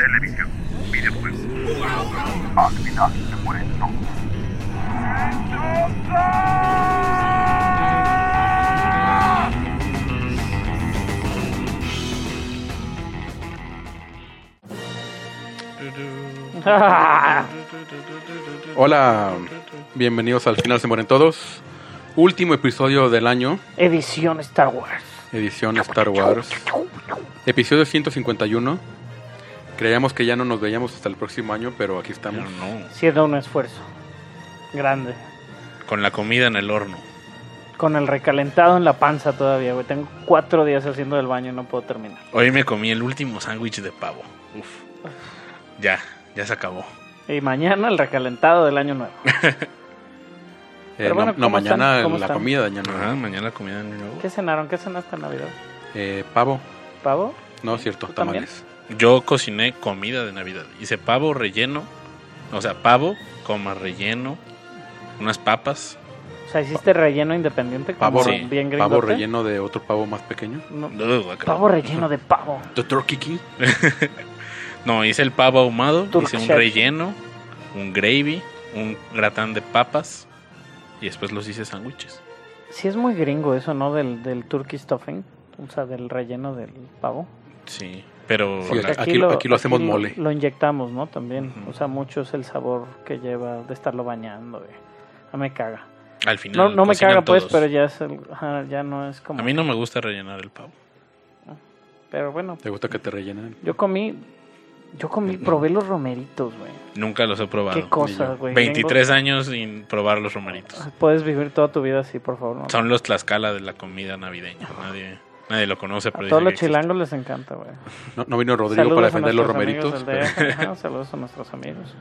televisión, videojuegos. Al final se mueren todos. Hola, bienvenidos al final se mueren todos. Último episodio del año, Edición Star Wars. edición Star Wars. Episodio 151. Creíamos que ya no nos veíamos hasta el próximo año, pero aquí estamos. no, Siendo un esfuerzo grande. con la comida en el horno. Con el recalentado en la panza todavía, güey. Tengo cuatro días haciendo el baño y no puedo terminar. Hoy me comí el último sándwich de pavo. Uf. Ya, ya se acabó. Y mañana el recalentado del año nuevo. Eh, Pero no, no, mañana ¿Cómo la están? comida de año nuevo. Ajá, mañana la comida de año nuevo. ¿Qué cenaron? ¿Qué cenaste en Navidad? Eh, pavo, ¿Pavo? no cierto, ¿Tú también? Yo cociné comida de Navidad. Hice pavo relleno. O sea, pavo, coma relleno. Unas papas. O sea, hiciste relleno independiente como Pavo, Sí. bien pavo relleno de otro pavo más pequeño. No, guácala. pavo relleno de pavo. The Turkey King. No, hice el pavo ahumado. Turk hice un chef. relleno. Un gravy. Un gratán de papas. Y después los hice sándwiches. Sí es muy gringo eso, ¿no? Del, del turkey stuffing. O sea, del relleno del pavo. Sí, pero... Sí, aquí lo- aquí lo hacemos mole. Lo inyectamos, ¿no? También. O sea, mucho es el sabor que lleva de estarlo bañando. güey. A me caga. al final No, no me caga, pues, pero ya, es el- ya no es como... A mí no me gusta rellenar el pavo. Pero bueno, ¿Te gusta que te rellenen? yo comí... Yo comí, probé los romeritos, güey. Nunca los he probado. Qué cosas, güey. 23 años sin probar los romeritos. Puedes vivir toda tu vida así, por favor. ¿no? Son los Tlaxcala de la comida navideña. Nadie, nadie lo conoce, A pero todos dice los chilangos les encanta, güey. No, no vino Rodrigo Saludos para a defender los romeritos. Ajá, saludos a nuestros amigos.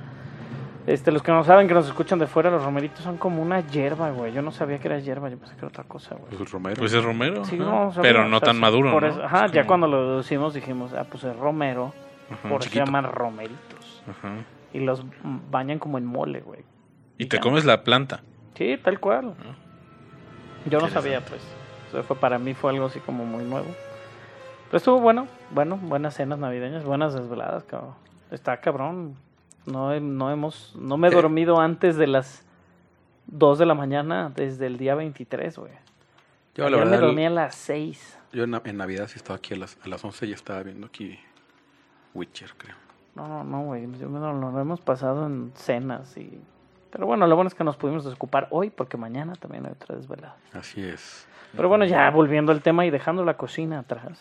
Este, los que no saben, que nos escuchan de fuera, los romeritos son como una hierba, güey. Yo no sabía que era hierba, yo pensé que era otra cosa, güey. Pues el romero. Pues es romero. Sí, ajá. no, sabía, pero o no sea, tan maduro, por ¿no? eso- ajá, Es ya cuando lo deducimos dijimos, ah, pues es romero, Ajá, por eso se llaman romeritos. ajá. Y los bañan como en mole, güey. Y te ya. comes la planta. Sí, tal cual. Yo no sabía, pues. Fue, para mí fue algo así como muy nuevo. Pero estuvo bueno, bueno, buenas cenas navideñas, buenas desveladas, cabrón. Está cabrón. No, no hemos, no me he Eh. dormido antes de las 2 de la mañana desde el día 23, güey. Yo, la Ayer me verdad, dormí a las 6. yo en, en Navidad sí estaba aquí a las, a las 11 y estaba viendo aquí Witcher, creo. No, no, no, güey. Yo me lo, lo hemos pasado en cenas y... Pero bueno, lo bueno es que nos pudimos desocupar hoy porque mañana también hay otra desvelada. Así es. Pero bueno, ya volviendo al tema y dejando la cocina atrás.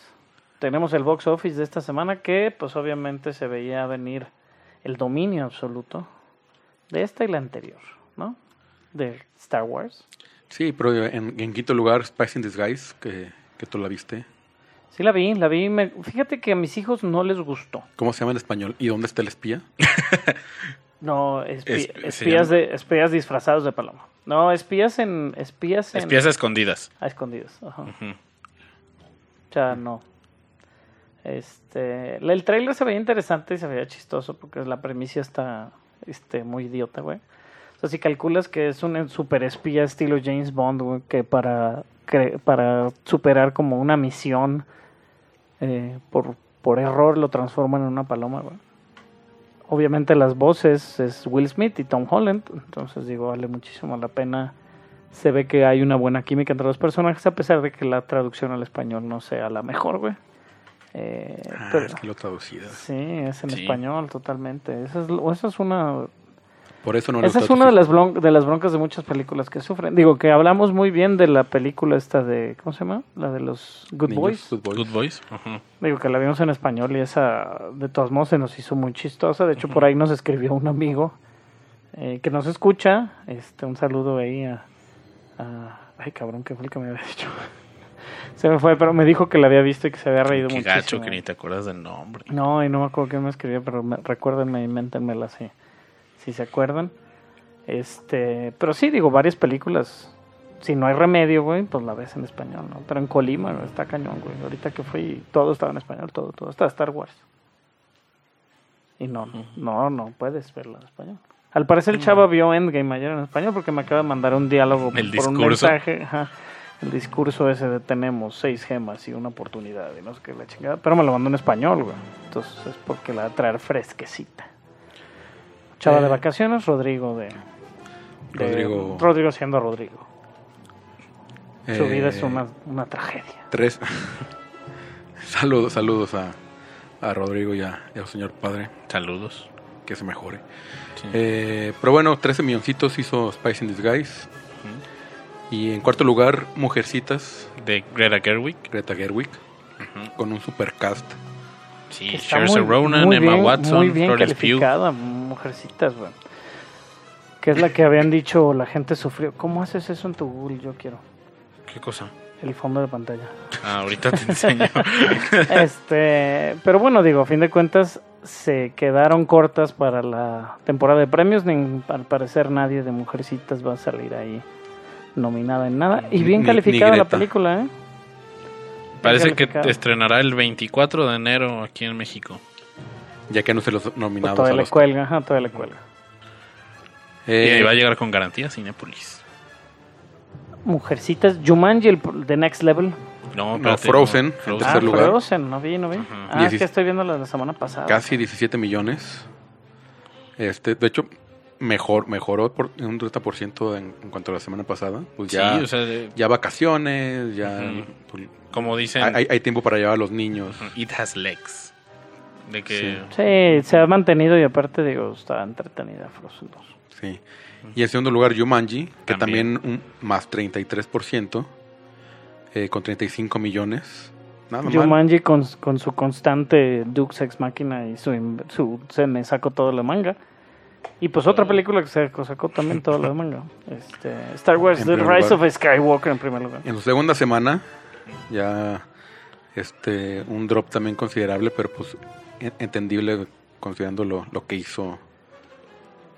Tenemos el box office de esta semana que pues obviamente se veía venir el dominio absoluto de esta y la anterior, ¿no? De Star Wars. Sí, pero en, en quinto lugar, Spice in Disguise, que, que tú la viste. Sí la vi, la vi. me- Fíjate que a mis hijos no les gustó. ¿Cómo se llama en español? ¿Y dónde está el espía? No, espi- Es- se espías, de, espías disfrazados de paloma. No, espías en... Espías en... Espías a escondidas. A escondidas. Ajá. O sea, no. Este, el trailer se veía interesante y se veía chistoso porque la premisa está este, muy idiota, güey. O sea, si calculas que es un super espía estilo James Bond, güey, que para, para superar como una misión eh, por, por error lo transforman en una paloma, güey. Obviamente las voces es Will Smith y Tom Holland, entonces digo, vale muchísimo la pena. Se ve que hay una buena química entre los personajes, a pesar de que la traducción al español no sea la mejor, güey. Eh, Ah, pero- es que lo traducida. sí, es en Sí. español totalmente. Esa es, esa es una Por eso no lo esa es una de las, blon- de las broncas de muchas películas que sufren. Digo que hablamos muy bien de la película esta de, ¿cómo se llama? La de los Good Niños, Boys. Good Boys. Good Boys. Digo que la vimos en español y esa de todos modos se nos hizo muy chistosa. De hecho, por ahí nos escribió un amigo eh, que nos escucha. Este, un saludo ahí a, a- Ay, cabrón, ¿qué fue el que me había dicho? se me fue, pero me dijo que la había visto y que se había reído Qué muchísimo. gacho que ni te acuerdas del nombre. No, y no me acuerdo quién me escribió, pero me, recuérdenme y méntenmela si, si se acuerdan. Este, pero sí, digo, varias películas. Si no hay remedio, güey, pues la ves en español, ¿no? Pero en Colima güey, está cañón, güey. Ahorita que fui, todo estaba en español, todo, todo. Hasta Star Wars. Y no, no, no puedes verla en español. Al parecer el chavo vio Endgame ayer en español porque me acaba de mandar un diálogo El por un discurso. mensaje. ajá, el discurso ese de tenemos seis gemas y una oportunidad y no sé qué la chingada. Pero me lo mandó en español, güey. Entonces es porque la va a traer fresquecita. Chava Eh. de vacaciones, Rodrigo de... de- Rodrigo. Rodrigo siendo Rodrigo. Su Eh, vida es una, una tragedia. Tres. saludos, saludos a, a Rodrigo y, a- y al señor padre. Saludos. Que se mejore. Sí. Eh, pero bueno, 13 milloncitos hizo Spice in Disguise. Y en cuarto lugar, Mujercitas, De Greta Gerwig. Greta Gerwig, con un supercast. Sí, Saoirse Ronan, muy Emma bien- Watson, Muy bien Florence Pugh. Mujercitas, güey. Que es la que habían dicho la gente sufrió. ¿Cómo haces eso en tu Google? Yo quiero. ¿Qué cosa? El fondo de pantalla. Ah, ahorita te enseño. este, pero bueno, digo, a fin de cuentas se quedaron cortas para la temporada de premios. Ni, al parecer nadie de Mujercitas va a salir ahí nominada en nada. Y bien calificada ni la película, ¿eh? Bien Parece que estrenará el 24 de enero aquí en México. Ya que no se los Pues nominados todavía a le cuelga, ajá, todavía le cuelga. Eh, y va a llegar con garantía Cinepolis. Mujercitas, Jumanji, el The Next Level. No, No, espérate, Frozen, no, en Frozen. Ah, tercer lugar. Frozen, no vi, no vi. Ajá. Ah, es que estoy viendo la de la semana pasada. casi 17 millones. Este, de hecho, mejor, mejoró por un 30% en, en cuanto a la semana pasada. Pues ya, Sí, o sea, de- ya vacaciones, ya pues, como dicen, hay, hay tiempo para llevar a los niños. it has legs. De que Sí, se ha mantenido y aparte, digo, está entretenida Frozen 2. Sí. Y en segundo lugar, Jumanji, que También. también, un más 33%, eh, con 35 millones. Nada mal. Jumanji con, con su constante Dux Ex Máquina y su, su se me sacó todo la manga. Y pues otra película que se sacó también todo de manga. Este, Star Wars En The Rise lugar. of Skywalker en primer lugar. En la segunda semana, ya este un drop también considerable, pero pues entendible considerando lo, lo que hizo.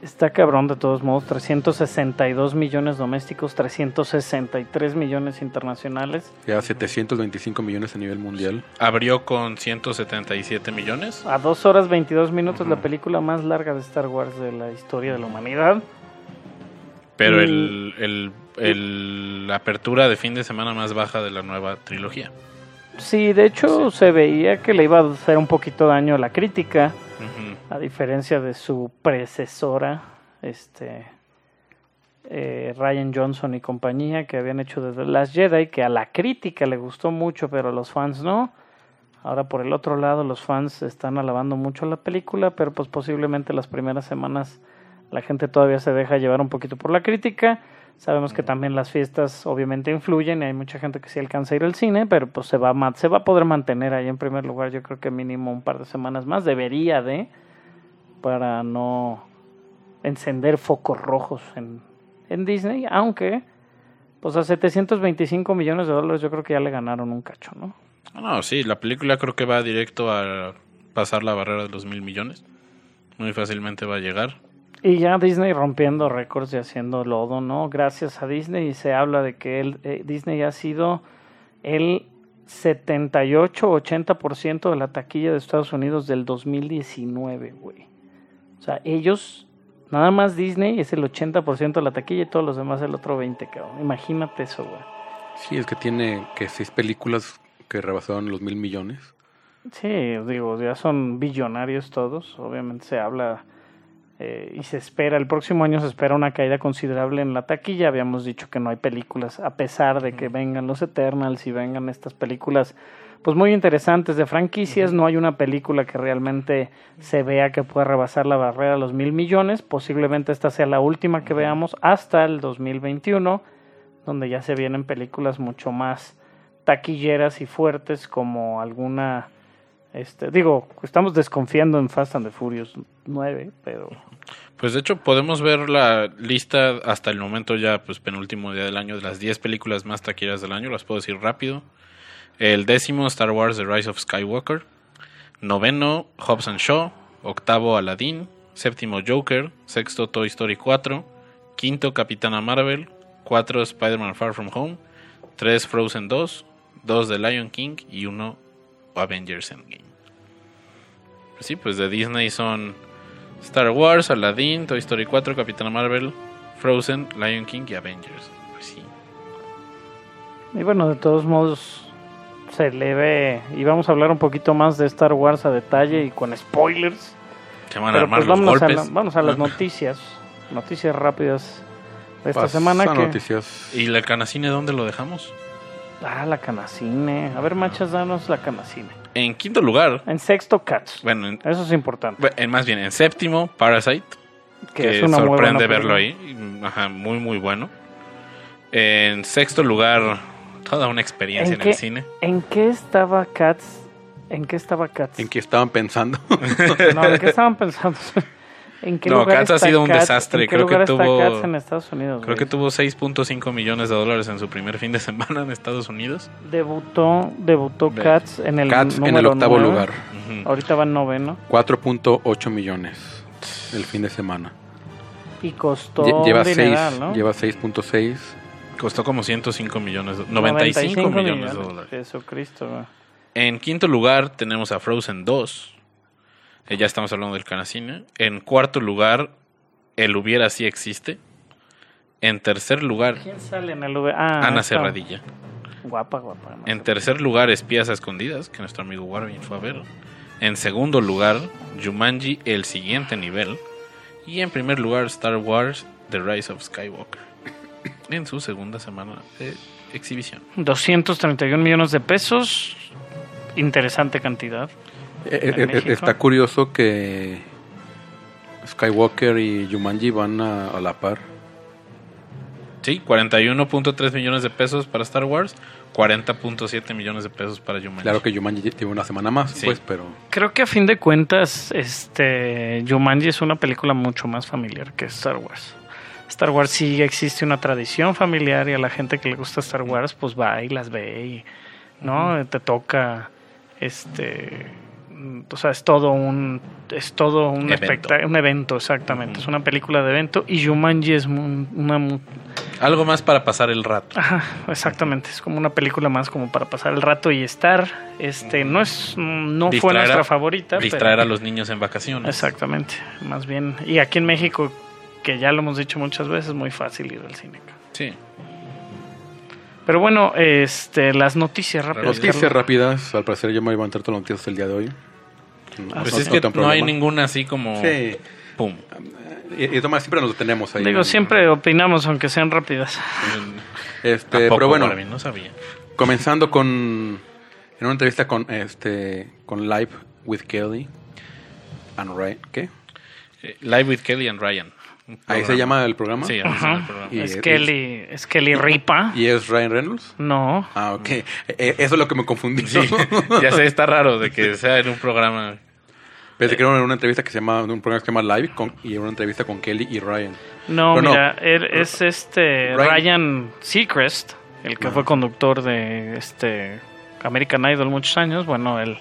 Está cabrón de todos modos, 362 millones domésticos, 363 millones internacionales. Ya 725 millones a nivel mundial. abrió con 177 millones. A 2 horas 22 minutos, la Ujú. película más larga de Star Wars de la historia de la humanidad. Pero Mm. el, el, el- la apertura de fin de semana más baja de la nueva trilogía. Sí, de hecho se veía que le iba a hacer un poquito daño a la crítica, a diferencia de su predecesora, este eh, Ryan Johnson y compañía, que habían hecho desde Last Jedi, que a la crítica le gustó mucho, pero a los fans no. Ahora por el otro lado, los fans están alabando mucho la película, pero pues posiblemente las primeras semanas la gente todavía se deja llevar un poquito por la crítica. Sabemos que también las fiestas obviamente influyen y hay mucha gente que sí alcanza a ir al cine, pero pues se va a, se va a poder mantener ahí en primer lugar, yo creo que mínimo un par de semanas más, debería de, para no encender focos rojos en, en Disney, aunque pues a 725 millones de dólares yo creo que ya le ganaron un cacho, ¿no? No, sí, la película creo que va directo a pasar la barrera de los mil millones. Muy fácilmente va a llegar. Y ya Disney rompiendo récords y haciendo lodo, ¿no? Gracias a Disney y se habla de que él, eh, Disney ha sido el 78-80% de la taquilla de Estados Unidos del 2019, güey. O sea, ellos, nada más Disney es el 80% de la taquilla y todos los demás el otro 20%, cabrón. Imagínate eso, güey. Sí, es que tiene que seis películas que rebasaron los mil millones. Sí, digo, ya son billonarios todos. Obviamente se habla eh, y se espera, el próximo año se espera una caída considerable en la taquilla. Habíamos dicho que no hay películas, a pesar de que vengan los Eternals y vengan estas películas, pues muy interesantes de franquicias. No hay una película que realmente se vea que pueda rebasar la barrera de los mil millones. Posiblemente esta sea la última que veamos hasta el 2021, donde ya se vienen películas mucho más taquilleras y fuertes como alguna este digo estamos desconfiando en Fast and the Furious 9 pero Pues de hecho podemos ver la lista hasta el momento ya, pues penúltimo día del año, de las 10 películas más taquilleras del año, las puedo decir rápido. El décimo, Star Wars The Rise of Skywalker. Noveno, Hobbs and Shaw. Octavo, Aladdin. Séptimo, Joker. Sexto, Toy Story 4. Quinto, Capitana Marvel. Cuatro, Spider-Man Far From Home. Tres, Frozen 2. Dos, The Lion King. Y uno, Avengers Endgame. Pues sí, pues de Disney son Star Wars, Aladdin, Toy Story 4, Capitana Marvel, Frozen, Lion King y Avengers. Pues sí. Y bueno, de todos modos, se le ve. Y vamos a hablar un poquito más de Star Wars a detalle y con spoilers. Se van a Pero armar pues los vámonos a, la- vamos a las noticias. Noticias rápidas de esta Pasa semana. Que, noticias. ¿Y la canacine dónde lo dejamos? Ah, la canacine. A ver, machas, danos la canacine. En quinto lugar, En sexto, Cats. bueno, en- Eso es importante. en- más bien en séptimo, Parasite, Que, que, es una muy buena sorprende verlo película. ahí. Ajá, muy, muy bueno. En sexto lugar, toda una experiencia ¿En en, el qué? cine. ¿En qué estaba Cats? ¿En qué estaba Cats? ¿En qué estaban pensando? No, ¿en qué estaban pensando? ¿En qué No, lugar Cats ha está sido un Cats? desastre. ¿En qué Creo que está tuvo- Cats en Estados Unidos? Creo que tuvo 6.5 millones de dólares en su primer fin de semana en Estados Unidos. Debutó, debutó Ve. Cats en el Cats en el número octavo nueve. lugar. Ujú. Ahorita va en noveno. 4.8 millones el fin de semana. Y costó Lle- Lleva un 6, dineral, ¿no? lleva 6.6. Costó como 105 millones, de- 95, millones de dólares. Jesucristo, güey. En quinto lugar tenemos a Frozen 2. Eh, ya estamos hablando del Canacine. En cuarto lugar, El Hubiera sí existe. En tercer lugar, ¿Quién sale en el V? Ah, Ana esta. Cerradilla. Guapa, guapa. En tercer lugar, Espías a Escondidas, que nuestro amigo Warvin fue a ver. En segundo lugar, Jumanji, El Siguiente Nivel. Y en primer lugar, Star Wars, The Rise of Skywalker. En su segunda semana de exhibición. 231 millones de pesos. Interesante cantidad. Eh, eh, ¿En eh, México? está curioso que Skywalker y Jumanji van a, a la par. Sí, 41.3 millones de pesos para Star Wars, 40.7 millones de pesos para Jumanji. Claro que Jumanji tiene una semana más, Sí. pues, pero Creo que a fin de cuentas, este Jumanji es una película mucho más familiar que Star Wars. Star Wars sí existe una tradición familiar y a la gente que le gusta Star Wars, pues va y las ve y no te toca este o sea, es todo un es todo un Evento. espectáculo, un evento exactamente, es una película de evento y Jumanji es mu- una Algo más para pasar el rato. Ajá, exactamente. Es como una película más como para pasar el rato y estar. Este, no es, no fue a- nuestra favorita. Distraer pero- a los niños en vacaciones. Exactamente, más bien. Y aquí en México, que ya lo hemos dicho muchas veces, es muy fácil ir al cine. Sí. Pero bueno, este, las noticias rápidas. noticias rápidas. Al parecer yo me voy a entrar todas las noticias el día de hoy. No- Pues no- es que no hay ninguna así como... Sí. Pum. Y, y Tomás, siempre nos detenemos ahí. Digo, siempre opinamos, aunque sean rápidas. Este, ¿A poco, pero bueno, Barbie? No sabía. comenzando con en una entrevista con este con Live with Kelly and Ryan, ¿qué? Eh, Live with Kelly and Ryan. Ahí se llama el programa. Sí, así se llama el Ajá. programa. Y- Es Kelly, es Kelly Ripa. ¿Y es Ryan Reynolds? No, Ah, ok. Eh, eso es lo que me confundí. Sí, ya sé, está raro de que sea en un programa. Pensé que era una entrevista que se llama, un programa que se llama Live con, y era una entrevista con Kelly y Ryan. No, Pero no. mira, él es este Ryan- Ryan, Seacrest, el que fue conductor de este American Idol muchos años, bueno, él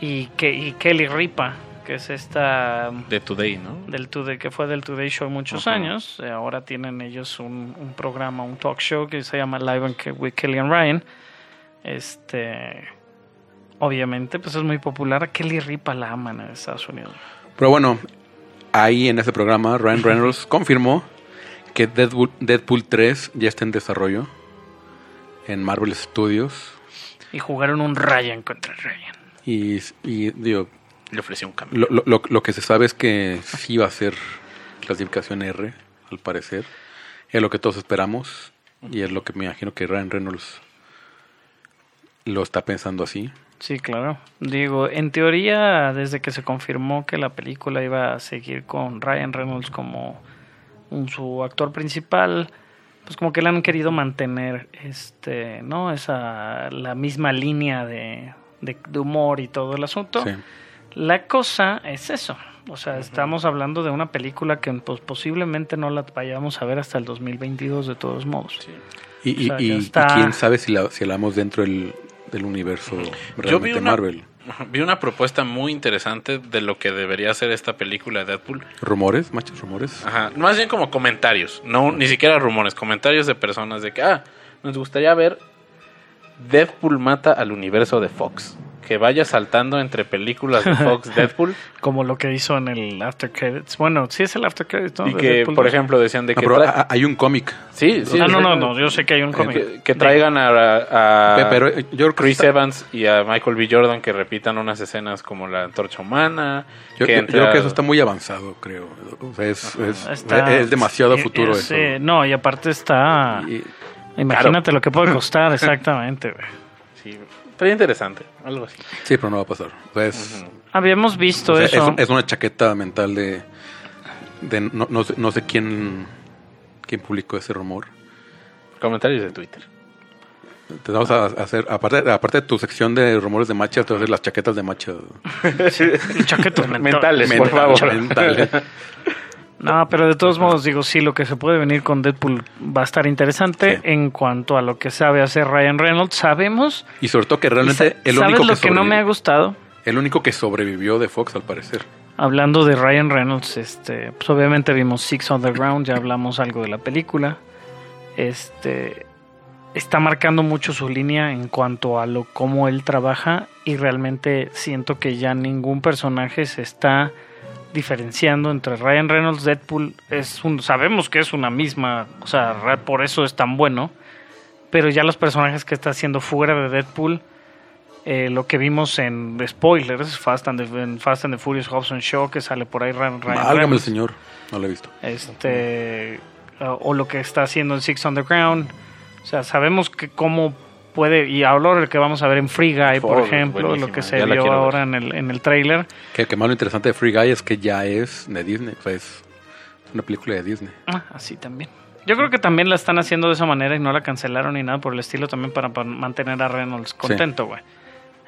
y que y Kelly Ripa, que es esta De Today, ¿no? del Today, que fue del Today Show muchos Ajá. años, eh, ahora tienen ellos un, un programa, un talk show que se llama Live with Kelly and Ryan. Este obviamente pues es muy popular, Kelly Ripa la aman en Estados Unidos. Pero bueno, ahí en ese programa Ryan Reynolds confirmó que Deadpool, Deadpool 3 ya está en desarrollo en Marvel Studios. Y jugaron un Ryan contra Ryan. Y, y digo, Le ofreció un cambio. lo, lo- lo- lo que se sabe es que sí va a ser clasificación R, al parecer. Es lo que todos esperamos. Y es lo que me imagino que Ryan Reynolds lo está pensando así. Sí, claro. Digo, en teoría, desde que se confirmó que la película iba a seguir con Ryan Reynolds como un- su actor principal, pues como que le han querido mantener, este, ¿no? Esa, la misma línea de, de, de humor y todo el asunto. Sí. La cosa es eso. O sea, estamos hablando de una película que pues, posiblemente no la vayamos a ver hasta el 2022 de todos modos. Y, y- O sea, y- ya y está. quién sabe si la, si hablamos dentro del, del universo realmente una- Marvel. Vi una propuesta muy interesante de lo que debería ser esta película de Deadpool. ¿Rumores? ¿Machos rumores? Ajá, más bien como comentarios, no ni siquiera rumores, comentarios de personas de que, ah, nos gustaría ver Deadpool mata al universo de Fox. Que vaya saltando entre películas de Fox Deadpool Como lo que hizo en el After Credits. Bueno, sí es el After Credits, ¿no? y De que, Deadpool por 2. ejemplo, decían de Ah, que, pero tra- ah, hay un cómic. sí, sí, Ah, no, no, exacto. no, yo sé que hay un cómic. que, que traigan a, a Pe- pero eh, yo Chris está- Evans y a Michael B. Jordan que repitan unas escenas como la antorcha humana. Yo, que yo- yo creo que eso está muy avanzado, creo. O sea, es, es, Está- es demasiado sí, futuro es, eso. eh, no, y aparte está... Y- Imagínate lo que puede costar, exactamente, güey. Sí, estaría interesante, algo así. sí, pero no va a pasar. O sea, es, Habíamos visto o sea, eso. es, es una chaqueta mental de, de no, no sé, no sé quién, quién publicó ese rumor. Comentarios de Twitter. Te vamos a hacer, aparte, aparte de tu sección de rumores de macha, te voy a hacer las chaquetas de macha. Chaquetas Mentales, mentales. por favor. Mentales. No, pero de todos modos, digo, sí, lo que se puede venir con Deadpool va a estar interesante Sí. en cuanto a lo que sabe hacer Ryan Reynolds. Sabemos. Y sobre todo que realmente el ¿Sabes único lo que, que no me ha gustado? el único que sobrevivió de Fox al parecer. Hablando de Ryan Reynolds, este, pues obviamente vimos Six Underground, ya hablamos algo de la película. Este está marcando mucho su línea en cuanto a lo cómo él trabaja y realmente siento que ya ningún personaje se está diferenciando entre Ryan Reynolds, Deadpool, es un sabemos que es una misma, o sea, por eso es tan bueno, pero ya los personajes que está haciendo fuera de Deadpool eh, lo que vimos en spoilers, Fast and the, en Fast and the Furious Hobson Show, que sale por ahí Ryan, Ryan Válgame el señor. No lo he visto. este uh, o lo que está haciendo en Six Underground. O sea, sabemos que cómo puede y ahora el que vamos a ver en Free Guy, por ejemplo, lo que se ya vio ver. ahora en el en el tráiler. Que, que más lo interesante de Free Guy es que ya es de Disney. O sea, es una película de Disney. Ah, así también. Yo creo que también la están haciendo de esa manera y no la cancelaron ni nada por el estilo también para, para mantener a Reynolds contento, güey.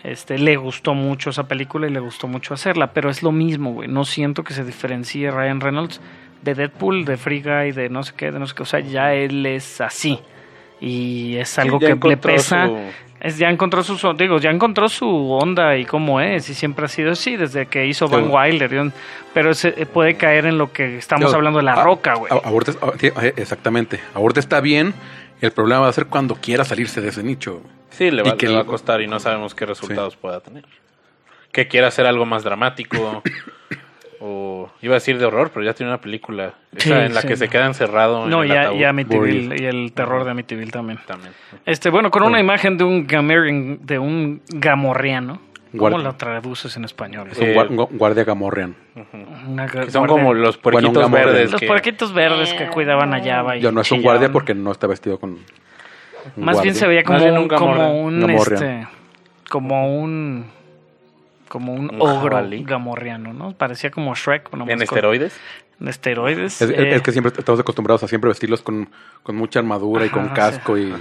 Este, le gustó mucho esa película y le gustó mucho hacerla, pero es lo mismo, güey. No siento que se diferencie Ryan Reynolds de Deadpool, de Free Guy, de no sé qué, de no sé qué. O sea, ya él es así. Y es algo que le pesa. su- Es, ya encontró su son- digo, ya encontró su onda y cómo es, y siempre ha sido así, desde que hizo Van. Wilder. Pero se, puede caer en lo que estamos Yo- hablando de la a- roca, güey. eh, exactamente. Ahorita está bien. El problema va a ser cuando quiera salirse de ese nicho. Sí, le va, Y que le va a costar y no sabemos qué resultados pueda tener. Que quiera hacer algo más dramático. o iba a decir de horror, pero ya tiene una película esa en la sí. que se queda encerrado. No, en el ya, ataúd ya Amityville y el terror de Amityville también. También. Este, bueno, con una imagen de un gamer, de un gamorreano. ¿Cómo Guardia. lo traduces en español? Es un Eh, guar- gu- guardia gamorrean. Una ga- Que son guardia- como los puerquitos verdes. los que- puerquitos verdes que cuidaban a Java y Ya no es un guardia porque no está vestido con. Más bien se veía como un, un como un este, como un como un, Un ogro jabalí. gamorreano, ¿no? Parecía como Shrek, nomás En con- esteroides. en esteroides. Es, eh, es que siempre estamos acostumbrados a siempre vestirlos con, con mucha armadura y con casco y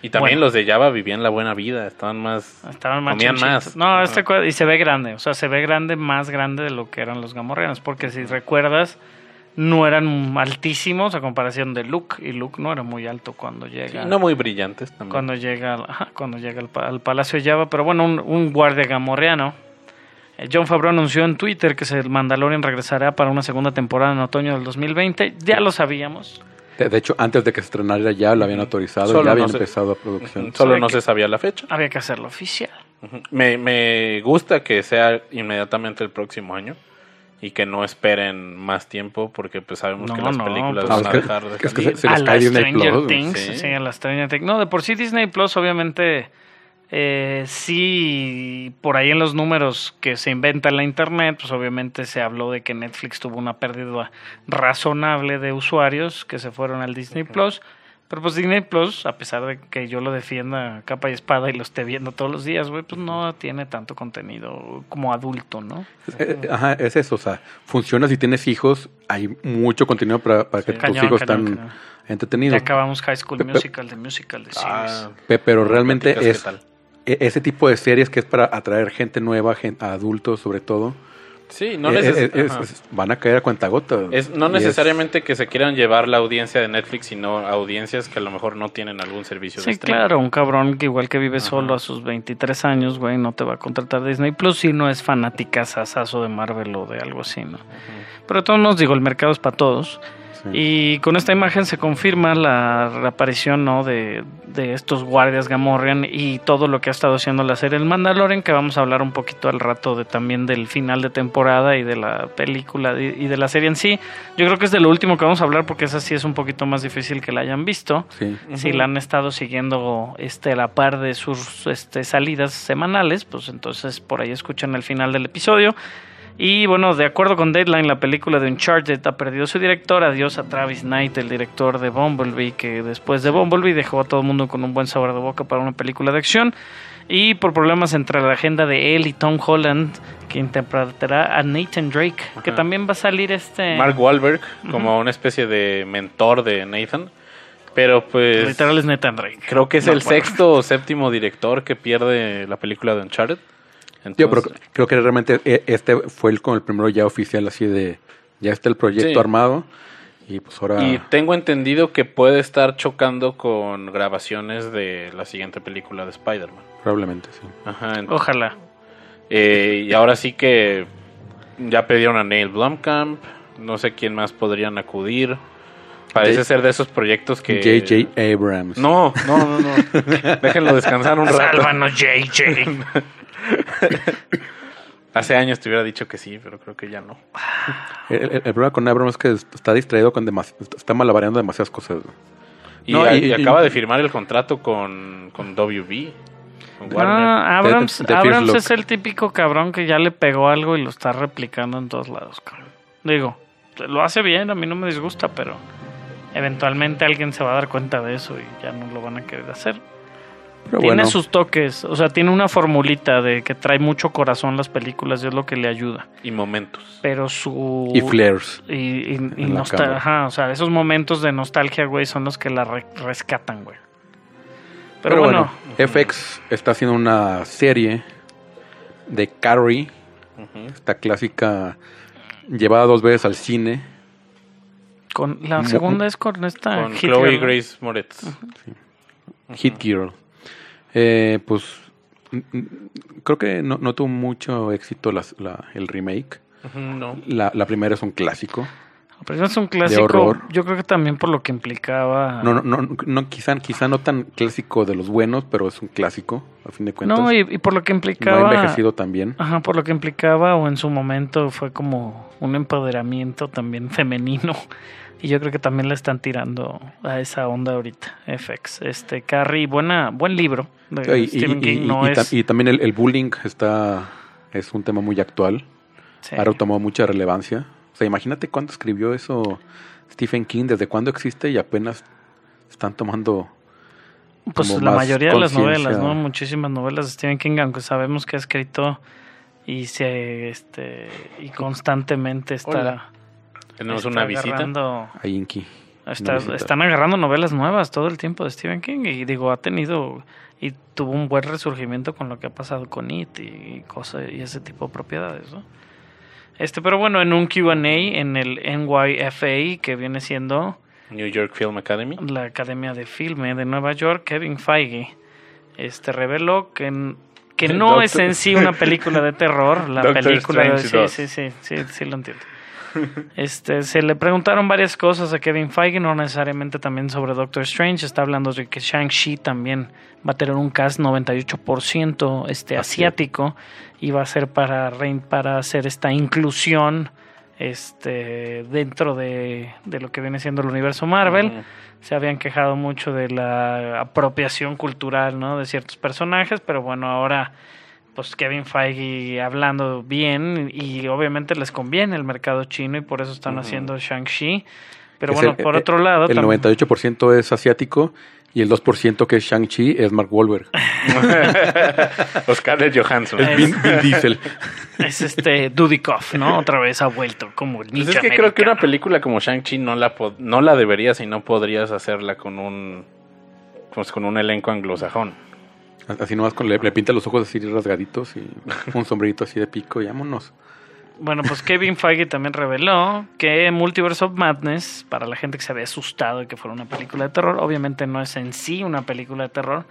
Y también Bueno. los de Java vivían la buena vida. Estaban más. Estaban más comían más. No, este y se ve grande, o sea, se ve grande, más grande de lo que eran los gamorreanos, porque si recuerdas, no eran altísimos a comparación de Luke, y Luke no era muy alto cuando llega. Sí, no muy brillantes también. cuando llega, ajá, cuando llega al, pa- al Palacio de Java, pero bueno, un, un guardia gamorreano. Eh, John Favreau anunció en Twitter que se- el Mandalorian regresará para una segunda temporada en otoño del 2020. Ya lo sabíamos. de, de hecho antes de que se estrenara ya lo habían autorizado Solo ya habían no se- empezado a producción. Solo Sabe no se sabía la fecha. Había que hacerlo oficial. Me, me gusta que sea inmediatamente el próximo año y que no esperen más tiempo porque pues sabemos No, que las no, películas pues- van a dejar de es que se- a la Stranger Plus, Things. sí. Sí. a la Stranger Things. No, de por sí Disney Plus, obviamente, eh, sí, por ahí en los números que se inventa en la internet, pues obviamente se habló de que Netflix tuvo una pérdida razonable de usuarios que se fueron al Disney Plus. Pero pues Disney Plus, a pesar de que yo lo defienda capa y espada y lo esté viendo todos los días, güey, pues no tiene tanto contenido como adulto, ¿no? Eh, Ajá, es eso, o sea, funciona si tienes hijos, hay mucho contenido para, para que tus hijos cañón, están cañón. entretenidos. Ya acabamos High School Musical, de musical, de series. Ah, Pe- Pero realmente es e- ese tipo de series que es para atraer gente nueva, gente, adultos sobre todo, Sí, no eh, neces- es- es- ajá. es- van a caer a cuentagota. Es no necesariamente que se quieran llevar la audiencia de Netflix, sino audiencias que a lo mejor no tienen algún servicio de Sí, streaming. claro, un cabrón que igual que vive Ajá. solo a sus 23 años, güey, no te va a contratar Disney Plus si no es fanática sasazo de Marvel o de algo así, ¿no? Pero de todos modos, digo, el mercado es para todos. Sí. Y con esta imagen se confirma la reaparición ¿no? de, de estos guardias Gamorrean y todo lo que ha estado haciendo la serie El Mandalorian, que vamos a hablar un poquito al rato de también del final de temporada y de la película y de la serie en sí. Yo creo que es de lo último que vamos a hablar porque esa sí es un poquito más difícil que la hayan visto. Sí. Si la han estado siguiendo este, a la par de sus este, salidas semanales, pues entonces por ahí escuchan el final del episodio. Y bueno, de acuerdo con Deadline, la película de Uncharted ha perdido su director. Adiós a Travis Knight, el director de Bumblebee, que después de Bumblebee dejó a todo el mundo con un buen sabor de boca para una película de acción. Y por problemas entre la agenda de él y Tom Holland, que interpretará a Nathan Drake, que también va a salir este... Mark Wahlberg como una especie de mentor de Nathan. Pero pues Literal es Nathan Drake. creo que es No, el bueno. sexto o séptimo director que pierde la película de Uncharted. Yo pero Entonces, creo que realmente eh, este fue el, con el primero ya oficial así de ya está el proyecto Sí. armado y pues ahora Y tengo entendido que puede estar chocando con grabaciones de la siguiente película de Spider-Man. probablemente sí. Ajá. Ojalá. eh, y ahora sí que ya pidieron a Neil Blomkamp. No sé quién más podrían acudir. Parece J- ser de esos proyectos que... J.J. Abrams. No, no, no, no. Déjenlo descansar un rato. Sálvanos, JJ. Hace años te hubiera dicho que sí, pero creo que ya no. El, el- el problema con Abrams es que está distraído con demas- está malabareando demasiadas cosas. Y, No, a- y- y y- acaba de firmar el contrato con, con WB. Con. Ah, Abrams, The- The Abrams es el típico cabrón que ya le pegó algo y lo está replicando en todos lados. cabrón. Digo, lo hace bien, a mí no me disgusta, pero eventualmente alguien se va a dar cuenta de eso y ya no lo van a querer hacer. Pero tiene bueno, sus toques, o sea, tiene una formulita de que trae mucho corazón las películas y es lo que le ayuda. Y momentos. Pero su... y flares. Y, y- y en la nostal- cámara. ajá, o sea, esos momentos de nostalgia, güey, son los que la re- rescatan, güey. Pero, Pero, bueno, bueno, FX está haciendo una serie de Carrie, esta clásica llevada dos veces al cine. con la segunda es con esta Con Hit Chloe. Grace Moretz. Hit Girl. Eh, pues creo que no, no tuvo mucho éxito las- la- el remake. Ujú, No. La, la primera es un clásico. Pero es un clásico, horror. yo creo que también por lo que implicaba... No, no, no, no, quizá, quizá no tan clásico de los buenos, pero es un clásico, a fin de cuentas. No, y, y por lo que No ha implicaba... envejecido tan bien. Ajá, por lo que implicaba o en su momento fue como un empoderamiento también femenino. Y yo creo que también le están tirando a esa onda ahorita, FX. Este, Carrie, buena, buen libro de y, Stephen y- King, y- no es... y también el, el bullying está es un tema muy actual. sí. Ahora tomó mucha relevancia. O sea, imagínate cuándo escribió eso Stephen King, desde cuándo existe y apenas están tomando Pues la mayoría de las novelas, ¿no? Muchísimas novelas de Stephen King, aunque sabemos que ha escrito y se este y constantemente está, Hola. Tenemos está una visita. agarrando- a Inky. está- Una visita. están agarrando novelas nuevas todo el tiempo de Stephen King y digo, ha tenido y tuvo un buen resurgimiento con lo que ha pasado con It y cosas y ese tipo de propiedades, ¿no? Este, pero bueno, en un Q&A en el NYFA que viene siendo New York Film Academy. la Academia de Filme de Nueva York, Kevin Feige, este reveló que, que no Doctor- es en sí una película de terror, la Doctor película de, Strange sí, 2. sí, sí, sí, sí lo entiendo. Este, se le preguntaron varias cosas a Kevin Feige, no necesariamente también sobre Doctor Strange, está hablando de que Shang-Chi también va a tener un cast 98% este, asiático y va a ser para, para hacer esta inclusión este, dentro de, de lo que viene siendo el universo Marvel. Se habían quejado mucho de la apropiación cultural, ¿no? De ciertos personajes, pero bueno, ahora pues Kevin Feige hablando bien y obviamente les conviene el mercado chino y por eso están haciendo Shang-Chi. Pero Es bueno, el- por eh, otro lado, El también- 98% es asiático y el 2% que es Shang-Chi es Mark Wahlberg. Oscar Johansson. Es- Vin, Vin Diesel. es este Dudikoff, ¿no? Otra vez ha vuelto como el Pues es que creo que una película como Shang-Chi no la, no la deberías y no podrías hacerla con un pues con un elenco anglosajón. Así nomás con, le, le pinta los ojos así rasgaditos y un sombrerito así de pico y vámonos. Bueno, pues Kevin Feige también reveló que Multiverse of Madness, para la gente que se había asustado de que fuera una película de terror, obviamente no es en sí una película de terror.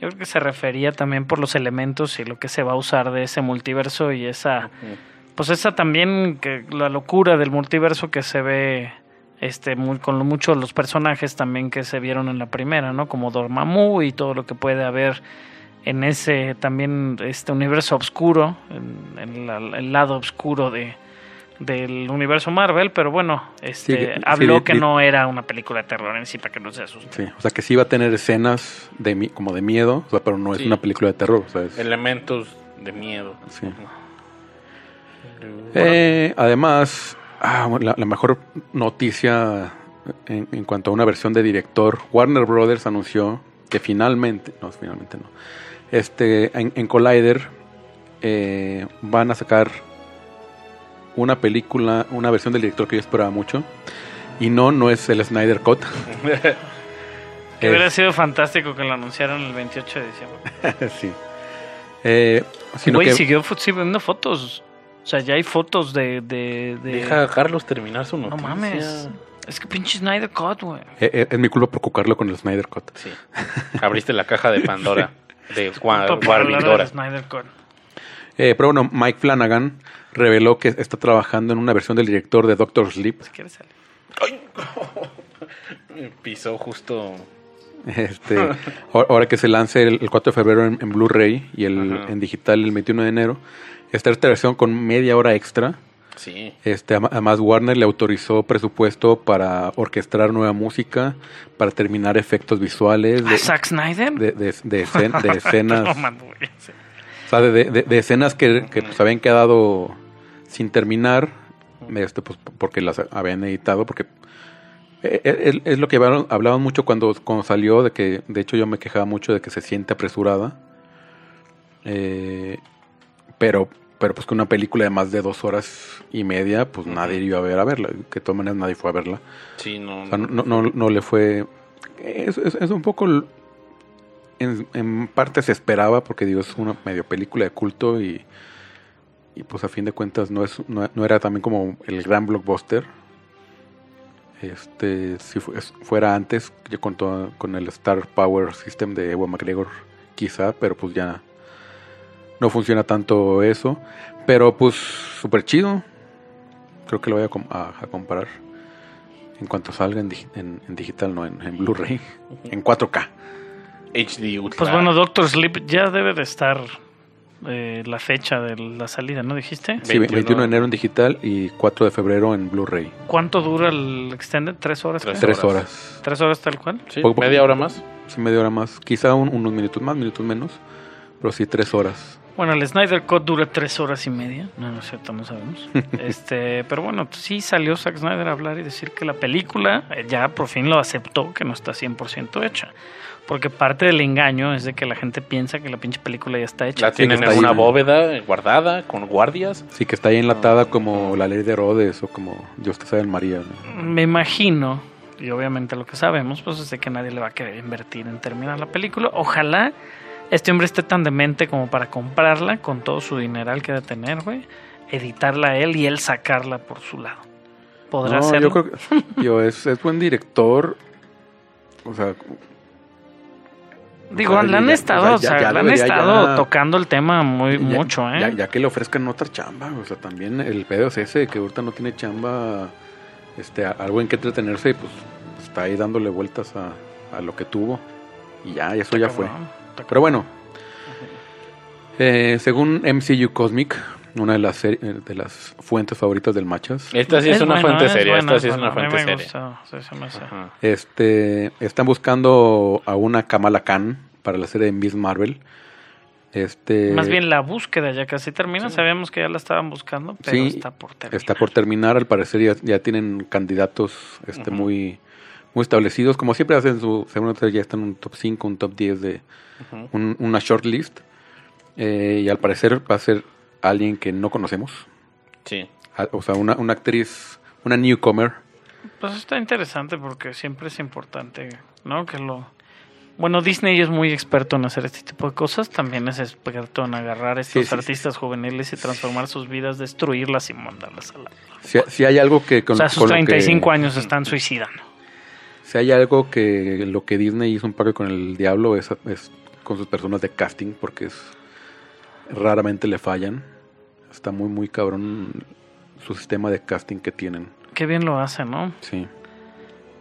Yo creo que se refería también por los elementos y lo que se va a usar de ese multiverso y esa, pues esa también, que la locura del multiverso que se ve este muy, con lo mucho los personajes también que se vieron en la primera, ¿no? Como Dormammu y todo lo que puede haber en ese también este universo oscuro, en, en la- el lado oscuro de del universo Marvel, pero bueno, este Sí, que- habló sí, que no era una película de terror en sí para que no se asusten. Sí, o sea que sí iba a tener escenas de mi- como de miedo, o sea, pero no es Sí. una película de terror. o sea, es- Elementos de miedo. sí. Eh, además, ah, bueno, la, la mejor noticia en, en cuanto a una versión de director, Warner Brothers anunció que finalmente, no, finalmente no, este, en, en Collider eh, van a sacar una película, una versión del director que yo esperaba mucho, y no, no es el Snyder Cut. Que hubiera sido fantástico que lo anunciaran el 28 de diciembre. sí. Eh, sino Güey, que- siguió subiendo fotos. O sea, ya hay fotos de... de, de- Deja a Carlos terminar su No noticia. mames. Es que pinche Snyder Cut, güey. eh, eh, es mi culpa por cucarlo con el Snyder Cut. Sí. Abriste la caja de Pandora. De Snyder Cut. Eh, pero bueno, Mike Flanagan reveló que está trabajando en una versión del director de Doctor Sleep. Si quieres salir. Pisó justo. Este, ahora que se lance el, el 4 de febrero en, en Blu-ray y el, Ajá. en digital el 21 de enero, está esta versión con media hora extra. Sí. Este, además, Warner le autorizó presupuesto para orquestar nueva música, para terminar efectos visuales ¿A de, Zack Snyder? de, de- de escen- escenas. No, man, sí. O sea, de, escenas que, que, pues, habían quedado sin terminar, este, pues, porque las habían editado, porque eh, eh, es, es lo que hablaron, hablaban mucho cuando, cuando salió, de que, de hecho yo me quejaba mucho de que se siente apresurada, Eh, pero, pero pues que una película de más de dos horas y media, pues nadie iba a ver a verla, que de todas maneras nadie fue a verla. Sí, no. O sea, no, no, no le fue. Es, es- es un poco. En, en parte se esperaba, porque digo, es una medio película de culto y. Y pues a fin de cuentas no, es, no, no era también como el gran blockbuster. Este, si fuera antes, yo con, todo- con el Star Power System de Ewan McGregor, quizá, pero pues ya no funciona tanto eso. Pero pues súper chido. Creo que lo voy a, com- a- a comparar en cuanto salga en, digi- en- en digital, no en, en Blu-ray, en 4K. HD Ultra. Pues bueno, Doctor Sleep ya debe de estar eh, la fecha de la salida, ¿no dijiste? Sí, 21. 21 de enero en digital y 4 de febrero en Blu-ray. ¿Cuánto dura el Extended? ¿Tres horas? Tres horas. ¿Tres horas tal cual? Sí, Poco- media hora más. Sí, media hora más. Quizá un- unos minutos más, minutos menos. Pero sí, tres horas. Bueno, el Snyder Cut dura tres horas y media. No, no es cierto, no sabemos. este, pero bueno, sí salió Zack Snyder a hablar y decir que la película eh, ya por fin lo aceptó, que no está 100% hecha. Porque parte del engaño es de que la gente piensa que la pinche película ya está hecha. La tienen que está en una ahí. bóveda guardada con guardias. Sí, que está ahí enlatada como la ley de Herodes o como Dios te sabe en María. ¿no? Me imagino, y obviamente lo que sabemos, pues es de que nadie le va a querer invertir en terminar la película. Ojalá este hombre esté tan demente como para comprarla con todo su dineral que debe tener, güey. Editarla él y él sacarla por su lado. ¿Podrá No, hacerlo? yo creo que yo, es, es buen director. O sea, Digo, le han estado, o sea, ya- ya han estado ya- tocando el tema muy mucho, ¿eh? Ya, que le ofrezcan otra chamba, o sea, también el pedo es ese, que ahorita no tiene chamba, este, algo en que entretenerse y pues está ahí dándole vueltas a, a lo que tuvo. Y ya, eso ya fue. Pero bueno, eh, según MCU Cosmic, una de las, eh, de las fuentes favoritas del Machas, Esta sí es, una bueno, fuente seria. Esta sí es una fuente me seria. gusta, sí, se me hace. Ajá. este, están buscando a una Kamala Khan para la serie de Miss Marvel. Este, Más bien la búsqueda ya casi termina. Sabíamos que ya la estaban buscando, pero Sí, está por terminar. Está por terminar, al parecer ya, ya tienen candidatos este, Ujú. muy, muy establecidos. Como siempre hacen su, según ya están en un top 5, un top 10 de un- una shortlist. Eh, y al parecer va a ser alguien que no conocemos. Sí. A- O sea, una, una actriz, una newcomer. Pues está interesante porque siempre es importante, ¿no? Que lo... Bueno, Disney es muy experto en hacer este tipo de cosas. También es experto en agarrar a estos Sí, sí, artistas juveniles y transformar sus vidas, destruirlas y mandarlas a la... Si, si hay algo que con, o sea, sus con lo que- 35 años están suicidando. Si hay algo que lo que Disney hizo un pacto con el diablo es, es con sus personas de casting, porque es raramente le fallan. Está muy, muy cabrón su sistema de casting que tienen. Qué bien lo hace, ¿no? Sí.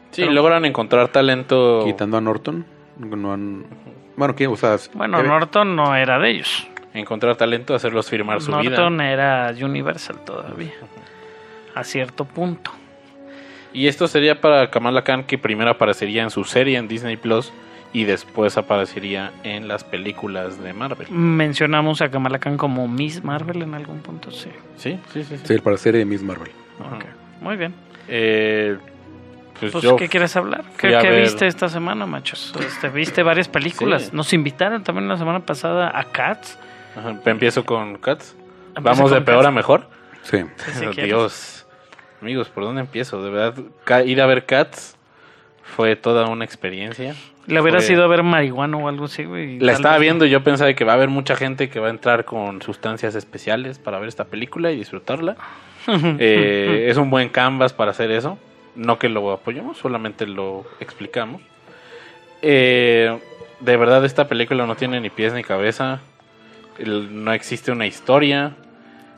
Sí, logran encontrar talento. Quitando a Norton. No han... Bueno, ¿qué? O sea, Bueno, ¿qué- Norton no era de ellos. Encontrar talento, hacerlos firmar su Norton vida. era Universal todavía. A cierto punto. Y esto sería para Kamala Khan, que primero aparecería en su serie en Disney Plus y después aparecería en las películas de Marvel. Mencionamos a Kamala Khan como Miss Marvel en algún punto, sí. Sí, sí, sí. sí. Sí, para la serie de Miss Marvel. Ok, Muy bien. Eh, pues Pues, yo ¿qué quieres hablar? ¿Qué, ver- viste esta semana, machos? Este, ¿Viste varias películas? Sí. Nos invitaron también la semana pasada a Cats. Ajá, empiezo con Cats. Vamos de peor Cats. a mejor. Sí. Si quieres. Dios. Amigos, ¿por dónde empiezo? De verdad, ir a ver Cats fue toda una experiencia. Le hubiera Fue- sido a ver marihuana o algo así, güey. La estaba vez- viendo y yo pensaba que va a haber mucha gente que va a entrar con sustancias especiales para ver esta película y disfrutarla. Eh, es un buen canvas para hacer eso. No que lo apoyemos, solamente lo explicamos. Eh, de verdad esta película no tiene ni pies ni cabeza. El- no existe una historia.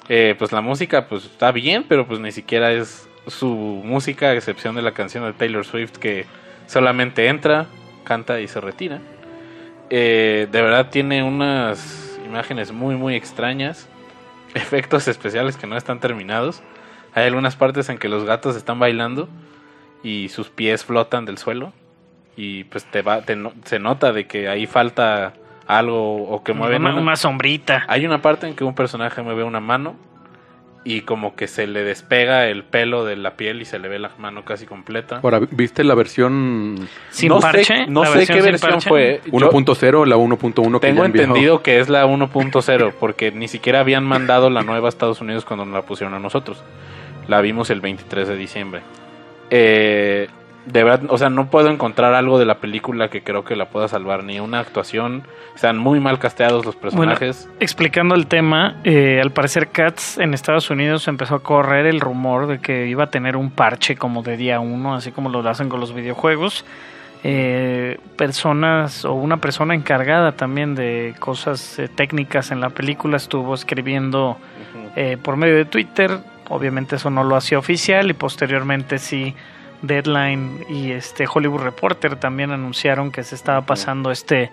Eh, pues la música pues está bien, pero pues ni siquiera es su música, a excepción de la canción de Taylor Swift que solamente entra, canta y se retira. Eh, de verdad tiene unas imágenes muy muy extrañas, efectos especiales que no están terminados. Hay algunas partes en que los gatos están bailando y sus pies flotan del suelo y pues te va te se nota de que ahí falta algo o que mueven una, una- una sombrita. hay una parte en que un personaje mueve una mano y como que se le despega el pelo de la piel y se le ve la mano casi completa. Ahora, ¿viste la versión Sin no parche. sé, no sé qué versión parche. fue. Yo 1.0 o la 1.1 que tengo entendido que es la 1.0 porque ni siquiera habían mandado la nueva a Estados Unidos cuando nos la pusieron a nosotros. La vimos el 23 de diciembre. Eh, de verdad, o sea, no puedo encontrar algo de la película que creo que la pueda salvar, ni una actuación. Están muy mal casteados los personajes. Explicando el tema, eh, al parecer Cats en Estados Unidos empezó a correr el rumor de que iba a tener un parche como de día uno, así como lo hacen con los videojuegos. Eh, personas o una persona encargada también de cosas eh, técnicas en la película estuvo escribiendo eh, por medio de Twitter. Obviamente eso no lo hacía oficial y posteriormente sí Deadline y este Hollywood Reporter también anunciaron que se estaba pasando este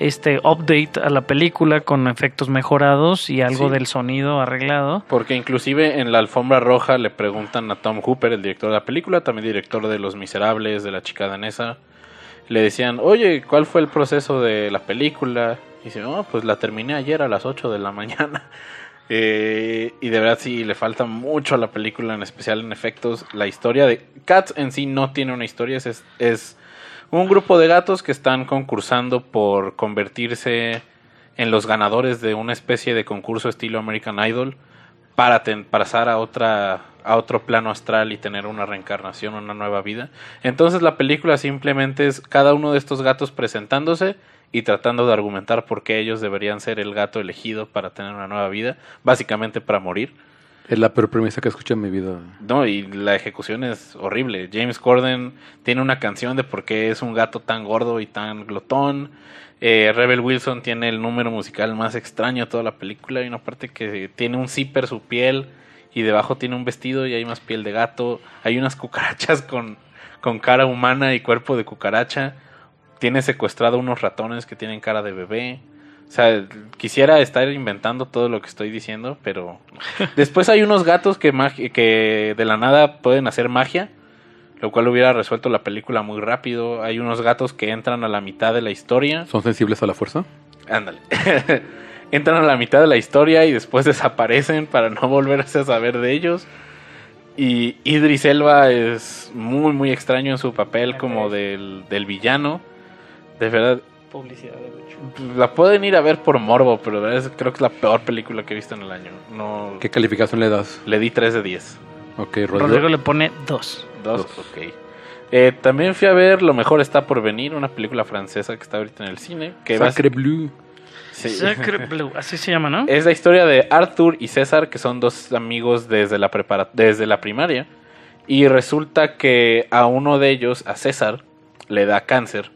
este update a la película con efectos mejorados y algo Sí. del sonido arreglado. Porque inclusive en la alfombra roja le preguntan a Tom Hooper, el director de la película, también director de Los Miserables, de La Chica Danesa, le decían, oye, ¿cuál fue el proceso de la película? Y dice, oh, pues la terminé ayer a las 8 de la mañana. Eh, y de verdad sí, le falta mucho a la película, en especial en efectos. La historia de Cats en sí no tiene una historia, es, es un grupo de gatos que están concursando por convertirse en los ganadores de una especie de concurso estilo American Idol para pasar a otra a otro plano astral y tener una reencarnación, una nueva vida. Entonces la película simplemente es cada uno de estos gatos presentándose y tratando de argumentar por qué ellos deberían ser el gato elegido para tener una nueva vida, básicamente para morir. Es la peor premisa que escuché en mi vida. No, y la ejecución es horrible. James Corden tiene una canción de por qué es un gato tan gordo y tan glotón. Eh, Rebel Wilson tiene el número musical más extraño de toda la película. Hay una parte que tiene un zipper su piel y debajo tiene un vestido y hay más piel de gato. Hay unas cucarachas con, con cara humana y cuerpo de cucaracha. Tiene secuestrado unos ratones que tienen cara de bebé. O sea, quisiera estar inventando todo lo que estoy diciendo, pero después hay unos gatos que, de la nada pueden hacer magia, lo cual hubiera resuelto la película muy rápido. Hay unos gatos que entran a la mitad de la historia. ¿Son sensibles a la fuerza? Ándale. entran a la mitad de la historia y después desaparecen para no volverse a saber de ellos. Y Idris Elba es muy, muy extraño en su papel como del, del villano. De verdad, Publicidad de hecho. la pueden ir a ver por morbo, pero de verdad es- creo que es la peor película que he visto en el año. No, ¿Qué calificación le das? Le di 3 de 10. Ok, Rodrigo. Rodrigo le pone dos. Dos, Dos. ok. Eh, también fui a ver Lo mejor está por venir, una película francesa que está ahorita en el cine. Que va Sacre Bleu. Sí. Sacre Bleu, así se llama, ¿no? Es la historia de Arthur y César, que son dos amigos desde la, prepara desde la primaria. Y resulta que a uno de ellos, a César, le da cáncer.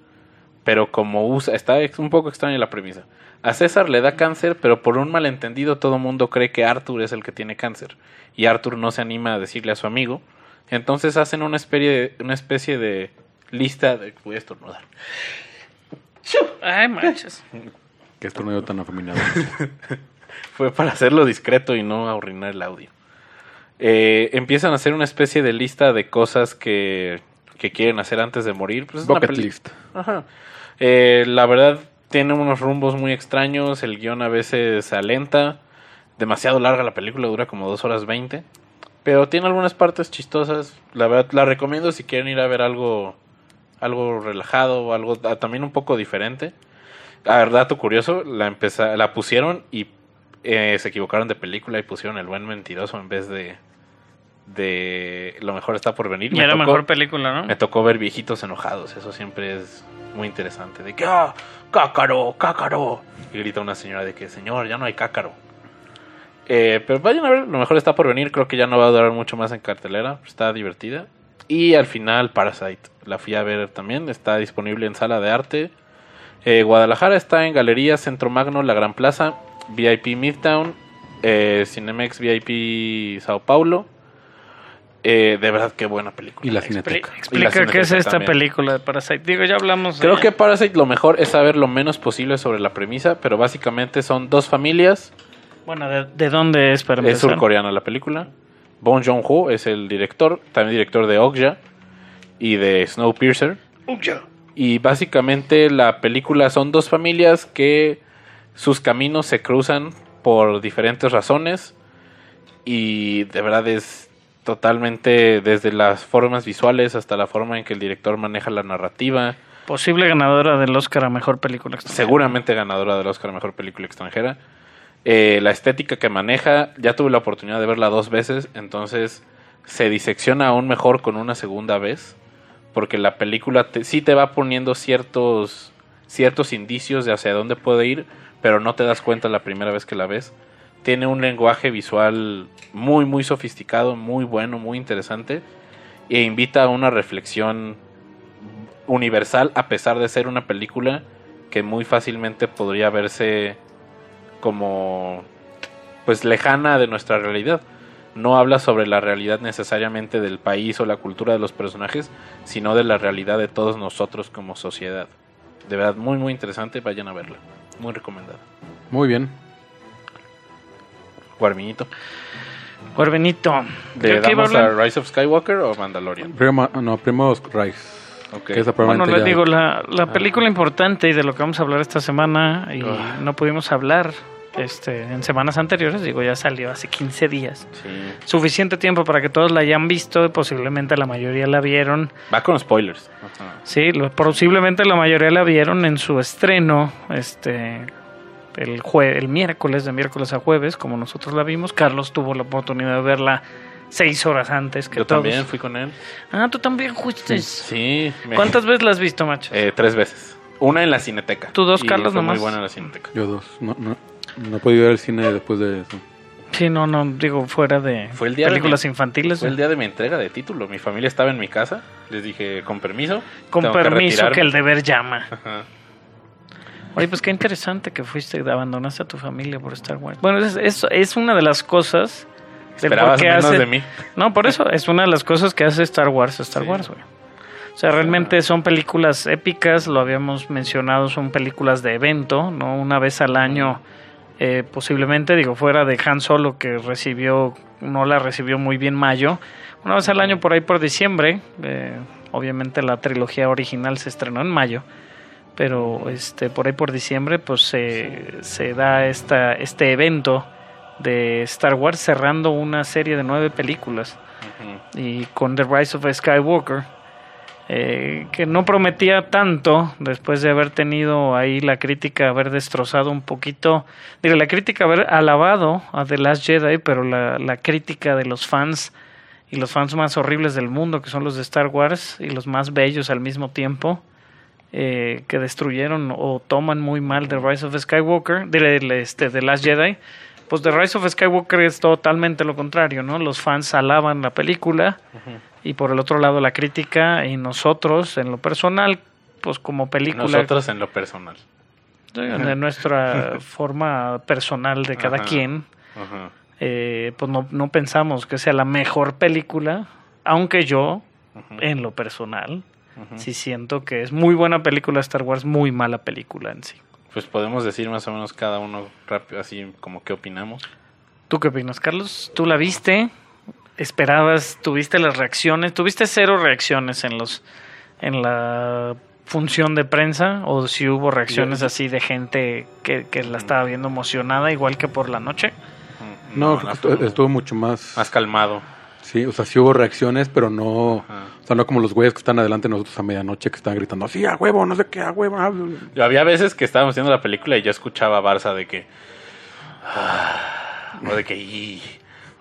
Pero como usa, está un poco extraña la premisa. A César le da cáncer, pero por un malentendido todo mundo cree que Arthur es el que tiene cáncer. Y Arthur no se anima a decirle a su amigo, Entonces hacen una especie de, una especie de lista de... Voy a estornudar. Ay, manches. Que esto no tan afeminado. Fue para hacerlo discreto y no arruinar el audio. Eh, empiezan a hacer una especie de lista de cosas que, que quieren hacer antes de morir. Pues es Bucket list. Ajá. Eh, la verdad, tiene unos rumbos muy extraños. El guion a veces se alenta. Demasiado larga la película, dura como 2 horas 20. Pero tiene algunas partes chistosas. La verdad, la recomiendo si quieren ir a ver algo, algo relajado o algo ah, también un poco diferente. A ver, dato curioso, la, empeza- la pusieron y eh, se equivocaron de película y pusieron El Buen Mentiroso en vez de, de Lo Mejor Está Por Venir. Y Me era tocó- mejor película, ¿no? me tocó ver viejitos enojados, eso siempre es muy interesante. De que, ¡ah! ¡Cácaro! ¡Cácaro! Y grita una señora de que, señor, ya no hay cácaro. Eh, pero vayan a ver, lo mejor está por venir, creo que ya no va a durar mucho más en cartelera, está divertida. Y al final, Parasite, la fui a ver también, está disponible en sala de arte. Eh, Guadalajara está en Galería Centro Magno, La Gran Plaza, VIP Midtown, eh, Cinemex VIP Sao Paulo. Eh, de verdad, qué buena película. Y la Expli- cineteca. explica Cineteca qué es esta también. película de Parasite. Digo, ya hablamos. Creo de que. Parasite lo mejor es saber lo menos posible sobre la premisa, pero básicamente son dos familias. Bueno, ¿de, de dónde es para Es surcoreana la película. Bong Joon-ho es el director, también director de Okja y de Snowpiercer. Y básicamente la película son dos familias que sus caminos se cruzan por diferentes razones y de verdad es totalmente desde las formas visuales hasta la forma en que el director maneja la narrativa. Posible ganadora del Oscar a Mejor Película Extranjera. seguramente ganadora del Oscar a Mejor Película Extranjera. Eh, la estética que maneja, ya tuve la oportunidad de verla dos veces, entonces se disecciona aún mejor con una segunda vez, porque la película te- sí te va poniendo ciertos, ciertos indicios de hacia dónde puede ir, pero no te das cuenta la primera vez que la ves. Tiene un lenguaje visual muy, muy sofisticado, muy bueno, muy interesante, e invita a una reflexión universal a pesar de ser una película que muy fácilmente podría verse como pues lejana de nuestra realidad. No habla sobre la realidad necesariamente del país o la cultura de los personajes, sino de la realidad de todos nosotros como sociedad. De verdad, muy muy interesante, vayan a verla. Muy recomendada. Muy bien. Guarmiñito. Benito. ¿Le ¿De qué a damos a hablar? Rise of Skywalker o Mandalorian? Primo, no, Primos Rise. Ok. Que esa Bueno, les ya- digo, la, la película importante y de lo que vamos a hablar esta semana, y Ah. no pudimos hablar este, en semanas anteriores, digo, ya salió hace 15 días. Sí. Suficiente tiempo para que todos la hayan visto, posiblemente la mayoría la vieron. Va con spoilers. Sí, lo- posiblemente la mayoría la vieron en su estreno, este, el, jue el miércoles, de miércoles a jueves, como nosotros la vimos. Carlos tuvo la oportunidad de verla seis horas antes que Yo todos. también fui con él. Ah, tú también fuiste. Sí. me- ¿Cuántas veces la has visto, macho? Eh, tres veces. Una en la cineteca. ¿Tú dos, Y Carlos, fue muy nomás? buena en la cineteca. Yo dos. No, no, no he podido ir al cine después de eso. Sí, no, no, digo, fuera de Fue el día de películas mi- infantiles. Fue el día de mi entrega de título. Mi familia estaba en mi casa. Les dije, con permiso. Con que permiso, que, retirarme". el deber llama. Ajá. Oye, pues qué interesante que fuiste, abandonaste a tu familia por Star Wars. Bueno, es, es, es una de las cosas... por Esperabas menos hace- de mí. No, por eso es una de las cosas que hace Star Wars Star Sí. Wars, güey. O sea, realmente son películas épicas, lo habíamos mencionado, son películas de evento, ¿no? Una vez al año, eh, posiblemente, digo, fuera de Han Solo, que recibió, no la recibió muy bien mayo, una vez al año por ahí por diciembre, eh, obviamente la trilogía original se estrenó en mayo, pero este por ahí por diciembre, pues se, se da esta, este evento de Star Wars cerrando una serie de nueve películas. Y con The Rise of Skywalker, eh, que no prometía tanto después de haber tenido ahí la crítica, haber destrozado un poquito, digo, la crítica haber alabado a The Last Jedi, pero la, la crítica de los fans y los fans más horribles del mundo, que son los de Star Wars y los más bellos al mismo tiempo, eh, que destruyeron o toman muy mal The Rise of Skywalker, de, de- este, The Last Jedi, pues The Rise of Skywalker es totalmente lo contrario, ¿no? Los fans alaban la película y por el otro lado la crítica y nosotros en lo personal, pues como película Nosotros en lo personal. de nuestra forma personal de cada quien, Ajá. eh, pues no, no pensamos que sea la mejor película Aunque yo, en lo personal, sí siento que es muy buena película Star Wars, muy mala película en sí. Pues podemos decir más o menos cada uno rápido, así como qué opinamos. ¿Tú qué opinas, Carlos? ¿Tú la viste? ¿Esperabas? ¿Tuviste las reacciones? ¿Tuviste cero reacciones en los en la función de prensa? ¿O si hubo reacciones así de gente que, que la estaba viendo emocionada, igual que por la noche? Mm, No, estu- estuvo mucho más... más calmado. Sí, o sea, sí hubo reacciones, pero no... Ajá. O sea, no como los güeyes que están adelante de nosotros a medianoche que están gritando, sí, a huevo, no sé qué, a huevo. ah". Yo había veces que estábamos viendo la película y yo escuchaba a Barça de que. "Ah", o de que. "Y",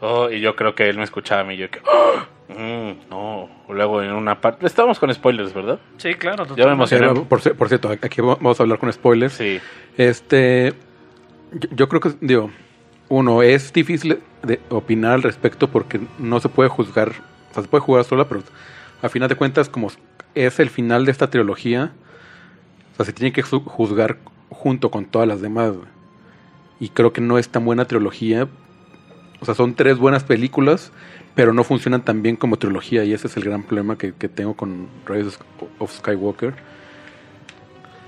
oh, y yo creo que él me escuchaba a mí. y Yo que. "Ah, mm, no. Luego en una parte. Estábamos con spoilers, ¿verdad? Sí, claro. Ya me emocioné. por, ci- por cierto, aquí vamos a hablar con spoilers. Sí. Este, yo, yo creo que, digo, uno, es difícil de opinar al respecto porque no se puede juzgar, o sea, se puede jugar sola, pero a final de cuentas, como es el final de esta trilogía, o sea, se tiene que ju- juzgar junto con todas las demás. Y creo que no es tan buena trilogía. O sea, son tres buenas películas, pero no funcionan tan bien como trilogía. Y ese es el gran problema que, que tengo con Rise of Skywalker.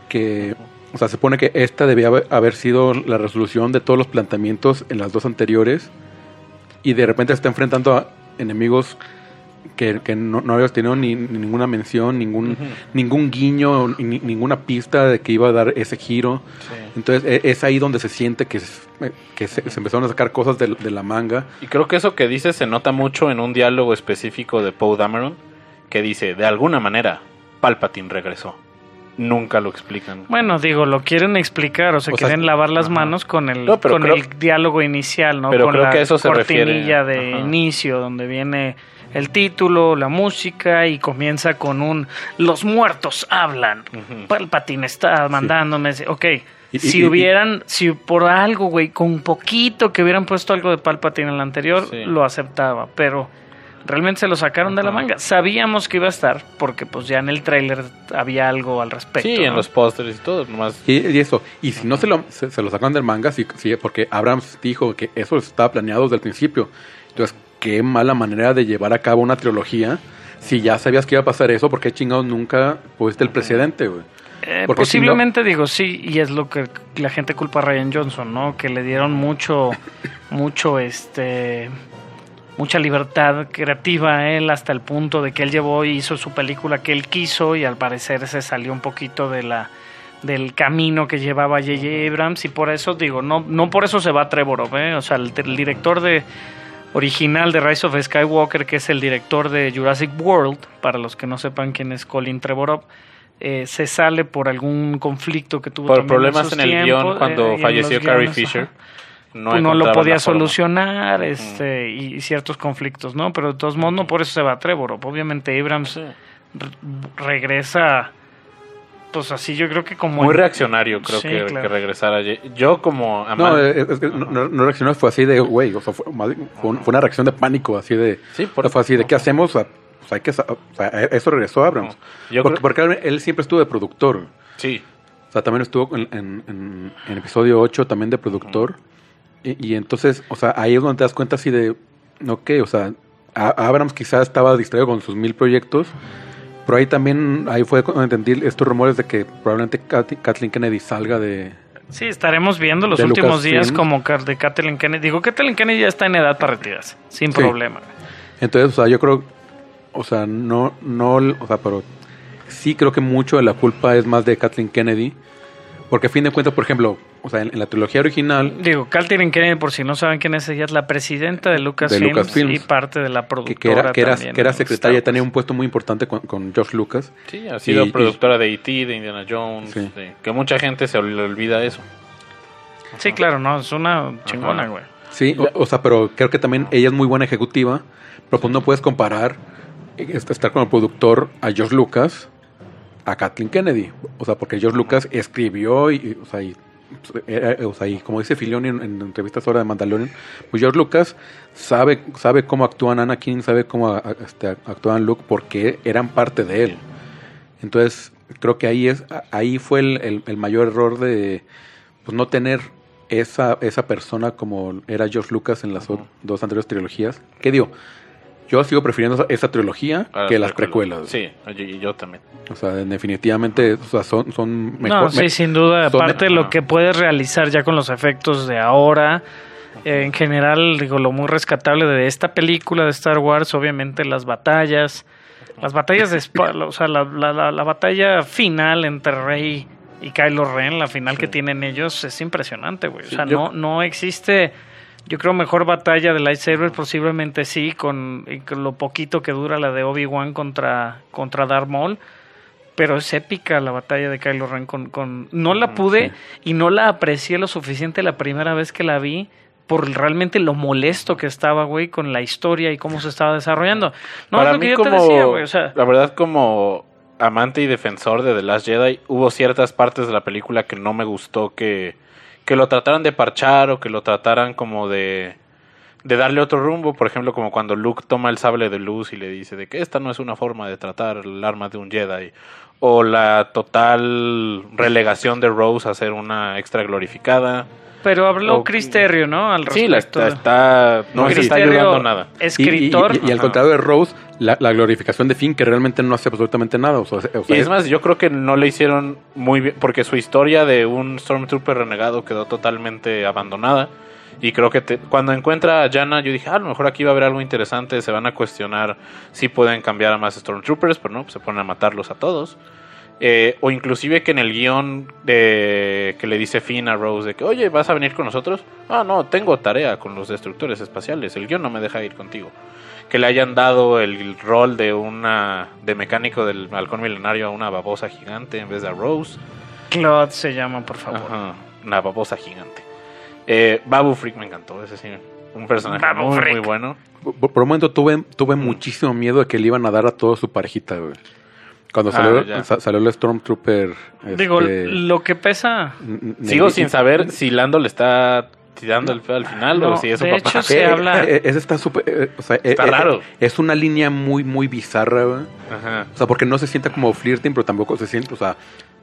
Que, o sea, se supone que esta debía haber- sido la resolución de todos los planteamientos en las dos anteriores. Y de repente se está enfrentando a enemigos que, que no, no habías tenido ni, ni ninguna mención, ningún, ningún guiño, ni- ninguna pista de que iba a dar ese giro. Entonces e- es ahí donde se siente que, que se, se empezaron a sacar cosas de, de la manga. Y creo que eso que dice se nota mucho en un diálogo específico de Poe Dameron. Que dice: De alguna manera, Palpatine regresó. Nunca lo explican. Bueno, digo, lo quieren explicar, o sea, O sea, quieren lavar las ajá. manos con el, No, con creo- el diálogo inicial, ¿no? pero con creo la que a eso se cortinilla refiere. de Ajá. inicio, donde viene el título, la música y comienza con un Los muertos hablan. Palpatine está mandándome. Ok, Y- si y- y- hubieran, si por algo, güey, con un poquito que hubieran puesto algo de Palpatine en el anterior, Sí. lo aceptaba, pero realmente se lo sacaron de la manga. Sabíamos que iba a estar, porque pues ya en el tráiler había algo al respecto. Sí, en los pósteres y todo. Nomás. Y, y eso, y si no se lo, se, se lo sacan del manga, sí, sí, porque Abrams dijo que eso estaba planeado desde el principio. Entonces, qué mala manera de llevar a cabo una trilogía. Si ya sabías que iba a pasar eso, ¿por qué chingados nunca pusiste el precedente, güey? Eh, Porque posiblemente digo sí y es lo que la gente culpa a Ryan Johnson no que le dieron mucho mucho este mucha libertad creativa a él hasta el punto de que él llevó y hizo su película que él quiso y al parecer se salió un poquito de la del camino que llevaba J.J. Abrams y por eso digo no no por eso se va Trevorov ¿eh? o sea el, el director de original de Rise of Skywalker que es el director de Jurassic World para los que no sepan quién es Colin Trevorov eh, se sale por algún conflicto que tuvo Por problemas sus en el tiempos, guion eh, cuando en falleció Carrie Fisher. ajá. No, Pues no lo podía solucionar este y, y ciertos conflictos, ¿no? Pero de todos modos no por eso se va a Trevorov. Obviamente Abrams Sí. re- regresa pues así yo creo que como Muy en- reaccionario, creo Sí, que, claro. que regresara. Yo, como No, amante. es, que no, reaccionó, fue así de, güey, o sea, fue, fue un- fue una reacción de pánico, así de, Sí, o por- sea, fue así de, ¿qué hacemos? O sea, pues hay que, o sea, eso regresó Abrams. Yo porque, creo- porque él, él siempre estuvo de productor. Sí. O sea, también estuvo en, en, en- en episodio 8 también de productor. Y, y entonces, o sea, ahí es donde te das cuenta así de, ok, o sea, Abrams quizás estaba distraído con sus mil proyectos, pero ahí también, ahí fue cuando entendí estos rumores de que probablemente Kath- Kathleen Kennedy salga de... Sí, estaremos viendo los últimos Lucasfilm. días como de Kathleen Kennedy. Digo, Kathleen Kennedy ya está en edad para retirarse, sin Sí. problema. Entonces, o sea, yo creo, o sea, no, no, o sea, pero sí creo que mucho de la culpa es más de Kathleen Kennedy, porque a fin de cuentas, por ejemplo, o sea, en, en la trilogía original, Digo, Kathleen Kennedy, por si no saben quién es, ella es la presidenta de Lucasfilms, Lucasfilms. y parte de la productora que era, que era, también que era de secretaria, tenía un puesto muy importante con, con George Lucas. Sí, ha sido Y- y- productora de E.T., de Indiana Jones. Sí. de- que mucha gente se le olvida eso. Sí, claro, no, es una chingona, Ajá. güey. Sí, o, o sea, pero creo que también ella es muy buena ejecutiva, pero pues no puedes comparar eh, est- estar con el productor a George Lucas a Kathleen Kennedy. O sea, porque George Lucas escribió y, o sea, y, pues, era- o sea, y como dice Filoni en, en entrevistas ahora de Mandalorian, pues George Lucas sabe, sabe cómo actúan Anakin, sabe cómo a- este, actúan Luke, porque eran parte de él. Entonces, creo que ahí es, ahí fue el, el- el mayor error de pues no tener esa, esa persona como era George Lucas en las dos anteriores trilogías. ¿Qué digo? Yo sigo prefiriendo esa, trilogía a que las precuelas. Sí, yo, yo también. O sea, definitivamente o sea, son, son No, mejor. sí, me- sin duda. Aparte de lo que puedes realizar ya con los efectos de ahora. eh, en general, digo, lo muy rescatable de esta película de Star Wars, obviamente las batallas. Las batallas de Spa- o sea, la, la- la- la batalla final entre Rey y Kylo Ren, la final que tienen ellos, es impresionante, güey. O Sí, sea, yo- no, no existe, yo creo, mejor batalla de lightsaber, posiblemente sí, con, con lo poquito que dura la de Obi-Wan contra, contra Darth Maul. Pero es épica la batalla de Kylo Ren con... con... No la pude y no la aprecié lo suficiente la primera vez que la vi por realmente lo molesto que estaba, güey, con la historia y cómo se estaba desarrollando. No, Para es lo mí que yo como, te decía, güey, o sea... la verdad como amante y defensor de The Last Jedi, hubo ciertas partes de la película que no me gustó que, que lo trataran de parchar o que lo trataran como de, de darle otro rumbo. Por ejemplo, como cuando Luke toma el sable de luz y le dice de que esta no es una forma de tratar el arma de un Jedi. O la total relegación de Rose a ser una extra glorificada. Pero habló o- Chris Terrio, ¿no? Al Sí, la está, está- no se está Terrio, ayudando nada. Y- y- Escritor. Y, y al contrario de Rose, la, la glorificación de Finn, que realmente no hace absolutamente nada. O sea, o sea, Y es más, yo creo que no le hicieron muy bien, porque su historia de un Stormtrooper renegado quedó totalmente abandonada. Y creo que te- cuando encuentra a Jana, yo dije, ah, a lo mejor aquí va a haber algo interesante, se van a cuestionar si pueden cambiar a más Stormtroopers, pero no, pues se ponen a matarlos a todos. Eh, o inclusive que en el guion de que le dice Finn a Rose de que, oye, ¿vas a venir con nosotros? Ah, no, tengo tarea con los destructores espaciales, el guion no me deja ir contigo. Que le hayan dado el rol de una de mecánico del halcón milenario a una babosa gigante en vez de a Rose. Claude se llama, por favor. Ajá, una babosa gigante. Eh, Babu Freak me encantó, ese sí, un personaje Babu muy, bueno. Por, por un momento tuve, tuve muchísimo miedo de que le iban a dar a toda su parejita, güey. Cuando Ah, salió, sa- salió el Stormtrooper. Digo, este, lo que pesa... Sigo sin saber si Lando le está tirando el feo al final No, o si es su de papá. hecho, se Eh, habla- eh, ese está súper. eh, o sea, eh, Está eh, raro. eh, es una línea muy, muy bizarra, güey. Ajá. O sea, porque no se siente como flirting, pero tampoco se siente, o sea,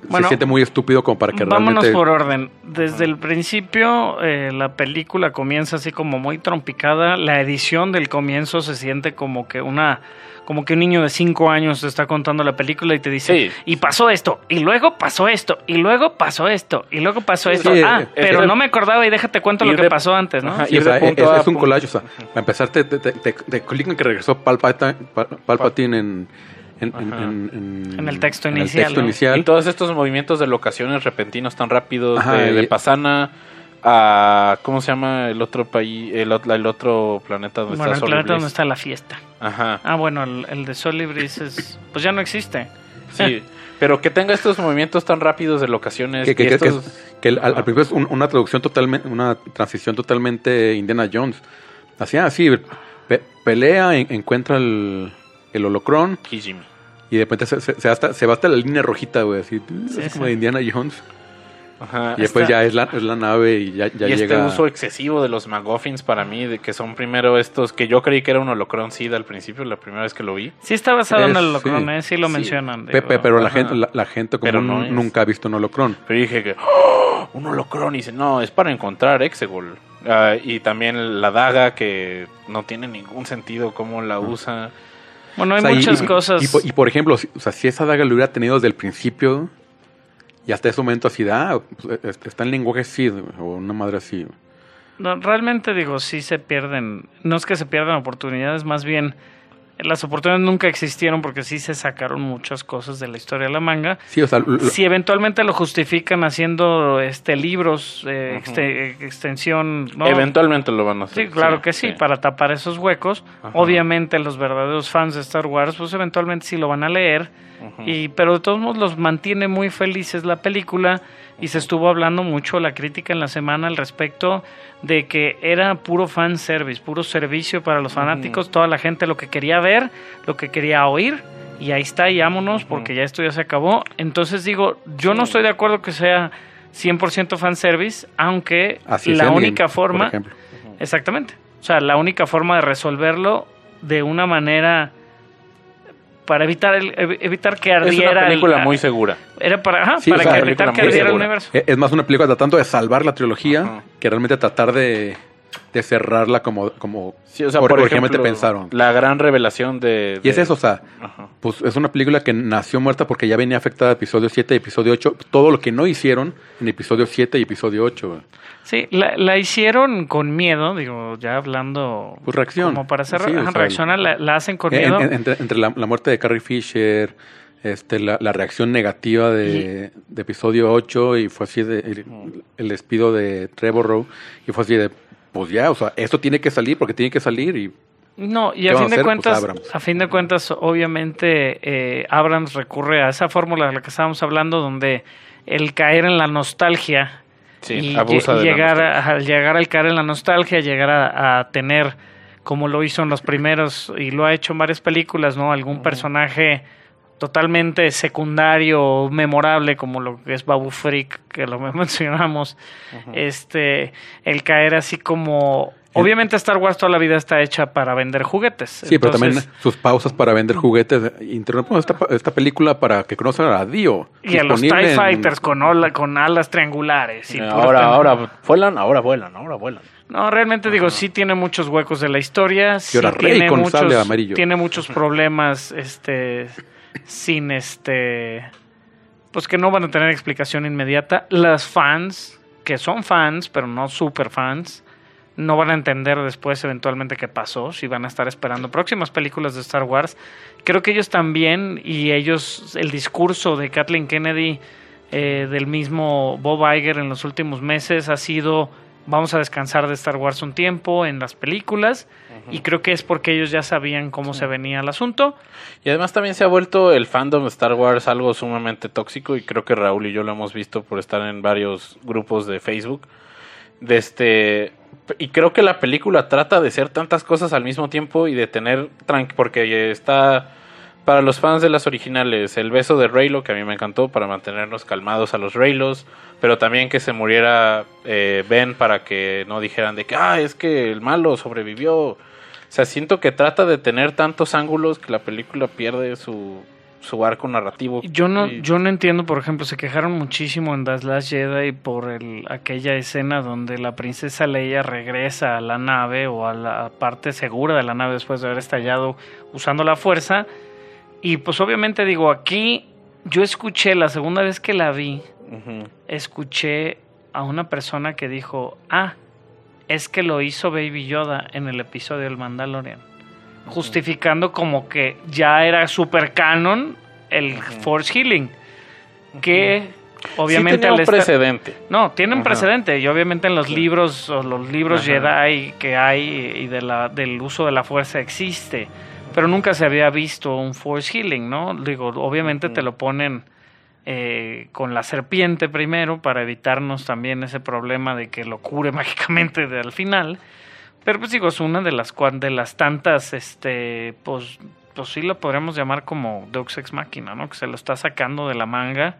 Bueno, se siente muy estúpido como para que Vámonos realmente. por orden. Desde el principio, eh, la película comienza así como muy trompicada. La edición del comienzo se siente como que una. Como que un niño de 5 años te está contando la película y te dice, Sí. y pasó esto, y luego pasó esto, y luego pasó esto, y luego pasó esto. Sí, ah, es- pero es- no me acordaba y déjate cuento lo que de- pasó antes, ¿no? Ajá, Sí, ir o sea, de punto es, A a es un collage, o sea, para empezar, te, te, te, te, te clican que regresó Palpatine, Pal- Palpatine en, en, en, Ajá. en- En el texto en inicial, texto ¿no? inicial. Y todos estos movimientos de locaciones repentinos tan rápidos Ajá, de, Pasana a ¿cómo se llama el otro país el, el otro planeta donde bueno, el está Sol y planeta donde está la fiesta. Ajá. Ah, bueno, el, el de Sol y Breeze es, pues ya no existe. Sí, pero que tenga estos movimientos tan rápidos de locaciones que, que, y que- que- estos- que el- al, principio es un- una traducción totalmente, una transición totalmente Indiana Jones. Así, así, pe- pelea, en- encuentra el, el holocron Kijimi. y de repente se, se, se hasta- se va hasta la línea rojita, güey, así, Sí, así como sí. de Indiana Jones. Ajá. Y después Está- ya es la, es la nave y ya, ya y este llega. uso excesivo de los McGuffins para mí, de que son primero estos, que yo creí que era un holocron SID al principio, la primera vez que lo vi. Sí está basado en el holocron, sí. ¿eh? sí lo Sí. mencionan. Pe- digo. pe- pero la gente, la, la gente como no nunca ha visto un holocron. Pero dije que, ¡Oh! un holocron, y dice, no, es para encontrar Exegol. Ah, y también la daga, que no tiene ningún sentido cómo la usa. Bueno, hay O sea, y- muchas y- cosas. Y, por- y por ejemplo, si, o sea, si esa daga lo hubiera tenido desde el principio y hasta ese momento así, ah, pues, es- está en lenguaje SID o una madre así. No, realmente digo, sí se pierden. No es que se pierdan oportunidades, más bien las oportunidades nunca existieron porque sí se sacaron muchas cosas de la historia de la manga. Sí, o sea, lo- Si eventualmente lo justifican haciendo este libros, eh, extensión, ¿no? Eventualmente lo van a hacer. Sí, claro que sí, para tapar esos huecos. Ajá. Obviamente los verdaderos fans de Star Wars, pues eventualmente sí lo van a leer. Y, pero de todos modos los mantiene muy felices la película y se estuvo hablando mucho la crítica en la semana al respecto de que era puro fan service, puro servicio para los fanáticos, toda la gente lo que quería ver, lo que quería oír y ahí está y vámonos porque ya esto ya se acabó. Entonces digo, yo no estoy de acuerdo que sea 100% fan service, aunque así la única forma. Exactamente. O sea, la única forma de resolverlo de una manera para evitar el, ev- evitar que Es ardiera una el- película muy segura. era para, ajá, Sí, para o sea, que evitar que ardiera el universo. Es más una película tratando de salvar la trilogía Ajá. que realmente tratar de, de cerrarla como, como Sí, o sea, or- por originalmente ejemplo, pensaron. La gran revelación de... Y es eso, o sea, Ajá. pues es una película que nació muerta porque ya venía afectada episodio 7 y episodio 8. Todo lo que no hicieron en episodio 7 y episodio 8. güey. Sí, la, la hicieron con miedo, digo, ya hablando. Pues reacción. Como para hacer Sí, o ajá, sea, reaccionar, la, la hacen con En- miedo. en- entre entre la, la muerte de Carrie Fisher, este, la, la reacción negativa de, de episodio 8 y fue así de, el, el despido de Trevor Rowe y fue así de, pues ya, o sea, esto tiene que salir porque tiene que salir y No, y ¿Qué a fin a de? Pues cuentas, Abrams. a fin de cuentas, obviamente, eh, Abrams recurre a esa fórmula de la que estábamos hablando, donde el caer en la nostalgia Sí, y abusa la llegar, a, nostalgia. al llegar al caer en la nostalgia, llegar a, a tener, como lo hizo en los primeros y lo ha hecho en varias películas, ¿no? Algún personaje totalmente secundario o memorable como lo que es Babu Freak, que lo mencionamos, este, el caer así como... Obviamente Star Wars toda la vida está hecha para vender juguetes. Sí, pero también sus pausas para vender juguetes. Interrumpimos esta, esta película para que conozcan a Dio. Y a los TIE en- Fighters con, ola- con alas triangulares. Y ahora, ahora vuelan, ahora vuelan, ahora vuelan. No, realmente digo, sí tiene muchos huecos de la historia. Sí ahora Rey tiene con muchos, sable amarillo. Tiene muchos problemas, este, sin este, pues que no van a tener explicación inmediata. Las fans, que son fans, pero no super fans, no van a entender después eventualmente qué pasó, si van a estar esperando próximas películas de Star Wars. Creo que ellos también, y ellos, el discurso de Kathleen Kennedy, eh, del mismo Bob Iger en los últimos meses, ha sido vamos a descansar de Star Wars un tiempo en las películas, y creo que es porque ellos ya sabían cómo se venía el asunto. Y además también se ha vuelto el fandom de Star Wars algo sumamente tóxico y creo que Raúl y yo lo hemos visto por estar en varios grupos de Facebook. De este y creo que la película trata de ser tantas cosas al mismo tiempo y de tener tranqui porque está para los fans de las originales el beso de Reylo que a mí me encantó para mantenernos calmados a los Reylos, pero también que se muriera eh, Ben para que no dijeran de que ah es que el malo sobrevivió. O sea, siento que trata de tener tantos ángulos que la película pierde su, su arco narrativo. Yo no, Y- yo no entiendo, por ejemplo, se quejaron muchísimo en The Last Jedi por el, aquella escena donde la princesa Leia regresa a la nave o a la parte segura de la nave después de haber estallado usando la fuerza. Y pues obviamente digo, aquí yo escuché, la segunda vez que la vi, escuché a una persona que dijo, ah, es que lo hizo Baby Yoda en el episodio del Mandalorian. Justificando como que ya era super canon el Force Healing. Que obviamente sí tenía un estar- precedente. no, tiene un Ajá. precedente y obviamente en los libros o los libros. Jedi que hay y de la, del uso de la fuerza existe, pero nunca se había visto un Force Healing, ¿no? Digo, obviamente te lo ponen eh, con la serpiente primero para evitarnos también ese problema de que lo cure mágicamente de al final. Pero pues digo, es una de las de las tantas, este, pues, pues sí lo podríamos llamar como Deus Ex Machina, ¿no? Que se lo está sacando de la manga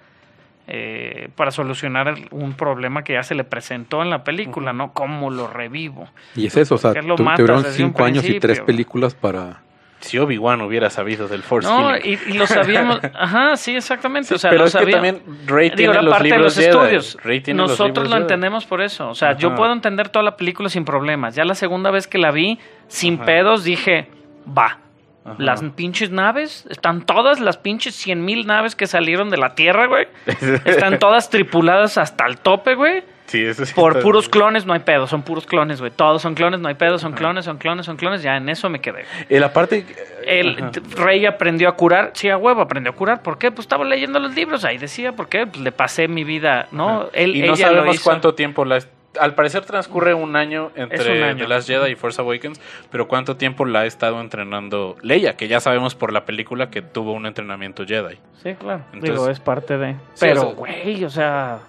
eh, para solucionar un problema que ya se le presentó en la película, ¿no? ¿Cómo lo revivo? Y es eso, o sea, ¿Por qué lo tu- matas tuvieron cinco años y tres películas para... Si Obi-Wan hubiera sabido del Force No, y, y lo sabíamos, ajá, sí, exactamente, Sí, o sea, pero lo es que también Rey Digo, tiene la los parte de libros los Jedi. estudios. Nosotros libros lo entendemos por eso. O sea, yo puedo entender toda la película sin problemas. Ya la segunda vez que la vi, sin Ajá. pedos, dije, va. Ajá. Las pinches naves, están todas las pinches cien mil naves que salieron de la Tierra, güey. Están todas tripuladas hasta el tope, güey. Sí, eso sí Por puros clones no hay pedo, son puros clones, güey. Todos son clones, no hay pedo, son clones, son clones, son clones. Ya en eso me quedé. Y la parte... El Ajá. rey aprendió a curar, sí, a huevo aprendió a curar. ¿Por qué? Pues estaba leyendo los libros, ahí decía, ¿por qué? Pues le pasé mi vida, ¿no? Ajá. Él, y no ella lo sabemos hizo. cuánto tiempo la... Al parecer transcurre un año entre un año. The Last Jedi y Force Awakens, pero cuánto tiempo la ha estado entrenando Leia, que ya sabemos por la película que tuvo un entrenamiento Jedi. Sí, claro. Entonces- Digo, es parte de. Pero, güey, o sea.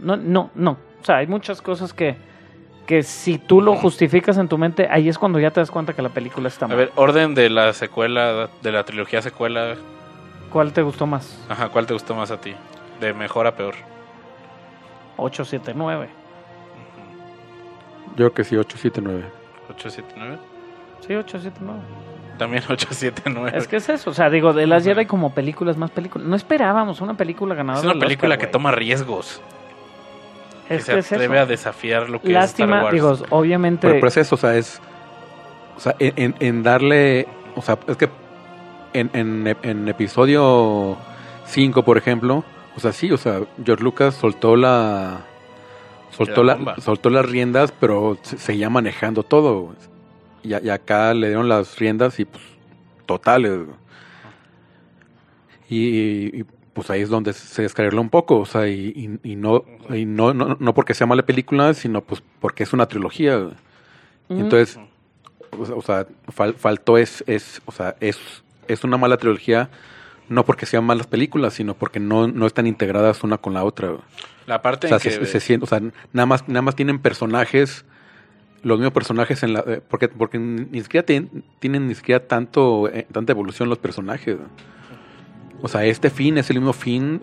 No, no, no. O sea, hay muchas cosas que. Que si tú lo justificas en tu mente, ahí es cuando ya te das cuenta que la película está A mal. ver, orden de la secuela, de la trilogía secuela, ¿Cuál te gustó más? ajá, ¿cuál te gustó más a ti? De mejor a peor. 8, 7, 9. Yo creo que sí, 879. 879. Sí, 8, 7, 9. También 879. Es que es eso. O sea, digo, de las Jedi como películas, más películas. No esperábamos una película ganadora. Es una película Oscar, que toma riesgos. Que Es se que es atreve a desafiar lo que es Lástima, Star Wars. digo, obviamente. Pero, pero es eso, o sea, es. O sea, en, en- en darle. O sea, es que en, en, en episodio 5, por ejemplo, o sea, sí, o sea, George Lucas soltó la. Soltó, La soltó las riendas, pero se- seguía manejando todo. Y, acá le dieron las riendas y pues totales. y, pues ahí es donde se descarriló un poco, o sea, y, y- y no, y no, no, no porque sea mala película, sino pues porque es una trilogía. Entonces, o sea, fal- faltó es, es, o sea, es, es una mala trilogía, no porque sean malas películas, sino porque no, no están integradas una con la otra. La parte O sea, en que se, se siente- o sea, nada más, nada más tienen personajes, los mismos personajes en la, eh, porque, porque ni siquiera tienen, tienen ni siquiera tanto, eh, tanta evolución los personajes. O sea, este fin es el mismo fin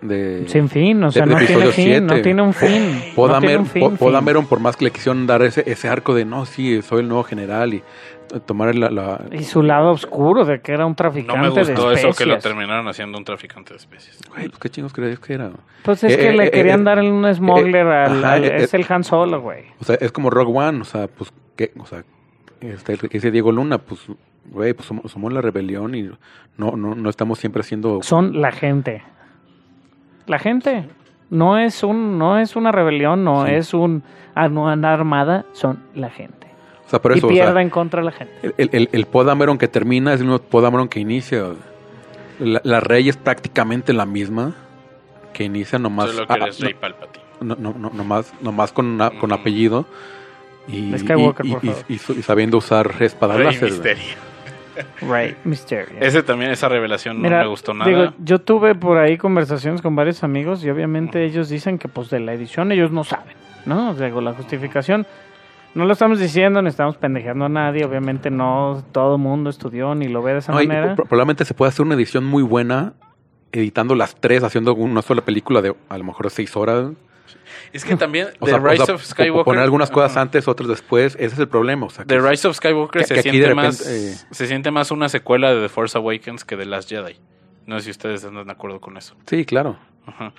de Sin fin, o sea, de- no de tiene episodio fin, no siete. tiene un fin. no tiene un fin, Po- Poe fin. Dameron, por más que le quisieron dar ese, ese arco de no, sí, soy el nuevo general y tomar la, la- Y su lado oscuro de que era un no traficante me de gustó eso que lo especies. terminaron haciendo un traficante de especies. Güey, pues qué chingos creías que era. Pues es Eh, que eh, le eh, querían eh, dar un smuggler eh, al, ajá, al- eh, es el Han Solo, güey. O sea, es como Rogue One, o sea, pues, ¿qué? O sea, este, el que dice Diego Luna, pues, güey, pues somos, somos la rebelión y no, no, no estamos siempre haciendo... Son la gente. La gente. No es un, no es una rebelión, no Sí. es un ah, no, una armada, son la gente. O sea, por y o sea, pierden contra la gente. el, el, el, el Poe Dameron que termina es el mismo Poe Dameron que inicia. La, la Rey es prácticamente la misma que inicia nomás... Solo que ah, eres Rey Palpatine. no, no, no, nomás, nomás con, una- con Mm. apellido y, Skywalker, y- por y- favor. y- y su- y sabiendo usar espada Rey láser. Right, Mysterio. Ese también, esa revelación Mira, no me gustó nada. digo, yo tuve por ahí conversaciones con varios amigos y obviamente ellos dicen que pues de la edición ellos no saben, ¿no? Digo, la justificación no lo estamos diciendo ni estamos pendejeando a nadie, obviamente no todo el mundo estudió ni lo ve de esa No, manera. pro- probablemente se puede hacer una edición muy buena editando las tres, haciendo una sola película de a lo mejor seis horas. Es que también O The sea, o Rise sea, of po- Skywalker... poner algunas cosas antes, otras después. Ese es el problema. O sea, que The Rise of Skywalker que- se, que aquí siente de más, repente, eh, se siente más una secuela de The Force Awakens que de Last Jedi. No sé si ustedes están de acuerdo con eso. Sí, claro. Ajá.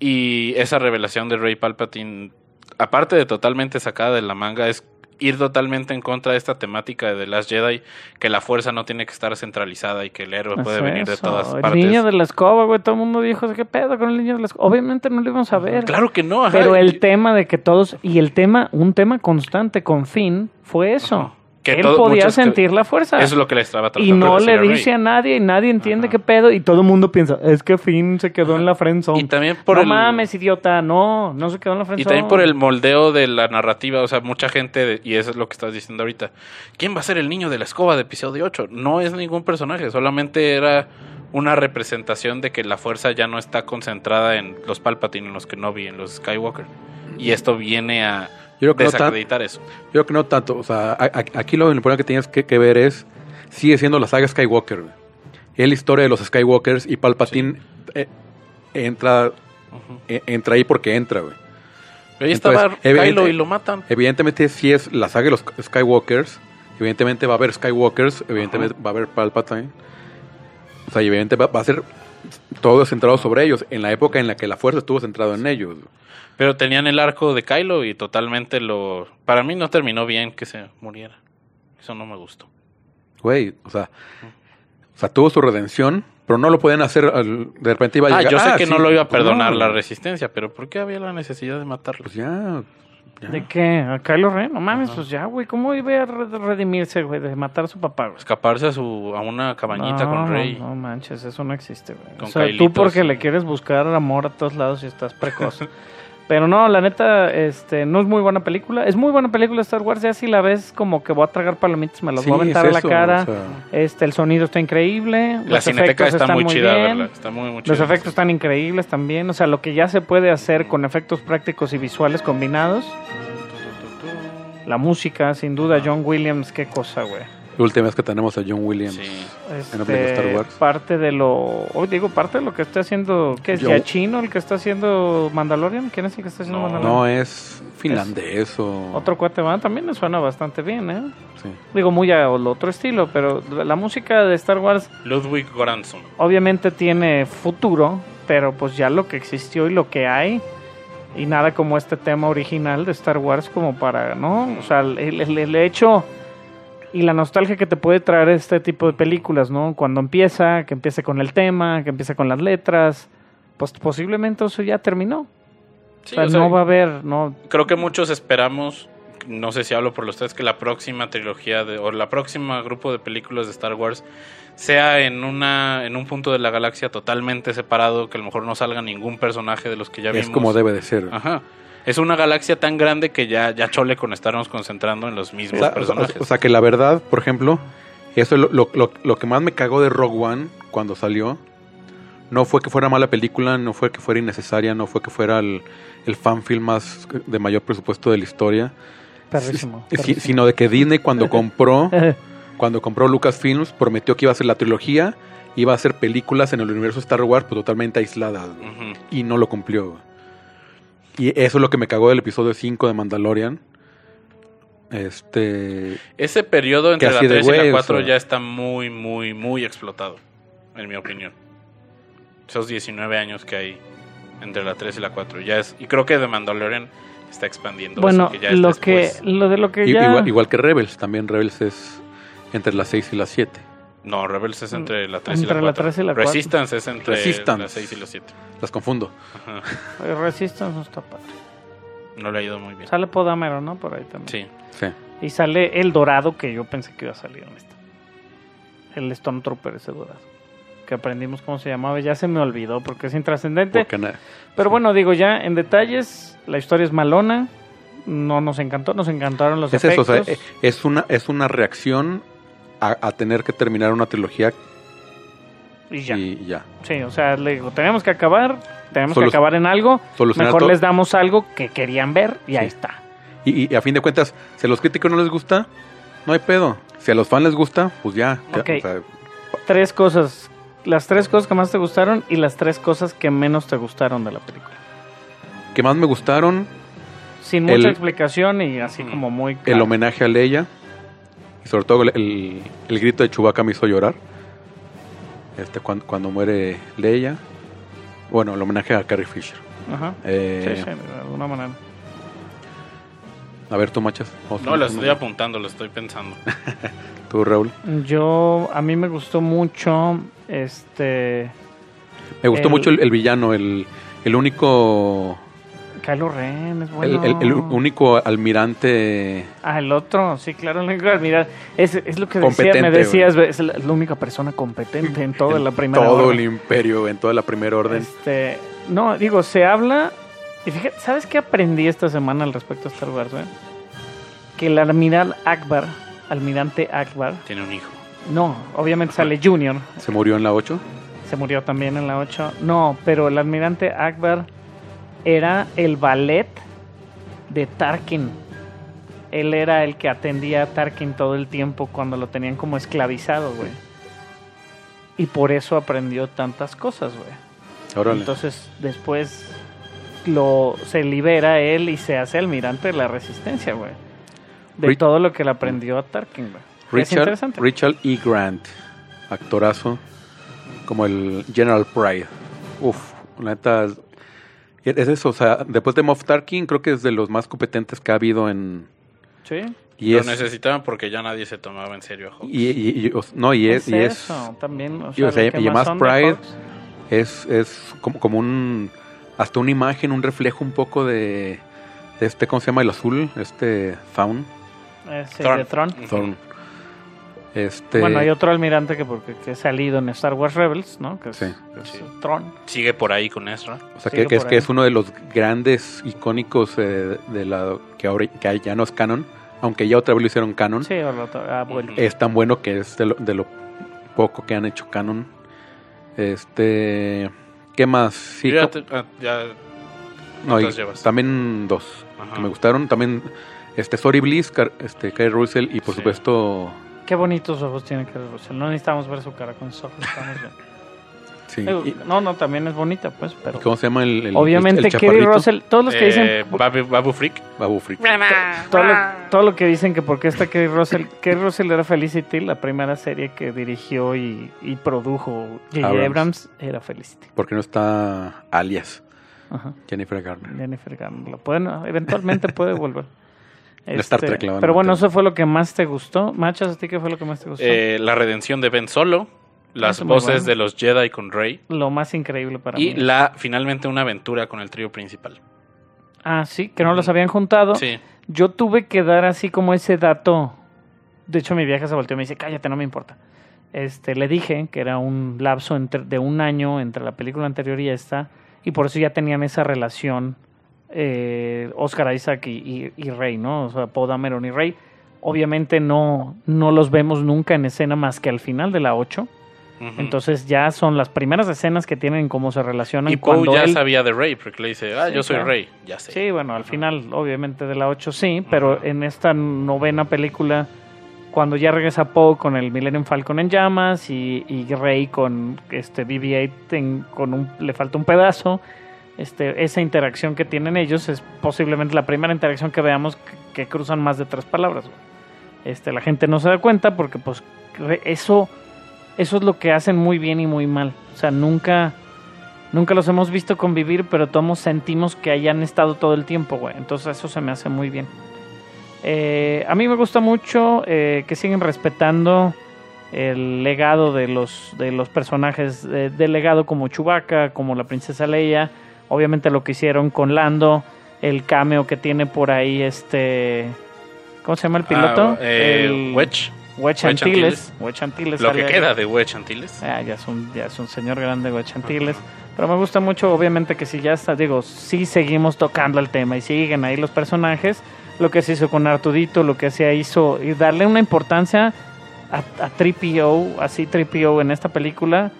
Y esa revelación de Rey Palpatine, aparte de totalmente sacada de la manga, es ir totalmente en contra de esta temática de The Last Jedi, que la fuerza no tiene que estar centralizada y que el héroe puede Es venir de todas el partes. niño de la escoba, güey, todo el mundo dijo, ¿qué pedo con el niño de la escoba? Obviamente no lo íbamos a ver. Claro que no, ajá. Pero el tema de que todos, y el tema, un tema constante con Finn fue eso. Ajá. Que Él todo- podía sentir la fuerza. Eso es lo que le estaba tratando y no de le decir dice a nadie y nadie entiende Ajá. qué pedo y todo el mundo piensa, es que Finn se quedó en la friendzone. Y también por no el- mames, idiota, no, no se quedó en la Y friendzone. también por el moldeo de la narrativa, o sea, mucha gente, de- y eso es lo que estás diciendo ahorita, ¿quién va a ser el niño de la escoba de episodio 8? No es ningún personaje, solamente era una representación de que la fuerza ya no está concentrada en los Palpatine, en los Kenobi, en los Skywalker. Y esto viene a creo que no tan- desacreditar eso. Yo creo que no tanto. O sea, a- a- aquí lo importante que tienes que, que ver es, sigue siendo la saga Skywalker. Es la historia de los Skywalkers y Palpatine eh, entra, Ujú. eh, entra ahí porque entra, güey. Ahí estaba Kylo y lo matan. Evidentemente sí es la saga de los Skywalkers. Evidentemente va a haber Skywalkers. Evidentemente va a haber Palpatine. O sea, y evidentemente va, va a ser todo centrado sobre ellos. En la época en la que la fuerza estuvo centrado en ellos. Pero tenían el arco de Kylo y totalmente lo... Para mí no terminó bien que se muriera. Eso no me gustó. Güey, o sea, o sea, tuvo su redención, pero no lo podían hacer al- de repente iba a Ah, llegar. yo sé que sí, no lo iba a pues perdonar no. la resistencia, pero ¿por qué había la necesidad de matarlo? Pues ya. ya. ¿De qué? ¿A Kylo Ren? No mames, Ajá. pues ya, güey, ¿cómo iba a re- redimirse, güey, de matar a su papá, güey? Escaparse a su a una cabañita No, con Rey. No manches, eso no existe, güey. Con O sea, tú Kylitos. porque le quieres buscar amor a todos lados y estás precoz. Pero no, la neta, este, no es muy buena película. Es muy buena película Star Wars, ya si la ves como que voy a tragar palomitas, me las Sí, voy a aventar es a la cara. o sea, Este, el sonido está increíble. La los cineteca efectos está están muy chida, bien. ¿verdad? Está muy, muy chida. Los efectos están increíbles también. O sea, lo que ya se puede hacer con efectos prácticos y visuales combinados. La música, sin duda, John Williams, qué cosa, güey. La última vez que tenemos a John Williams. Sí. En la Star Este, Wars. parte de lo, hoy digo, parte de lo que está haciendo, ¿qué es? Yo- ¿Yachino el que está haciendo Mandalorian? ¿Quién es el que está haciendo No. Mandalorian? No es finlandés o. Otro cuate va, también me suena bastante bien, ¿eh? Sí. Digo, muy al otro estilo, pero la música de Star Wars Ludwig Göransson. obviamente tiene futuro, pero pues ya lo que existió y lo que hay Y nada como este tema original de Star Wars como para, ¿no? O sea, el, el- el hecho y la nostalgia que te puede traer este tipo de películas, ¿no? Cuando empieza, que empiece con el tema, que empiece con las letras, pues posiblemente eso ya terminó. Sí, o sea, o sea, no va a haber, no, creo que muchos esperamos, no sé si hablo por los tres, que la próxima trilogía de, o la próxima grupo de películas de Star Wars sea en una en un punto de la galaxia totalmente separado, que a lo mejor no salga ningún personaje de los que ya es vimos. como debe de ser. Ajá. Es una galaxia tan grande que ya, ya chole con estarnos concentrando en los O mismos o- personajes. o sea, que la verdad, por ejemplo, eso es lo, lo- lo- lo que más me cagó de Rogue One cuando salió. No fue que fuera mala película, no fue que fuera innecesaria, no fue que fuera el, el fanfilm más de mayor presupuesto de la historia. perrísimo. Si- perrísimo. sino de que Disney cuando compró cuando compró Lucasfilms prometió que iba a hacer la trilogía, iba a hacer películas en el universo Star Wars pues, totalmente aisladas y no lo cumplió. Y eso es lo que me cagó del episodio 5 de Mandalorian. Este, Ese periodo entre la así de 3 y la güey, o 4 sea. ya está muy, muy, muy explotado, en mi opinión. Esos 19 años que hay entre la 3 y la 4. Ya es, y creo que The Mandalorian está expandiendo. Bueno, eso, que ya es lo que, lo de lo que ya... igual, igual que Rebels, también Rebels es entre las 6 y las 7. No, Rebels es entre la 3 y Entre la la 4. 3 y la 4. Resistance es entre Resistance. la 6 y la 7. Las confundo. Ajá. Resistance no está padre. No le ha ido muy bien. Sale Podamero, ¿no? Por ahí también. Sí. Sí. Y sale el dorado que yo pensé que iba a salir en esta. El Stormtrooper ese dorado. Que aprendimos cómo se llamaba. Ya se me olvidó porque es intrascendente. Porque na- Pero bueno, digo ya en detalles. La historia es malona. No nos encantó. Nos encantaron los es eso, o sea, es una, es una reacción a, a tener que terminar una trilogía y ya. y ya. Sí, o sea, le digo, tenemos que acabar. Tenemos Solu- que acabar en algo. Mejor todo. les damos algo que querían ver y ahí está. Y, y a fin de cuentas, si a los críticos no les gusta, no hay pedo. Si a los fans les gusta, pues ya. ya, Ok. o sea, Tres cosas. Las tres cosas que más te gustaron y las tres cosas que menos te gustaron de la película. que más me gustaron, Sin mucha El- explicación y así como muy... el homenaje a Leia. Y sobre todo el, el- el grito de Chewbacca me hizo llorar. Este, cuando, cuando muere Leia. Bueno, el homenaje a Carrie Fisher. Ajá. Eh, Sí, sí, de alguna manera. A ver, tú, machas. No, lo estoy apuntando, lo estoy pensando. Tú, Raúl. Yo, a mí me gustó mucho, este, Me gustó El- mucho el, el villano, el, el único. Kylo Ren, es el- bueno. el, el único almirante. Ah, el otro, sí, claro, el único, mira, es, es lo que decía, me decías, es la, la única persona competente en toda en la primera todo orden. el imperio, en toda la primera orden. Este, no, digo, se habla. Y fíjate, ¿sabes qué aprendí esta semana al respecto de Star Wars, güey? Que el almiral Akbar, almirante Akbar, Tiene un hijo. no, obviamente sale Junior, Se murió en la 8. se murió también en la 8. No, pero el almirante Akbar era el ballet de Tarkin. Él era el que atendía a Tarkin todo el tiempo cuando lo tenían como esclavizado, güey. Y por eso aprendió tantas cosas, güey. Entonces después lo se libera él y se hace almirante de la resistencia, güey. De todo lo que le aprendió a Tarkin, güey. Es Richard, interesante. Richard E. Grant, actorazo, como el General Pride. Uf, la neta, es- es eso, o sea, después de Moff Tarkin creo que es de los más competentes que ha habido en... Sí. Y lo es, necesitaban porque ya nadie se tomaba en serio a Hawks. y, y- y- o- no, y es, y es, eso, también. O y, sea, o sea, y más Pride es, es como, como un, hasta una imagen, un reflejo un poco de, de este, ¿cómo se llama? El azul, este Faun, Eh, sí, Thrawn. de. Ujú. Thorn. Este, Bueno, hay otro almirante que porque que ha salido en Star Wars Rebels, ¿no? Que es, Sí. que es Sí. Thrawn. Sigue por ahí con Ezra. O sea, que, que es que es uno de los grandes icónicos eh, de la que ahora que ya no es canon, aunque ya otra vez lo hicieron canon. Sí, o lo- ha vuelto. Ujú. Es tan bueno que es de lo, de lo poco que han hecho canon. Este, ¿qué más? Sí, ya, te- ah, ya- no, y también dos Ajá. que me gustaron. También este Sorry Bliss, este Kyle Russell y por Sí. supuesto, Qué bonitos ojos tiene Kerry Russell. No necesitamos ver su cara con sus ojos. estamos bien. sí. Digo, y- no, no, también es bonita, pues, pero. ¿Cómo se llama el, el- Obviamente, el, el Kerry? Russell, todos los que Eh, dicen. Babu, Babu Freak. Babu Frick. todo, lo, todo lo que dicen que porque está Kerry Russell. Kerry Russell era Felicity, la primera serie que dirigió y, y produjo J.J. Abrams. Abrams. era Felicity. Porque no está alias. Ajá. Jennifer Garner. Jennifer Garner. Lo pueden, eventualmente puede volver. Star Trek la pero bueno, eso fue lo que más te gustó. Machas, ¿a ti qué fue lo que más te gustó? Eh, la redención de Ben Solo, las Eso muy voces bueno. de los Jedi con Rey lo más increíble para y mí. la finalmente una aventura con el trío principal. Ah, sí, que no los habían juntado. Sí. Yo tuve que dar así como ese dato. De hecho, mi vieja se volteó y me dice, cállate, no me importa. Este, le dije que era un lapso entre- de un año entre la película anterior y esta, y por eso ya tenían esa relación eh, Oscar Isaac y, y, y Rey, ¿no? O sea, Poe Dameron y Rey. Obviamente no, no los vemos nunca en escena más que al final de la 8. Ujú. Entonces ya son las primeras escenas que tienen cómo se relacionan y Poe ya él... sabía de Rey, porque le dice, ah, Sí, yo soy claro. Rey. Ya sé. Sí, bueno, al final, obviamente, de la 8 sí, pero en esta novena película, cuando ya regresa Poe con el Millennium Falcon en llamas y, y Rey con este BB-8 en- con un, le falta un pedazo, este, esa interacción que tienen ellos es posiblemente la primera interacción que veamos que, cruzan más de tres palabras. Este, la gente no se da cuenta porque pues eso, eso es lo que hacen muy bien y muy mal. O sea, nunca... Nunca los hemos visto convivir, pero todos sentimos que hayan estado todo el tiempo, güey. Entonces eso se me hace muy bien. Eh, a mí me gusta mucho eh, que siguen respetando el legado de los, de los personajes de- del legado como Chewbacca, como la princesa Leia. Obviamente lo que hicieron con Lando, el cameo que tiene por ahí este... ¿Cómo se llama el piloto? Ah, eh, el Wedge. Wedge Wedge Antilles. Wedge Antilles Lo que ahí. queda de Wedge Antilles. Ah, ya es un, ya es un señor grande, güey, Chantiles. Pero me gusta mucho, obviamente, que si ya está, digo, si seguimos tocando el tema y siguen ahí los personajes, lo que se hizo con Artudito, lo que se hizo, y darle una importancia a, a 3PO, así 3PO en esta película.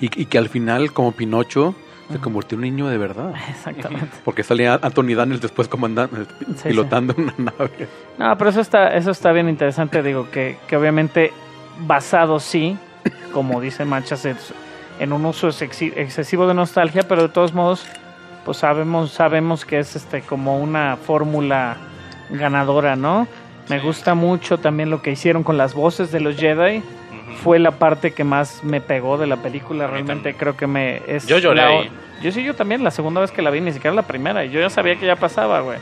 Y, y que al final, como Pinocho, se convirtió en un niño de verdad. Exactamente. Porque salía Anthony Daniels después comandando, Sí, pilotando una nave. No, pero eso está, eso está bien interesante, digo, que, que obviamente basado sí, como dice Manchas, es- en un uso excesivo de nostalgia, pero de todos modos, pues sabemos, sabemos que es este como una fórmula ganadora, ¿no? Me gusta mucho también lo que hicieron con las voces de los Jedi. Fue la parte que más me pegó de la película. Realmente creo que me es Yo lloré la- yo sí, yo también, la segunda vez que la vi, ni siquiera la primera. y Yo ya sabía que ya pasaba, güey.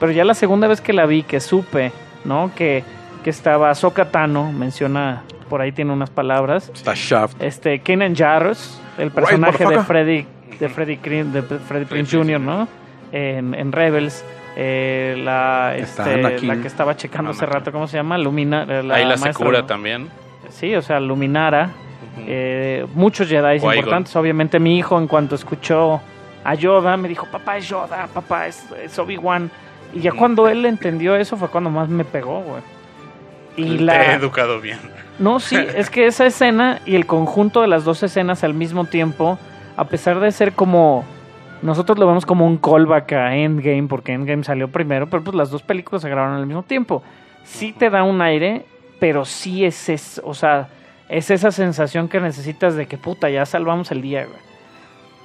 Pero ya la segunda vez que la vi, que supe, ¿no? Que, que estaba Sokatano, menciona, por ahí tiene unas palabras. Está Shaft. Este, Kenan Jarrus, el personaje de. Freddy, de Freddy, Crin- de Freddy Prince Jr., ¿no? En, en Rebels. Eh, la, este, la que estaba checando hace rato, ¿cómo se llama? Lumina, eh, la Ahí la maestra, Secura ¿no? también. Sí, o sea, Luminara. Eh, muchos Jedi importantes. Obviamente mi hijo en cuanto escuchó a Yoda me dijo, papá es Yoda, papá es, es Obi-Wan. Y ya cuando él entendió eso fue cuando más me pegó, güey. Y Te he la... educado bien. No, sí, es que esa escena y el conjunto de las dos escenas al mismo tiempo, a pesar de ser como... Nosotros lo vemos como un callback a Endgame, porque Endgame salió primero, pero pues las dos películas se grabaron al mismo tiempo. Sí te da un aire, pero sí es, es o sea, es esa sensación que necesitas de que puta, ya salvamos el día, güey.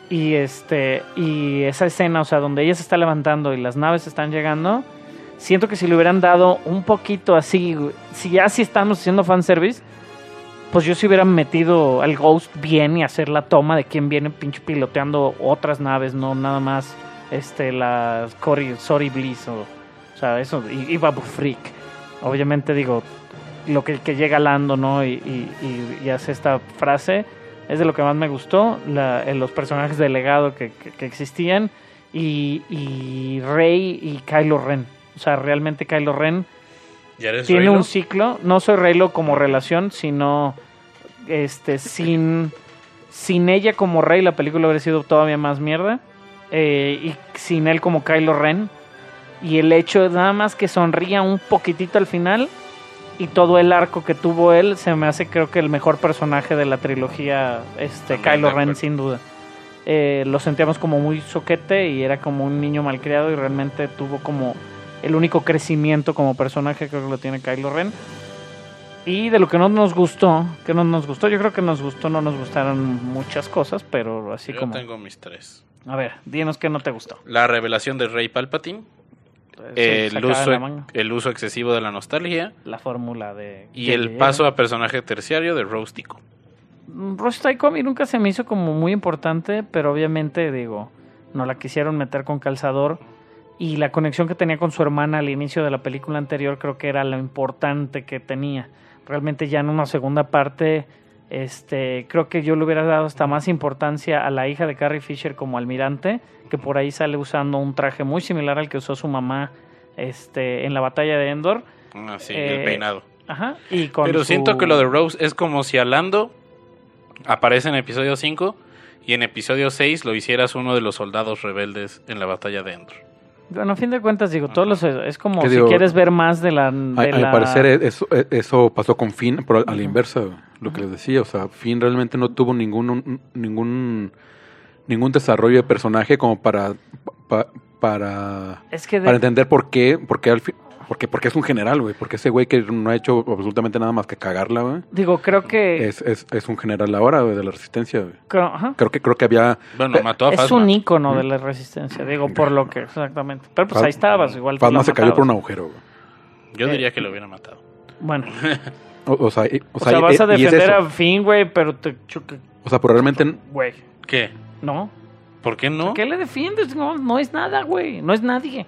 Y este, y esa escena, o sea, donde ella se está levantando y las naves están llegando, siento que si le hubieran dado un poquito así, si ya sí estamos haciendo fanservice, pues yo si hubiera metido al Ghost bien y hacer la toma de quién viene pinche piloteando otras naves, no nada más este la Cory, Sorry Bliss o, o sea, eso, y, y Babu Freak. Obviamente digo, lo que, que llega Lando, ¿no? Y, y, y- hace esta frase, es de lo que más me gustó, la- eh, los personajes de legado que, que- que existían, y, y Rey y Kylo Ren. O sea, realmente Kylo Ren ¿Ya eres tiene Reylo? un ciclo. No soy Reylo como relación, sino este sin sin ella como rey la película habría sido todavía más mierda. Eh, y sin él como Kylo Ren. Y el hecho de nada más que sonría un poquitito al final y todo el arco que tuvo él se me hace creo que el mejor personaje de la trilogía este También, Kylo Ren sin duda. Eh, lo sentíamos como muy soquete y era como un niño malcriado y realmente tuvo como el único crecimiento como personaje creo que lo tiene Kylo Ren. Y de lo que no nos gustó, que no nos gustó, yo creo que nos gustó, no nos gustaron muchas cosas, pero así Yo como... tengo mis tres. A ver, dinos que no te gustó. La revelación de Rey Palpatine, el, uso, el uso excesivo de la nostalgia La fórmula de... y el paso a personaje terciario de Rose Tico. Tycoon a mí nunca se me hizo como muy importante, pero obviamente digo, no la quisieron meter con calzador y la conexión que tenía con su hermana al inicio de la película anterior creo que era lo importante que tenía. Realmente ya en una segunda parte, este, creo que yo le hubiera dado hasta más importancia a la hija de Carrie Fisher como almirante, que por ahí sale usando un traje muy similar al que usó su mamá este, en la batalla de Endor. Ah, sí, Eh, el peinado. Ajá. Y con Pero su- siento que lo de Rose es como si Alando aparece en episodio 5 y en episodio 6 lo hicieras uno de los soldados rebeldes en la batalla de Endor. Bueno, a fin de cuentas, digo, todos los, es como ¿Qué si digo? quieres ver más de la... De a mi la- parecer eso, e- eso pasó con Finn, pero a la inversa, lo que les decía, o sea, Finn realmente no tuvo ningún ningún ningún desarrollo de personaje como para pa- para Es que de- para entender por qué, por qué al fin, porque porque es un general, güey, porque ese güey que no ha hecho absolutamente nada más que cagarla, güey, digo, creo que... es, es, es un general ahora, güey, de la resistencia, güey. creo- ajá. Creo que creo que había Bueno, mató a Es Phasma. un ícono de la resistencia, digo, por lo que, exactamente. Pero pues ahí estabas, igual la se cayó por un agujero, güey. Yo Eh, diría que lo hubiera matado. Bueno, O, o sea, y- o o sea, sea, vas a es defender eso. a Finn, güey, pero te choque, O sea, pero realmente güey, ¿Qué? ¿no? ¿Por qué no? ¿Qué le defiendes? No, no es nada, güey, no es nadie.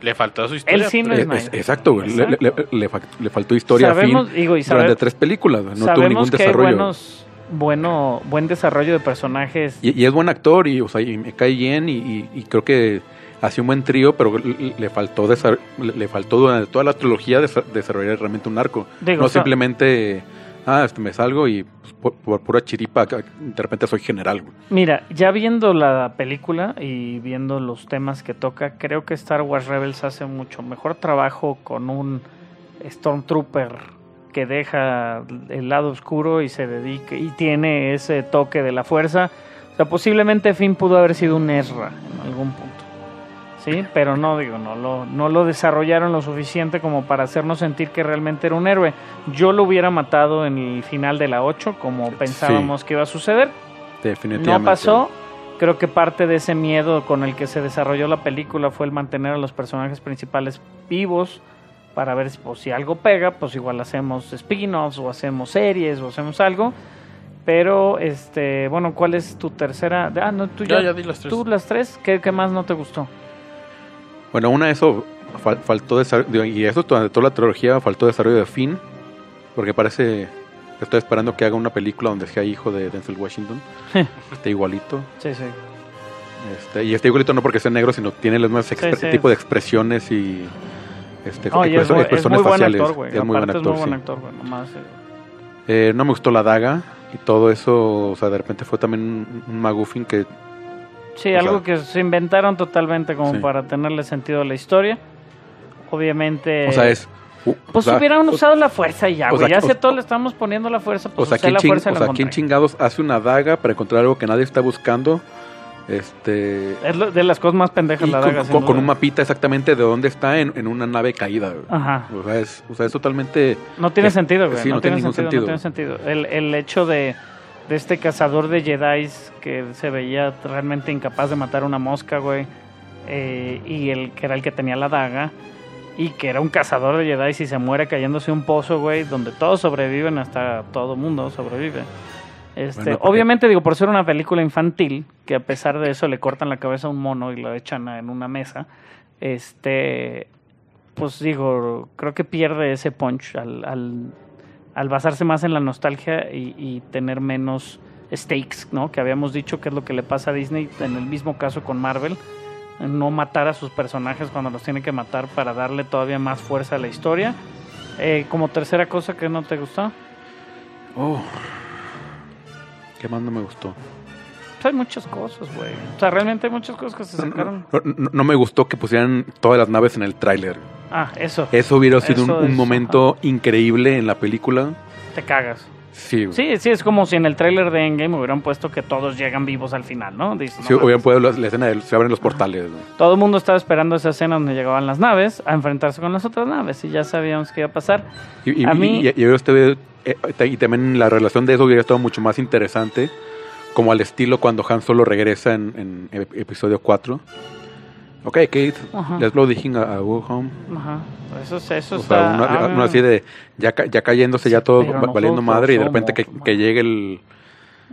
Le faltó su historia. Él sí no Eh, es exacto, güey. Le, le- le fa- le faltó historia a Sabemos, Finn digo, y sabe- durante tres películas. No tuvo ningún que hay desarrollo. buenos, bueno, buen desarrollo de personajes. Y, y es buen actor y, o sea, y me cae bien y, y- y creo que hacía un buen trío, pero le, faltó le, faltó durante toda la trilogía desa- desarrollar realmente un arco. Digo, no o sea- simplemente, ah, este, me salgo y pues, por, pura chiripa de repente soy general. Mira, ya viendo la película y viendo los temas que toca, creo que Star Wars Rebels hace mucho mejor trabajo con un Stormtrooper que deja el lado oscuro y se dedica y tiene ese toque de la fuerza. O sea, posiblemente Finn pudo haber sido un Ezra en algún punto. Sí, pero no digo, no lo, no lo desarrollaron lo suficiente como para hacernos sentir que realmente era un héroe. Yo lo hubiera matado en el final de la 8, como pensábamos que iba a suceder. Definitivamente. No pasó. Creo que parte de ese miedo con el que se desarrolló la película fue el mantener a los personajes principales vivos para ver si, pues, si algo pega, pues igual hacemos spin-offs o hacemos series o hacemos algo. Pero, este, bueno, ¿cuál es tu tercera? Ah, no, tú ya, Ya, ya di las tres. ¿Tú las tres? ¿Qué, qué más no te gustó? Bueno, una, eso fal- faltó desarrollo, y eso durante toda la trilogía faltó desarrollo de Finn, porque parece que estoy esperando que haga una película donde sea hijo de Denzel Washington, esté igualito. Sí, sí. Este, y este igualito no porque sea negro, sino tiene los mismos sí. tipo de expresiones y este, No, y es, muy buen actor, güey. Es muy buen actor, es muy sí. buen actor, güey. Nomás, eh, Eh, no me gustó la daga y todo eso, o sea, de repente fue también un, un McGuffin que Sí, O algo sea- que se inventaron totalmente como Sí. para tenerle sentido a la historia. Obviamente. o sea, es... Pues o sea, hubieran o- usado la fuerza y ya, o güey. sea, ya si o- a todos le estamos poniendo la fuerza, O pues sea, usé ¿quién, la ching- fuerza o sea, ¿quién chingados hace una daga para encontrar algo que nadie está buscando? Este... Es lo- de las cosas más pendejas la daga. con- con un mapita exactamente de dónde está en, en una nave caída. güey. Ajá. O sea, es, o sea, es totalmente... No tiene es- sentido, güey. sí, no, no tiene, tiene ningún sentido, no sentido. tiene sentido. El, el hecho de, de este cazador de Jedi que se veía realmente incapaz de matar una mosca, güey. eh, y el que era el que tenía la daga. Y que era un cazador de Jedi y se muere cayéndose un pozo, güey, donde todos sobreviven, hasta todo mundo sobrevive. Este, Bueno, porque- Obviamente, digo, por ser una película infantil, que a pesar de eso le cortan la cabeza a un mono y lo echan en una mesa, este, pues digo, creo que pierde ese punch al, al, al basarse más en la nostalgia y, y tener menos stakes, ¿no? Que habíamos dicho que es lo que le pasa a Disney en el mismo caso con Marvel, no matar a sus personajes cuando los tiene que matar para darle todavía más fuerza a la historia. Eh, como tercera cosa que no te gustó, Oh. ¿Qué más no me gustó? pues hay muchas cosas, güey. O sea, realmente hay muchas cosas que se No, sacaron. no, no- no me gustó que pusieran todas las naves en el tráiler. Ah, eso, Eso hubiera sido un, Eso un es, momento increíble en la película. te cagas. Sí. Sí, sí, es como si en el tráiler de Endgame hubieran puesto que todos llegan vivos al final, ¿no? Dices, Sí, no hubieran podido la, escena de se abren los portales. güey. Todo el mundo estaba esperando esa escena donde llegaban las naves a enfrentarse con las otras naves y ya sabíamos que iba a pasar. Y, y, A mí- y- y estado- eh, y también la relación de eso hubiera estado mucho más interesante, como al estilo cuando Han Solo regresa en, en ep- episodio 4. Ok, Kate, Ajá. let's blow the thing a, a go home. Ajá. Eso, es- eso O está. sea, una, una así de ya, ya cayéndose ya todo va- valiendo madre y de repente que, que llegue el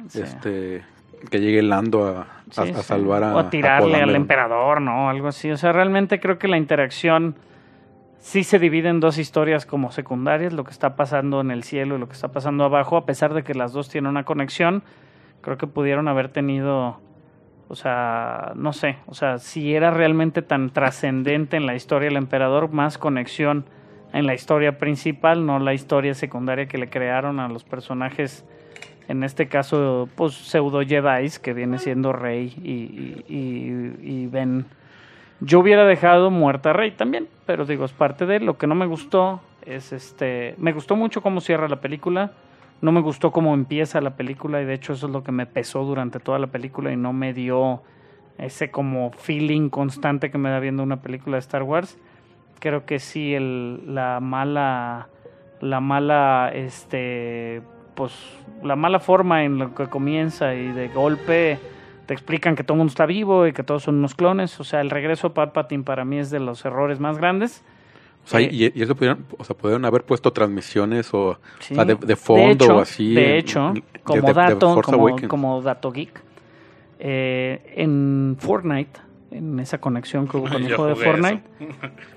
sí. este que llegue Lando a, a- Sí, a sí. salvar a O a tirarle al emperador, ¿no? Algo así. O sea, realmente creo que la interacción sí se divide en dos historias como secundarias, lo que está pasando en el cielo y lo que está pasando abajo, a pesar de que las dos tienen una conexión, creo que pudieron haber tenido, o sea, no sé, o sea, si era realmente tan trascendente en la historia del emperador, más conexión en la historia principal, no la historia secundaria que le crearon a los personajes en este caso, pues pseudo Jedi, que viene siendo Rey y, Ben. Yo hubiera dejado muerta Rey también, pero digo, es parte de él. Lo que no me gustó es este. Me gustó mucho cómo cierra la película. No me gustó cómo empieza la película, y de hecho, eso es lo que me pesó durante toda la película y no me dio ese como feeling constante que me da viendo una película de Star Wars. Creo que sí, el, la mala. La mala. Este pues la mala forma en lo que comienza y de golpe te explican que todo el mundo está vivo y que todos son unos clones. O sea, el regreso a Palpatine para mí es de los errores más grandes. O sea, Eh, y, y eso pudieron, o sea, pudieron haber puesto transmisiones o, Sí. o sea, de, de fondo hecho, o así. De en- hecho, de- como de- de dato, como, como dato geek, eh, en Fortnite, en esa conexión que hubo con el juego de Fortnite,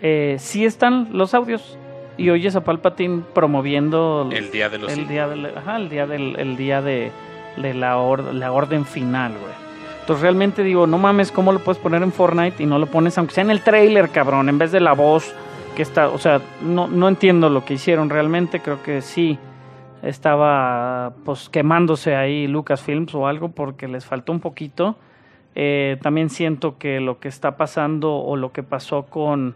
eh, sí están los audios. Y oyes a Palpatine promoviendo El día de los el día del, ajá, el día del el día de, de la, or- la orden final, güey. Entonces realmente digo, no mames, ¿cómo lo puedes poner en Fortnite y no lo pones aunque sea en el trailer, cabrón, en vez de la voz que está, o sea, no, no entiendo lo que hicieron realmente, creo que sí estaba pues quemándose ahí Lucasfilms o algo porque les faltó un poquito. Eh, también siento que lo que está pasando o lo que pasó con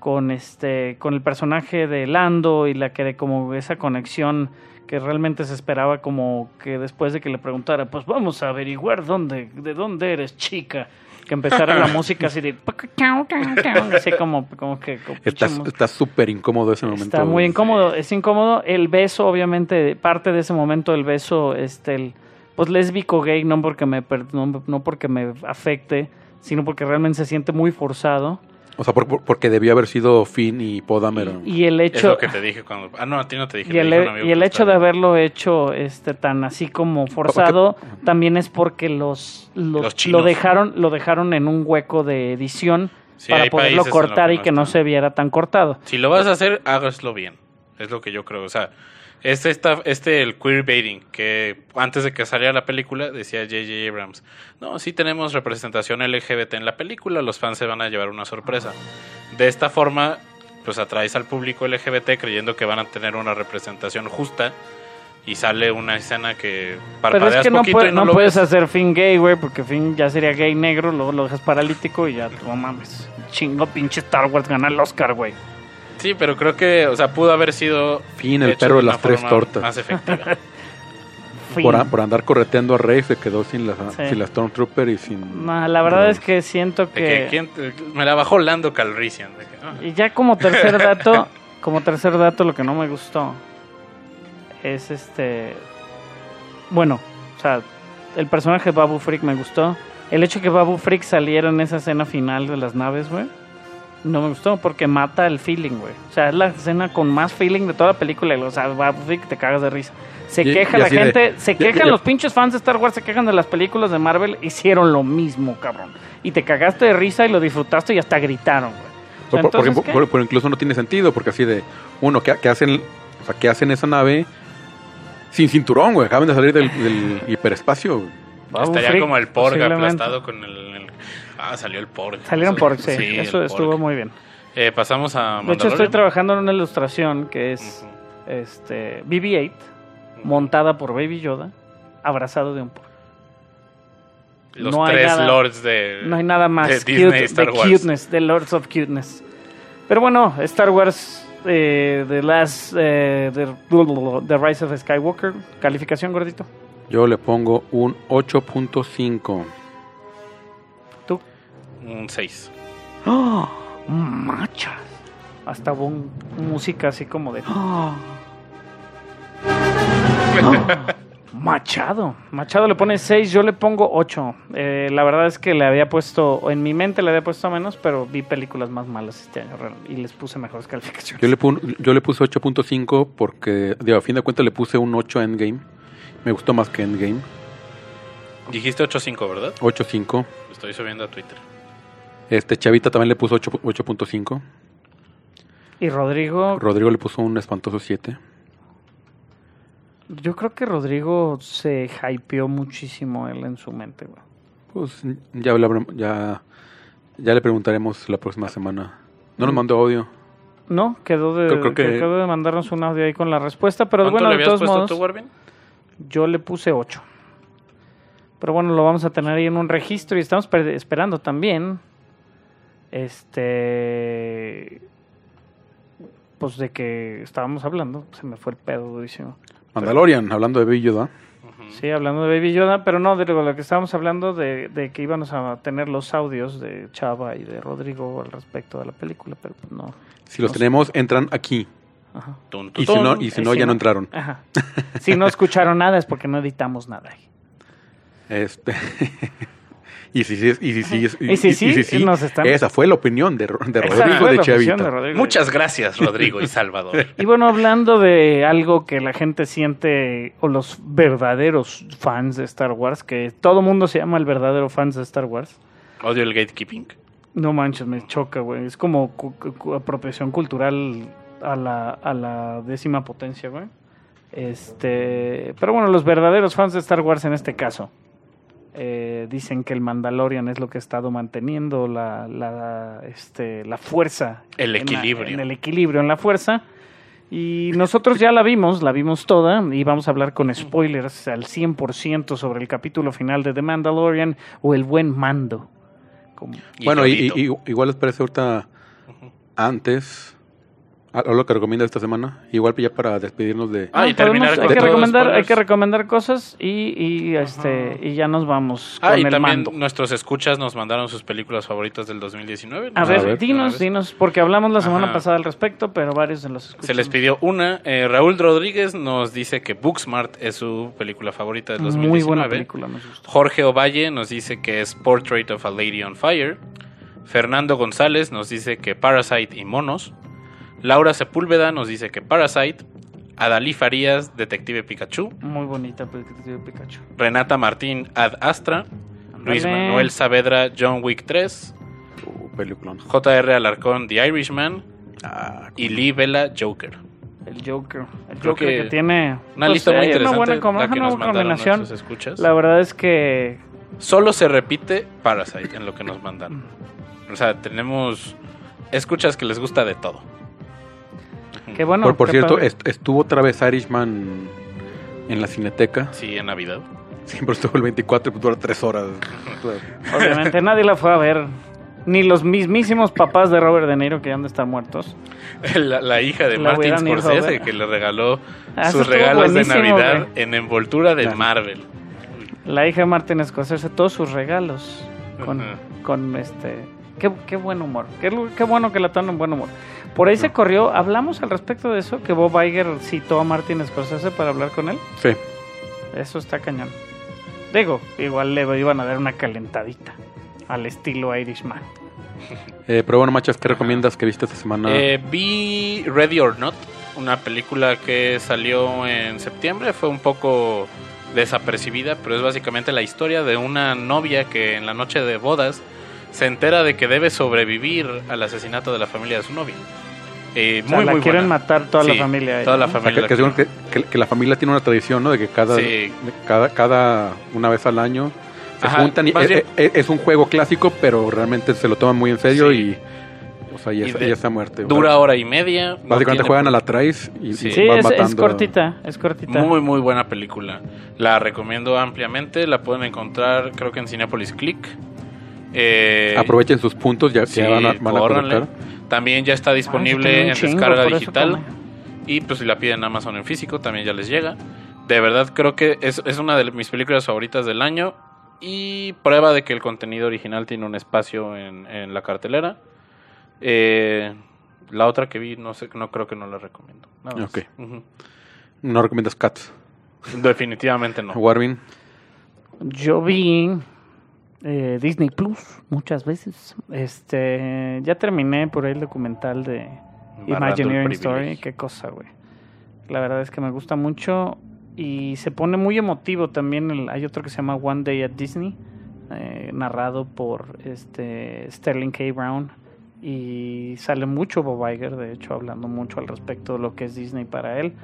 con este con el personaje de Lando y la que de como esa conexión que realmente se esperaba como que después de que le preguntara pues vamos a averiguar dónde de dónde eres chica que empezara la música así de así como como que como Está súper incómodo ese momento. Está muy incómodo, es incómodo. El beso, obviamente, parte de ese momento, el beso, este, el, pues lésbico gay, no porque me no, no porque me afecte, sino porque realmente se siente muy forzado. O sea, por- por- porque debió haber sido Finn y Poe Dameron. Y el Es hecho, lo que te dije cuando... Ah, no, a ti no te dije. y el, dije amigo y el hecho de haberlo hecho este tan así como forzado también es porque los, los, Los chinos. lo dejaron lo dejaron en un hueco de edición Sí, para poderlo cortar que y que no se viera tan cortado. Si lo vas a hacer, hágaslo bien. Es lo que yo creo. O sea, este, está, este el queerbaiting, que antes de que saliera la película, decía J.J. Abrams, no, sí tenemos representación LGBT en la película, los fans se van a llevar una sorpresa. De esta forma, pues atraes al público LGBT creyendo que van a tener una representación justa y sale una escena que Pero parpadeas es que no, poquito puede- y no, no lo puedes ves. hacer Finn gay, güey, porque Finn ya sería gay negro, luego lo dejas paralítico y ya, no mames. Chingo pinche Star Wars gana el Oscar, güey. Sí, pero creo que, o sea, pudo haber sido... Finn, el perro de las tres tortas. Más efectiva. Por, a- por andar correteando a Rey se quedó sin la, Sí. sin la Stormtrooper y sin... No, la verdad No. es que siento De que... que, ¿quién te- me la bajó Lando Calrissian. de que. Y ya como tercer dato, como tercer dato, lo que no me gustó es este. Bueno, o sea, el personaje de Babu Freak me gustó. El hecho que Babu Freak saliera en esa escena final de las naves, güey, no me gustó porque mata el feeling, güey. O sea, es la escena con más feeling de toda la película. O sea, Freak te cagas de risa. Se Y- queja y la de- gente, se quejan ya- los pinches fans de Star Wars, se quejan de las películas de Marvel, hicieron lo mismo, cabrón. Y te cagaste de risa y lo disfrutaste y hasta gritaron, güey. O sea, Por- por- entonces, por- por incluso no tiene sentido, porque así de... Uno, que, que hacen o sea, que hacen esa nave sin cinturón, güey? Acaban de salir del, del hiperespacio. Estaría como el Porg aplastado con el- Ah, salió el Porg. Salieron Eso- por sí, eso estuvo muy bien. Eh, pasamos a De hecho, estoy trabajando en una ilustración que es Ujú. este BB-8, montada por Baby Yoda, abrazado de un porco. Los no hay tres nada- lords de. No hay nada más de cute, Disney de Star Wars. cuteness, de Lords of Cuteness. Pero bueno, Star Wars, eh, The Last, eh, the, The Rise of Skywalker, calificación gordito. Yo le pongo un 8.5. Un 6. ¡Oh! Machas. Hasta hubo un- música así como de. ¡Oh! ¡Oh! Machado. Machado le pone 6, yo le pongo 8. la verdad es que le había puesto, en mi mente le había puesto menos, pero vi películas más malas este año y les puse mejores calificaciones. Yo le, pun- yo le puse 8.5 porque, digo, a fin de cuentas le puse un 8 a Endgame. Me gustó más que Endgame. Dijiste 8.5, ¿verdad? 8.5. Lo estoy subiendo a Twitter. Este Chavita también le puso 8 8.5. Y Rodrigo, Rodrigo le puso un espantoso 7. yo creo que Rodrigo se hypeó muchísimo él en su mente, güey. Pues ya, le- ya, ya le preguntaremos la próxima semana. No nos mandó audio. No, quedó de, Creo- creo que- quedó de mandarnos un audio ahí con la respuesta, pero ¿Cuánto bueno, le de todos puesto modos, tú, yo le puse 8. Pero bueno, lo vamos a tener ahí en un registro y estamos per- esperando también, este, pues de que estábamos hablando, se me fue el pedo durísimo. Mandalorian, hablando de Baby Yoda. Sí, hablando de Baby Yoda, pero no, de lo que estábamos hablando de, de que íbamos a tener los audios de Chava y de Rodrigo al respecto de la película, pero pues no. Si los No sé. tenemos, entran aquí. Ajá. Tun, tun, Y si no, tun. y si no si ya no no- entraron. Ajá. Si no escucharon nada es porque no editamos nada. Este. y si y si Y si sí, nos están- Esa fue la opinión de, Rodrigo de Chavita. de Rodrigo. Muchas gracias, Rodrigo y Salvador. Y bueno, hablando de algo que la gente siente, o los verdaderos fans de Star Wars, que todo mundo se llama el verdadero fans de Star Wars. Odio el gatekeeping. No manches, me choca, güey. Es como cu- cu- apropiación cultural a la, a la décima potencia, güey. Este, pero bueno, los verdaderos fans de Star Wars en este caso eh, dicen que el Mandalorian es lo que ha estado manteniendo la, la, este, la fuerza. El en la- equilibrio. en el equilibrio, en la fuerza. Y nosotros ya la vimos, la vimos toda, y vamos a hablar con spoilers al 100% sobre el capítulo final de The Mandalorian o el buen mando. Como- Y Bueno, y, Yodito. y- igual les parece ahorita antes. A- a lo que recomienda esta semana. Igual ya para despedirnos de. Ah, y terminar podemos- con hay que recomendar, hay que recomendar cosas y, y, este y ya nos vamos Ah, con y el también mando. nuestros escuchas nos mandaron sus películas favoritas del 2019. A ver, ver. dinos, dinos, porque hablamos la semana Ajá. pasada al respecto, pero varios de los escuchamos. Se les pidió una. Eh, Raúl Rodríguez nos dice que Booksmart es su película favorita del 2019. Muy buena película, me gustó. Jorge Ovalle nos dice que es Portrait of a Lady on Fire. Fernando González nos dice que Parasite y Monos. Laura Sepúlveda nos dice que Parasite. Adalí Farías, Detective Pikachu. Muy bonita película de Pikachu. Renata Martín, Ad Astra. Luis. Manuel Saavedra, John Wick 3. Uh, peliculón. J.R. Alarcón, The Irishman. Ah, Y Lee Vela, Joker. El Joker. El Creo Joker que, que tiene Una pues, lista muy hay interesante. Una buena, com- la que una buena combinación. La verdad es que Solo se repite Parasite en lo que nos mandan. O sea, tenemos escuchas que les gusta de todo. Que bueno. por por qué cierto, padre. estuvo otra vez Irishman en la cineteca. Sí, en Navidad. Siempre estuvo el 24 y pues dura 3 horas. Obviamente nadie la fue a ver. Ni los mismísimos papás de Robert De Niro que han de estar muertos. La, la hija de La Martin Scorsese que le regaló Ah, sus regalos de Navidad güey. en envoltura de Claro. Marvel. La hija de Martin Scorsese, todos sus regalos. Con, Ajá. con este. Qué, qué buen humor. Qué, qué bueno que la toman en buen humor. Por ahí se corrió. Hablamos al respecto de eso. Que Bob Iger citó a Martin Scorsese para hablar con él. Sí. Eso está cañón. Digo, igual le iban a dar una calentadita. Al estilo Irishman. Eh, pero bueno, machas, ¿qué recomiendas que viste esta semana? Eh, vi Ready or Not, una película que salió en septiembre. Fue un poco desapercibida, pero es básicamente la historia de una novia que en la noche de bodas se entera de que debe sobrevivir al asesinato de la familia de su novio. Eh, O sea, muy, la muy quieren buena. matar toda la familia. ahí, toda la ¿no? O sea, familia. que, que seguro que, que- que la familia tiene una tradición, ¿no? De que cada, Sí. de cada, cada una vez al año se Ajá, juntan y es, bien- es- es un juego clásico, pero realmente se lo toman muy en serio Sí. y, o sea, ya, Y es- de- ya está muerte. Dura hora y media. Básicamente juegan a la traes y, Sí. y Sí, vas es, es matando. cortita. Es cortita. Muy, muy buena película. La recomiendo ampliamente. La pueden encontrar, creo que en Cinepolis Click. Eh, Aprovechen sus puntos, ya, sí, ya van a, van a. También ya está disponible en chingo, descarga digital. Y pues si la piden en Amazon en físico, también ya les llega. De verdad creo que es, es una de mis películas favoritas del año. Y prueba de que el contenido original tiene un espacio en, en la cartelera. Eh, la otra que vi, no sé, no creo que no la recomiendo. Ok. No recomiendas Cats. Definitivamente no. Warvin. Yo vi eh, Disney Plus muchas veces. Este, ya terminé por ahí el documental de Imagineering Story. Qué cosa, güey. La verdad es que me gusta mucho. y se pone muy emotivo también. el- hay otro que se llama One Day at Disney, eh, narrado por este Sterling K. Brown. Y sale mucho Bob Iger, de hecho, hablando mucho al respecto de lo que es Disney para él.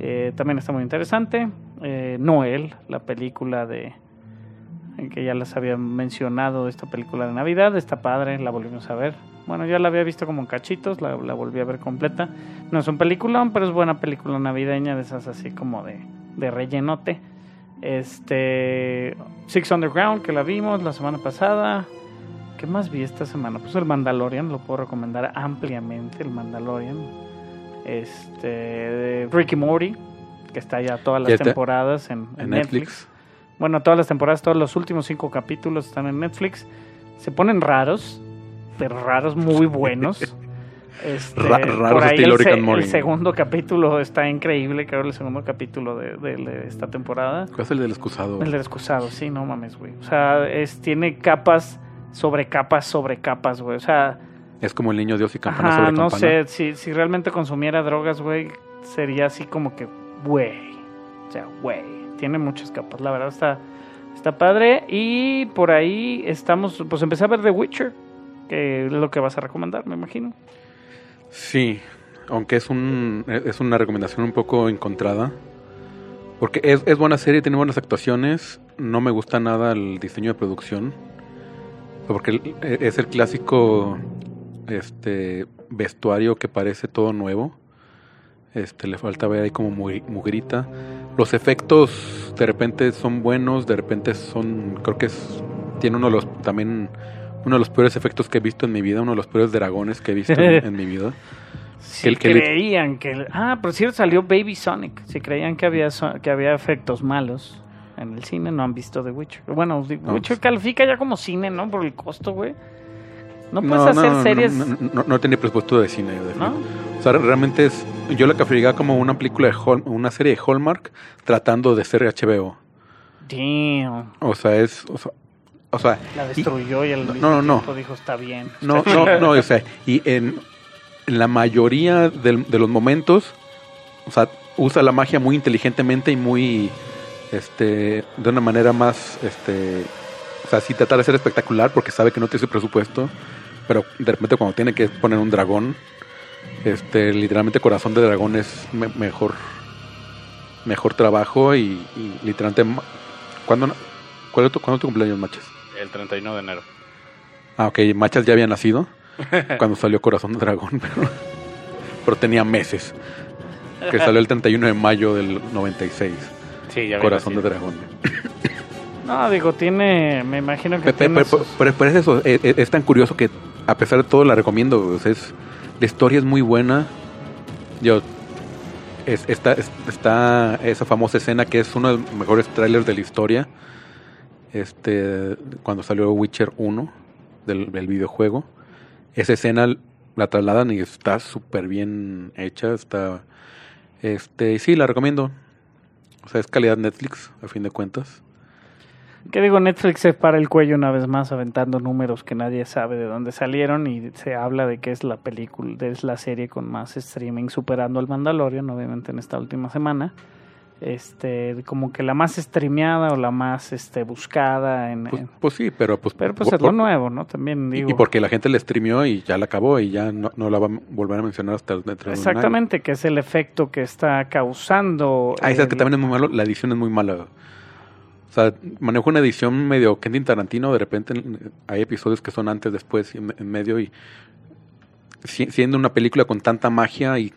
Eh, también está muy interesante. Eh, Noel, la película de que ya les había mencionado, esta película de Navidad, está padre, la volvimos a ver. Bueno, ya la había visto como en cachitos, la, la volví a ver completa. No es un peliculón, pero es buena película navideña, de esas así como de, de rellenote. Este. Six Underground, que la vimos la semana pasada. ¿Qué más vi esta semana? Pues el Mandalorian, lo puedo recomendar ampliamente, el Mandalorian. Este. Ricky Morty, que está ya todas las temporadas en, en En Netflix. Netflix. Bueno, todas las temporadas, todos los últimos cinco capítulos están en Netflix. Se ponen raros, pero raros muy buenos. Este, Ra- raros por ahí estilo el, se- el segundo capítulo está increíble, creo el segundo capítulo de, de- de esta temporada. ¿Cuál es el del excusado? El del excusado, sí, no mames, güey. O sea, es, tiene capas sobre capas sobre capas, güey. O sea, Es como el niño Dios y campana ajá, sobre no campana. sé, si, si realmente consumiera drogas, güey, sería así como que, güey. O sea, güey. Tiene muchas capas, la verdad está, está padre. Y por ahí estamos, pues empecé a ver The Witcher, que es lo que vas a recomendar, me imagino. Sí, aunque es un es una recomendación un poco encontrada. Porque es, es buena serie, tiene buenas actuaciones. No me gusta nada el diseño de producción. Porque el- es el clásico este vestuario que parece todo nuevo. Este le falta ver ahí como muy mugrita. Los efectos de repente son buenos, de repente son creo que es tiene uno de los también uno de los peores efectos que he visto en mi vida, uno de los peores dragones que he visto en, en mi vida. Que le- creían que... Ah, por cierto, salió Baby Sonic. Si creían que había, so- que había efectos malos en el cine, no han visto The Witcher. Bueno, The No, Witcher pues- califica ya como cine, ¿no? Por el costo, güey. No puedes hacer series... No, no, no tiene presupuesto de cine. de ¿No? O sea, realmente es. Yo la calificaría como una película de Hall- una serie de Hallmark tratando de ser HBO. Damn. O sea, es. O sea, o sea, La destruyó y, al no, mismo no, no. tiempo dijo, está bien. no, está no, bien". no, o sea, y en, en la mayoría del- de los momentos, o sea, usa la magia muy inteligentemente y muy, este, de una manera más, este, o sea, sí tratar de ser espectacular porque sabe que no tiene ese presupuesto, pero de repente cuando tiene que poner un dragón, este, literalmente corazón de dragón es me- mejor, mejor trabajo y, y literalmente, ¿cuándo, cuál es tu, ¿cuándo es tu cumpleaños, Machas? El 31 de enero. Ah, ok, Machas ya había nacido cuando salió Corazón de Dragón, pero, pero tenía meses. Que salió el 31 de mayo del 96, Sí, ya Corazón de Dragón. No, digo, tiene... Me imagino que Pe- pe- tiene Pero, pero es eso, es, es- es tan curioso que a pesar de todo la recomiendo. es, la historia es muy buena. Yo, es, está, es- está esa famosa escena que es uno de los mejores trailers de la historia. Este, cuando salió Witcher 1 del, del videojuego. Esa escena la trasladan y está súper bien hecha. Está, este, sí, la recomiendo. O sea, es calidad Netflix, a fin de cuentas. ¿Qué digo? Netflix se para el cuello una vez más aventando números que nadie sabe de dónde salieron y se habla de que es la película, es la serie con más streaming superando al Mandalorian, obviamente en esta última semana. Este, como que la más streameada o la más este buscada en, Pues, en- pues sí, pero pues... pero pues por- es lo nuevo, ¿no? También digo. Y porque la gente le streamió y ya la acabó y ya no, no la va a volver a mencionar hasta dentro de. Exactamente, que es el efecto que está causando. Ah, esa que el- también es muy malo, la edición es muy mala. O sea, manejo una edición medio Quentin Tarantino, de repente en- hay episodios que son antes, después y en, en medio y si- siendo una película con tanta magia y,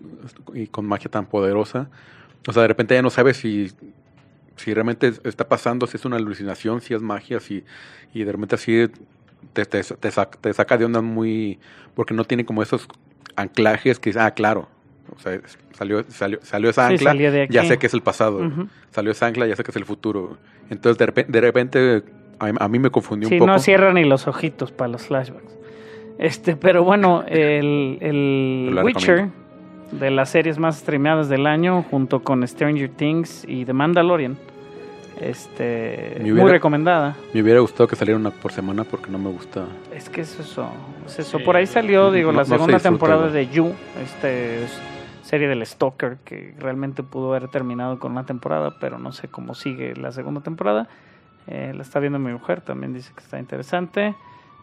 y con magia tan poderosa, o sea, de repente ya no sabes si, si realmente es- está pasando, si es una alucinación, si es magia, si, y de repente así te, te, te saca, te saca de onda muy, porque no tiene como esos anclajes que ah, claro, o sea, salió, salió, salió esa ancla, ya sé que es el pasado, salió esa ancla, ya sé que es el futuro. Entonces, de repente, de repente a, a mí me confundió Sí, un poco. no cierra ni los ojitos para los flashbacks. Este, pero bueno, el, el Witcher, de las series más streameadas del año, junto con Stranger Things y The Mandalorian, este, muy recomendada. Me hubiera gustado que saliera una por semana porque no me gusta. Es que es eso, es eso. Sí. Por ahí salió, digo, No- la no se segunda temporada de You, este, serie del Stalker, que realmente pudo haber terminado con una temporada, pero no sé cómo sigue la segunda temporada. Eh, la está viendo mi mujer, también dice que está interesante.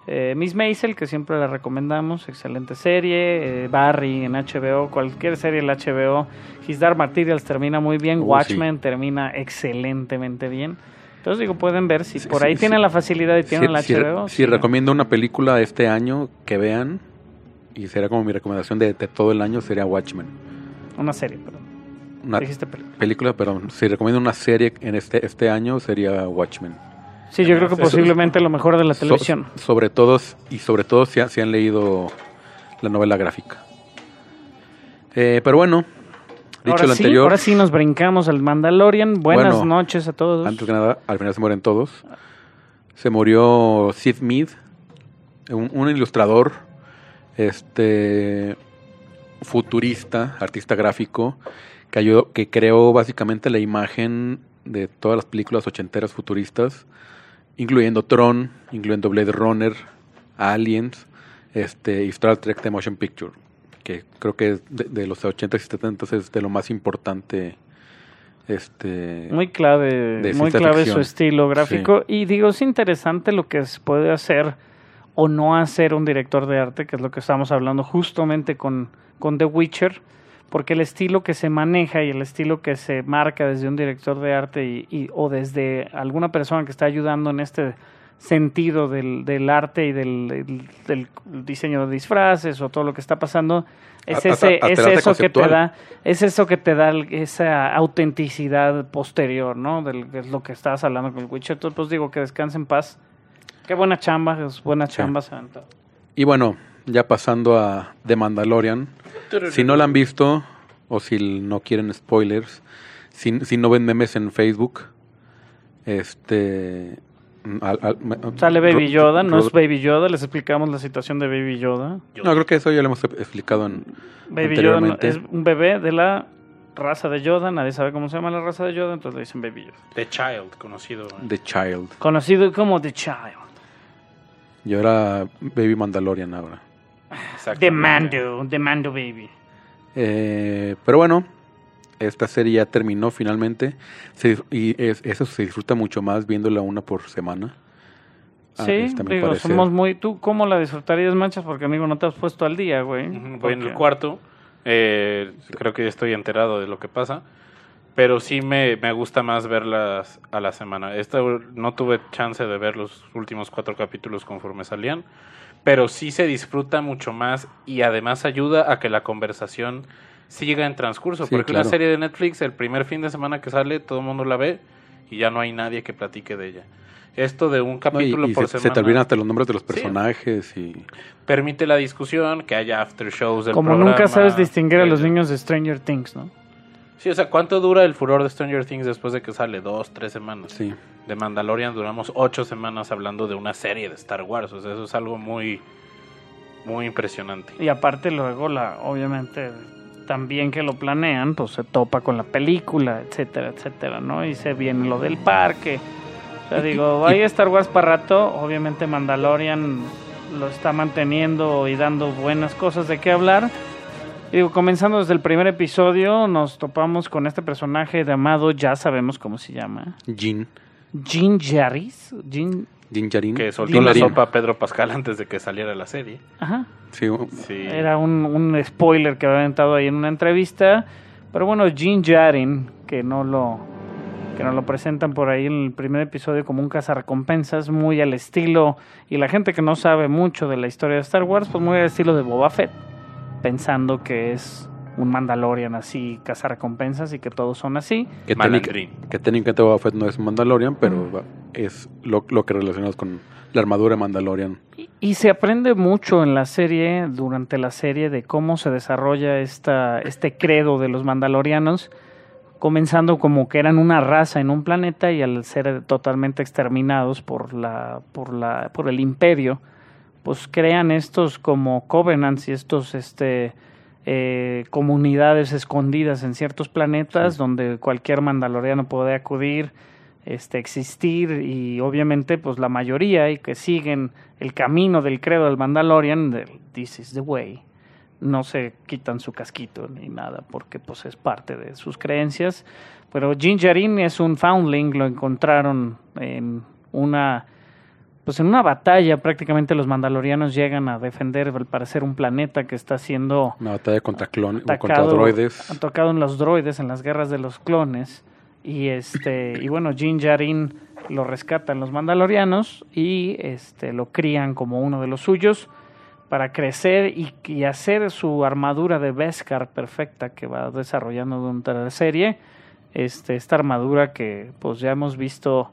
Eh, Miss Maisel, que siempre la recomendamos, excelente serie. Eh, Barry en HBO, cualquier serie en HBO. His Dark Materials termina muy bien. Uh, Watchmen termina excelentemente bien. Entonces digo, pueden ver si Sí, por sí, ahí tienen la facilidad y tienen la HBO. si sí. recomiendo una película este año que vean, y será como mi recomendación de, de todo el año, sería Watchmen. Una serie, perdón. Una Dijiste película. película, perdón. Si recomiendo una serie en este, este año, sería Watchmen. Sí, yo creo que posiblemente lo mejor de la So- televisión. sobre todo, y sobre todo si, si han leído la novela gráfica. Eh, pero bueno, dicho ahora lo sí, anterior, ahora sí nos brincamos al Mandalorian. Buenas Bueno, noches a todos. antes que nada, al final se mueren todos. Se murió Sid Mead, un, un ilustrador, este futurista, artista gráfico, que, ayudó, que creó básicamente la imagen de todas las películas ochenteras futuristas, incluyendo Tron, incluyendo Blade Runner, Aliens, este, y Star Trek The Motion Picture, que creo que de, de los 80 y 70 es de lo más importante. Este, Muy clave, muy clave su estilo gráfico. Y digo, es interesante lo que se puede hacer o no hacer un director de arte, que es lo que estamos hablando justamente con, con The Witcher, porque el estilo que se maneja y el estilo que se marca desde un director de arte y, y- o desde alguna persona que está ayudando en este sentido del, del arte y del, del- del diseño de disfraces o todo lo que está pasando, es, ese, es eso que te da es eso que te da esa autenticidad posterior, ¿no? Del que es lo que estabas hablando con el Witcher. Entonces, pues digo que descanse en paz. Qué buena chamba, es buena Sí. chamba, Santa. Y bueno, ya pasando a The Mandalorian. Si no la han visto, o si no quieren spoilers, si, si no ven memes en Facebook, este... al- al- me- Sale Baby Yoda, no es Baby Yoda, les explicamos la situación de Baby Yoda. No, creo que eso ya lo hemos explicado en... Baby Yoda no- es un bebé de la raza de Yoda, nadie sabe cómo se llama la raza de Yoda, entonces le dicen Baby Yoda. The Child, conocido. The Child. Conocido como The Child. Y ahora Baby Mandalorian ahora. The Mando, The Mando Baby. Eh, pero bueno, esta serie ya terminó finalmente. Se- y es- eso se disfruta mucho más viéndola una por semana. Ah, Sí, este, digo, somos muy... ¿Tú cómo la disfrutarías, Manchas? Porque, amigo, no te has puesto al día, güey. Voy en el cuarto. Eh, creo que ya estoy enterado de lo que pasa. Pero sí me, me gusta más verlas a la semana. Esta no tuve chance de ver los últimos cuatro capítulos conforme salían. Pero sí se disfruta mucho más y además ayuda a que la conversación siga en transcurso. Sí, porque una serie de Netflix, el primer fin de semana que sale, todo el mundo la ve y ya no hay nadie que platique de ella. Esto de un No, y- capítulo y por se, se semana te olvidan hasta los nombres de los Sí. personajes y... permite la discusión, que haya after shows del Como programa, nunca sabes distinguir a los niños de Stranger Things, ¿no? Sí, o sea, ¿cuánto dura el furor de Stranger Things después de que sale? Dos, tres semanas. Sí. De Mandalorian duramos ocho semanas hablando de una serie de Star Wars. O sea, eso es algo muy, muy impresionante. Y aparte luego, la obviamente, también que lo planean, pues se topa con la película, etcétera, etcétera, ¿no? Y se viene lo del parque. O sea, digo, Y- vaya Star Wars para rato, obviamente Mandalorian lo está manteniendo y dando buenas cosas de qué hablar. Y digo, comenzando desde el primer episodio, nos topamos con este personaje llamado, ya sabemos cómo se llama, Jin. Jin Jarris. Jin, Jin Yarin. Que soltó la sopa a Pedro Pascal antes de que saliera la serie. ajá, Sí, Sí. Era un, un spoiler que había aventado ahí en una entrevista. Pero bueno, Jin Jarin, que no lo que nos lo presentan por ahí en el primer episodio como un cazarrecompensas, muy al estilo, y la gente que no sabe mucho de la historia de Star Wars, pues muy al estilo de Boba Fett, pensando que es un Mandalorian así, cazarrecompensas y que todos son así. que, técnica- que técnicamente Boba Fett no es Mandalorian, pero es lo, lo que relacionamos con la armadura Mandalorian. Y, y se aprende mucho en la serie, durante la serie, de cómo se desarrolla esta, este credo de los mandalorianos, comenzando como que eran una raza en un planeta y al ser totalmente exterminados por, la, por, la, por el imperio, pues crean estos como covenants y estos este, eh, comunidades escondidas en ciertos planetas Sí. donde cualquier mandaloriano puede acudir este, existir y obviamente pues la mayoría y que siguen el camino del credo del Mandalorian, del This is the way, no se quitan su casquito ni nada porque pues es parte de sus creencias. Pero Jinjarin es un foundling, lo encontraron en una pues en una batalla prácticamente los mandalorianos llegan a defender al parecer un planeta que está siendo Una batalla contra clones, contra droides. atacado en los droides en las guerras de los clones y este y bueno Jin Jarin lo rescatan los mandalorianos y este lo crían como uno de los suyos para crecer y, y hacer su armadura de Beskar perfecta que va desarrollando durante la serie este esta armadura que pues ya hemos visto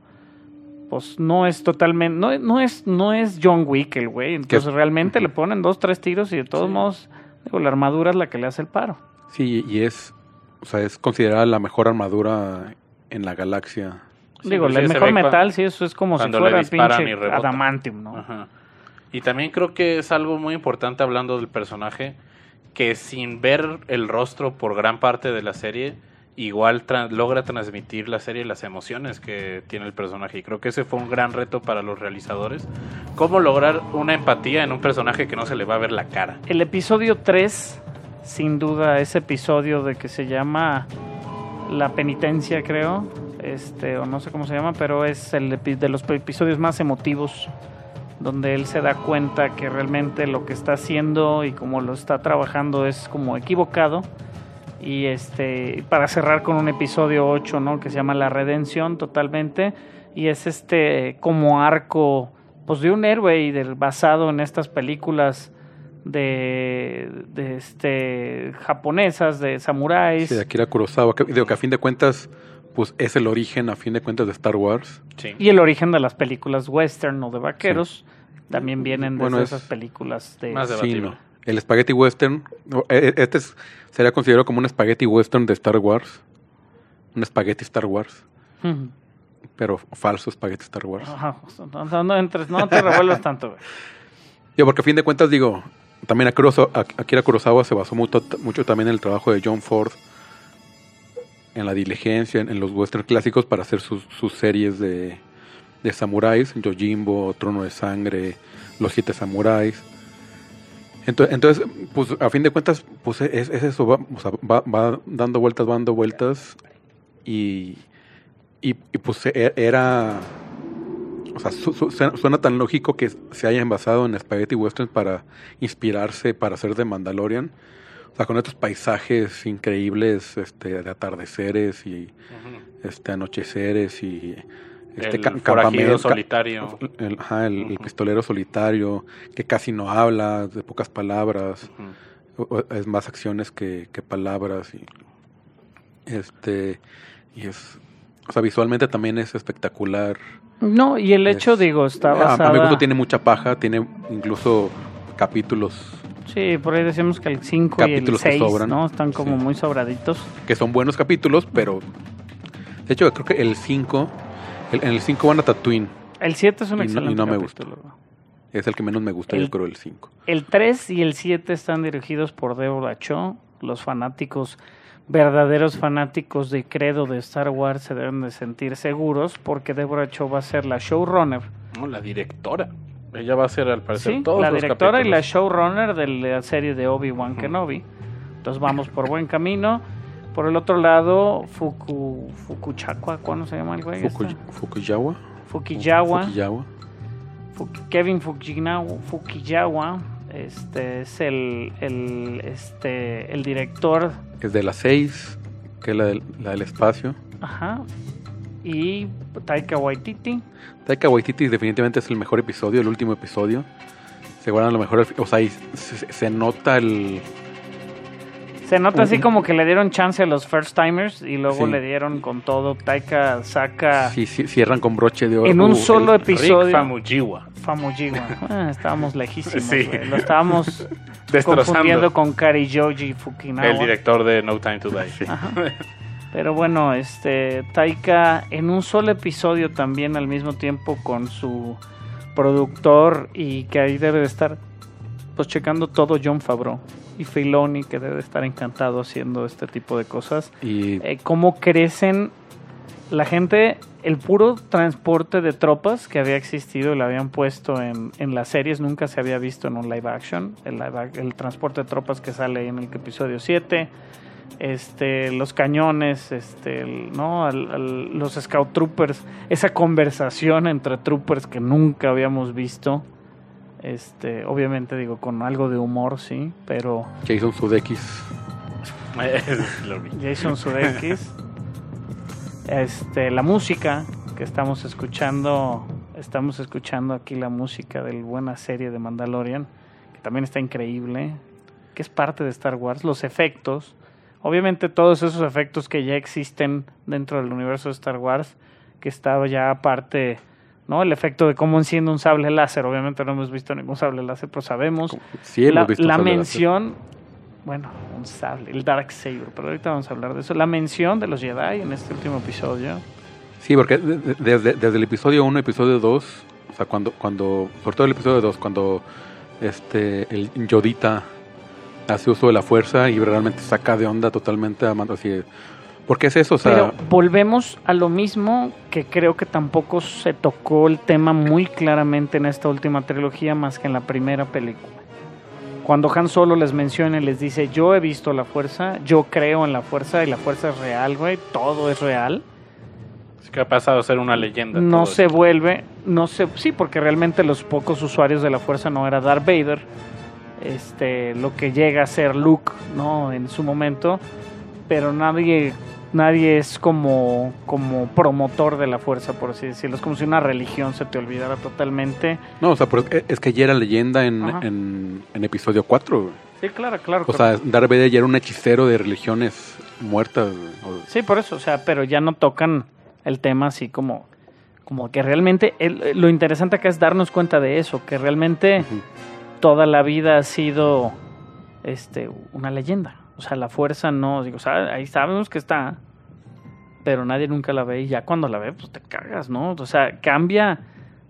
pues no es totalmente no, no es no es John Wick el güey entonces realmente le ponen dos tres tiros y de todos modos digo, la armadura es la que le hace el paro Sí, y es, o sea, es considerada la mejor armadura en la galaxia. Sí, Digo, pues el mejor metal, sí, eso es como si cuando le fuera disparan pinche adamantium, ¿no? Ajá. Y también creo que es algo muy importante hablando del personaje, que sin ver el rostro por gran parte de la serie, igual logra transmitir la serie las emociones que tiene el personaje. Y creo que ese fue un gran reto para los realizadores. Cómo lograr una empatía en un personaje que no se le va a ver la cara. El episodio 3, sin duda, ese episodio de que se llama La Penitencia, creo, este, o no sé cómo se llama, pero es el de los episodios más emotivos, donde él se da cuenta que realmente lo que está haciendo y cómo lo está trabajando es como equivocado. Y este, para cerrar con un episodio 8, ¿no? Que se llama La Redención totalmente. Y es este como arco, pues de un héroe y del, basado en estas películas de, de este japonesas, de samuráis. Sí, de Akira Kurosawa, digo que a fin de cuentas, pues es el origen, a fin de cuentas, de Star Wars. Sí. Y el origen de las películas western o de vaqueros también vienen Bueno, de es- esas películas de... Más de- Sí, no. El spaghetti western, e- e- este es- sería considerado como un spaghetti western de Star Wars. Un spaghetti Star Wars, pero falso spaghetti Star Wars. Ajá, no, no, no entres, no te revuelvas tanto. güey. Yo, porque a fin de cuentas, digo, también a Kurosawa- a- Akira Kurosawa se basó mucho, mucho también en el trabajo de John Ford, en la diligencia, en, los western clásicos para hacer sus, sus series de, de samuráis, Yojimbo, Trono de Sangre, Los Siete Samuráis. Entonces, entonces, pues a fin de cuentas, pues es, es eso, va, dando vueltas, va dando vueltas y, y, y, pues e- era, o sea, su- su- suena, suena tan lógico que se hayan basado en Spaghetti Western para inspirarse para hacer de Mandalorian. O sea, con estos paisajes increíbles este, de atardeceres y este, anocheceres y este el campamento- solitario. el, ajá, el- pistolero solitario, que casi no habla, de pocas palabras, o- es más acciones que, que palabras y este y es o sea visualmente también es espectacular. No, y el hecho, Es- digo, está a, a basada... mi gusto tiene mucha paja tiene incluso capítulos Sí, por ahí decimos que el 5 y el Capítulos que 6, sobran. ¿no? Están como Sí. muy sobraditos. que son buenos capítulos pero de hecho creo que el 5 el- en el 5 van a Tatooine El 7 es un Y no- y excelente no me capítulo. es el que menos me gusta El- yo creo el 5 El 3 y el 7 están dirigidos por Deborah Cho. Los fanáticos, verdaderos fanáticos de credo de Star Wars se deben de sentir seguros porque Deborah Cho va a ser la showrunner. No, la directora. Ella va a ser al parecer Sí, todos la los directora y la showrunner de la serie de Obi-Wan Ujú. Kenobi. Entonces vamos por buen camino. Por el otro lado, Fuku, Fukuchakwa, ¿cómo se llama el güey? Fuku- este? Fukuyawa Fukiyawa. Fukiyawa Fuki- Kevin Fukinawa- Fukiyawa este es el, el, este, el director es de las 6 que es la del, la del espacio ajá, y Taika Waititi. Taika Waititi definitivamente es el mejor episodio, el último episodio. Se guardan lo mejor, o sea, y se, se nota el... Se nota así como que le dieron chance a los first timers y luego Sí. le dieron con todo. Taika saca Sí, sí, cierran con broche de oro. en un Uh, solo el- Rick episodio. Famuyiwa. Famuyiwa. Ah, estábamos lejísimos. Sí. Lo estábamos Destrozando. confundiendo con Kari Joji Fukinawa. El director de No Time to Die. Ajá. Pero bueno, este Taika en un solo episodio también al mismo tiempo con su productor y que ahí debe de estar pues checando todo John Favreau y Filoni que debe de estar encantado haciendo este tipo de cosas. Y Eh, cómo crecen la gente el puro transporte de tropas que había existido y lo habían puesto en, en las series, nunca se había visto en un live action. El, live el transporte de tropas que sale en el episodio 7, este, los cañones, este, el- ¿no? Al- al- los Scout Troopers, esa conversación entre troopers que nunca habíamos visto. Este, obviamente digo con algo de humor, sí, pero Jason Sudeikis. Jason Sudeikis. este, la música que estamos escuchando, estamos escuchando aquí la música de la buena serie de Mandalorian, que también está increíble, que es parte de Star Wars, los efectos, obviamente todos esos efectos que ya existen dentro del universo de Star Wars, que estaba ya aparte, ¿no? El efecto de cómo enciende un sable láser, obviamente no hemos visto ningún sable láser, pero sabemos Sí, hemos la, visto la láser. mención, bueno, un sable, el Dark Saber, pero ahorita vamos a hablar de eso. La mención de los Jedi en este último episodio. Sí, porque de- de- desde, desde el episodio 1, episodio 2, o sea, cuando, cuando, sobre todo el episodio 2, cuando este, el Yodita hace uso de la fuerza y realmente saca de onda totalmente a Mando, así, ¿por qué es eso? O sea, pero volvemos a lo mismo que creo que tampoco se tocó el tema muy claramente en esta última trilogía más que en la primera película. Cuando Han Solo les menciona y les dice, yo he visto la fuerza, yo creo en la fuerza y la fuerza es real, güey, todo es real. Es que ha pasado a ser una leyenda. no se esto. vuelve, no se, sí, porque realmente los pocos usuarios de la fuerza no era Darth Vader, este, lo que llega a ser Luke, no, en su momento, pero nadie, nadie es como, como promotor de la fuerza, por así decirlo, es como si una religión se te olvidara totalmente. no, o sea, pero es- que ya era leyenda en, en, en episodio 4. güey. Sí, claro, claro. O sea, Darth Vader ya era un hechicero de religiones muertas. Sí, por eso, o sea, pero ya no tocan el tema así como, como que realmente, el- lo interesante acá es darnos cuenta de eso, que realmente. Toda la vida ha sido este una leyenda. O sea, la fuerza no, digo, sabe- ahí sabemos que está, pero nadie nunca la ve y ya cuando la ve, pues te cagas, ¿no? O sea, cambia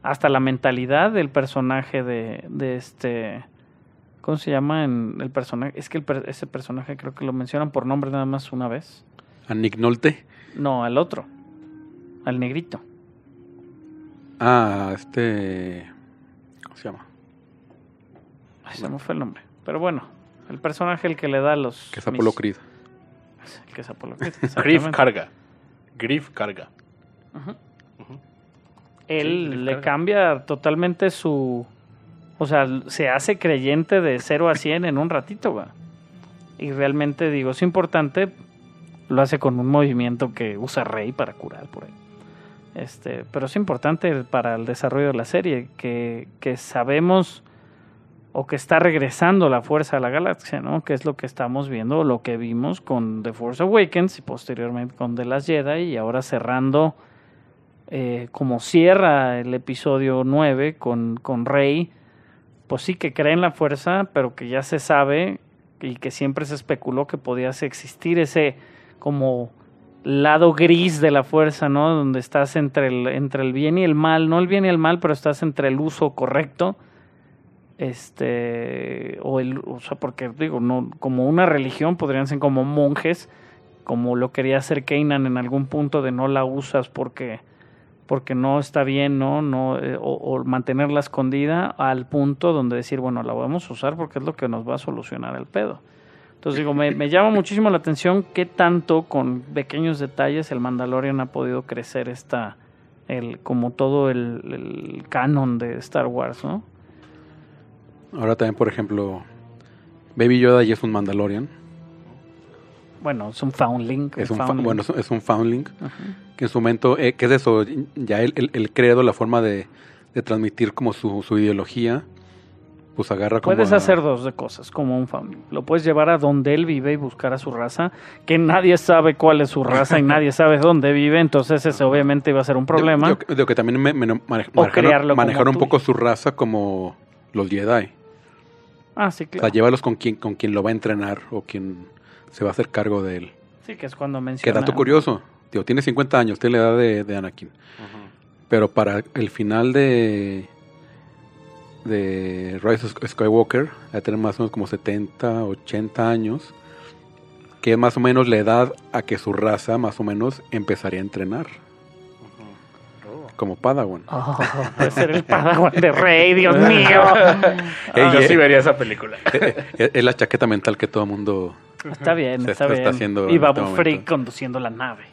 hasta la mentalidad del personaje de, de este... ¿Cómo se llama en el personaje? Es que el ese personaje creo que lo mencionan por nombre nada más una vez. A Nick Nolte. No, al otro. Al negrito. Ah, este. ¿Cómo se llama? Ay, se me fue el nombre. Pero bueno, el personaje el que le da los... Que es Apolo mis- Creed. El que es Apolo Creed, Griff carga. Griff carga. Él Sí, le carga. cambia totalmente su... O sea, se hace creyente de 0 a 100 en un ratito, güey. Y realmente, digo, es importante. Lo hace con un movimiento que usa Rey para curar por ahí. Este, pero es importante para el desarrollo de la serie que, que sabemos o que está regresando la fuerza a la galaxia, ¿no? Que es lo que estamos viendo, lo que vimos con The Force Awakens y posteriormente con The Last Jedi y ahora cerrando eh, como cierra el episodio 9 con, con Rey, pues sí que cree en la fuerza, pero que ya se sabe y que siempre se especuló que podía existir ese como lado gris de la fuerza, ¿no? Donde estás entre el, entre el bien y el mal, no el bien y el mal, pero estás entre el uso correcto, este, o el, o sea, porque digo, no, como una religión podrían ser como monjes, como lo quería hacer Keynan en algún punto de no la usas porque porque no está bien, ¿no? no eh, o, mantenerla escondida al punto donde decir, bueno, la vamos a usar porque es lo que nos va a solucionar el pedo. Entonces digo, me, me llama muchísimo la atención qué tanto con pequeños detalles el Mandalorian ha podido crecer esta, el, como todo el canon de Star Wars, ¿no? Ahora también, por ejemplo, Baby Yoda ya es un Mandalorian. Bueno, es un foundling. Es un, fa- foundling. bueno, es, un Foundling. Ujú. Que en su momento, eh, ¿qué es eso? Ya él, él, él creado la forma de, de transmitir como su, su ideología. Pues agarra como. Puedes a- hacer dos de cosas, como un foundling. Lo puedes llevar a donde él vive y buscar a su raza, que nadie sabe cuál es su raza y nadie sabe dónde vive, entonces ese obviamente iba a ser un problema. Yo, yo- yo que también me, me- mane- O manejaron, crearlo como manejaron un tuyo. poco su raza como los Jedi. Ah, sí, O sea, llévalos con quien, con quien lo va a entrenar o quien se va a hacer cargo de él. Sí, que es cuando Qué menciona... dato curioso. Tío, tiene 50 años, tiene la edad de, de Anakin. Pero para el final de de Rise of Skywalker, va a tener más o menos como 70, 80 años, que es más o menos la edad a que su raza más o menos empezaría a entrenar. Como Padawan. Oh, puede ser el Padawan de Rey, Dios mío. Ey, Yo eh, sí vería esa película. Eh, eh, es la chaqueta mental que todo mundo... Está bien, Se está está bien. haciendo y en Babu este Freak conduciendo la nave.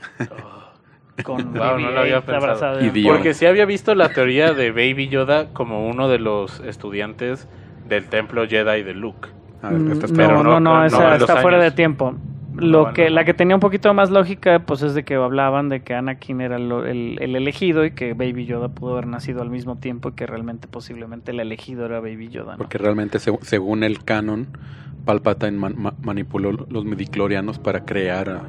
Con Wow, no lo había BB-8 pensado. Y. Porque sí había visto la teoría de Baby Yoda como uno de los estudiantes del templo Jedi de Luke. A ver, Mm, No, no, no, no, esa está fuera de tiempo. Lo que, la que tenía un poquito más lógica, pues es de que hablaban de que Anakin era el, el elegido y que Baby Yoda pudo haber nacido al mismo tiempo y que realmente posiblemente el elegido era Baby Yoda. ¿no? Porque realmente, seg- según el canon, Palpatine man- ma- manipuló los midiclorianos para crear a...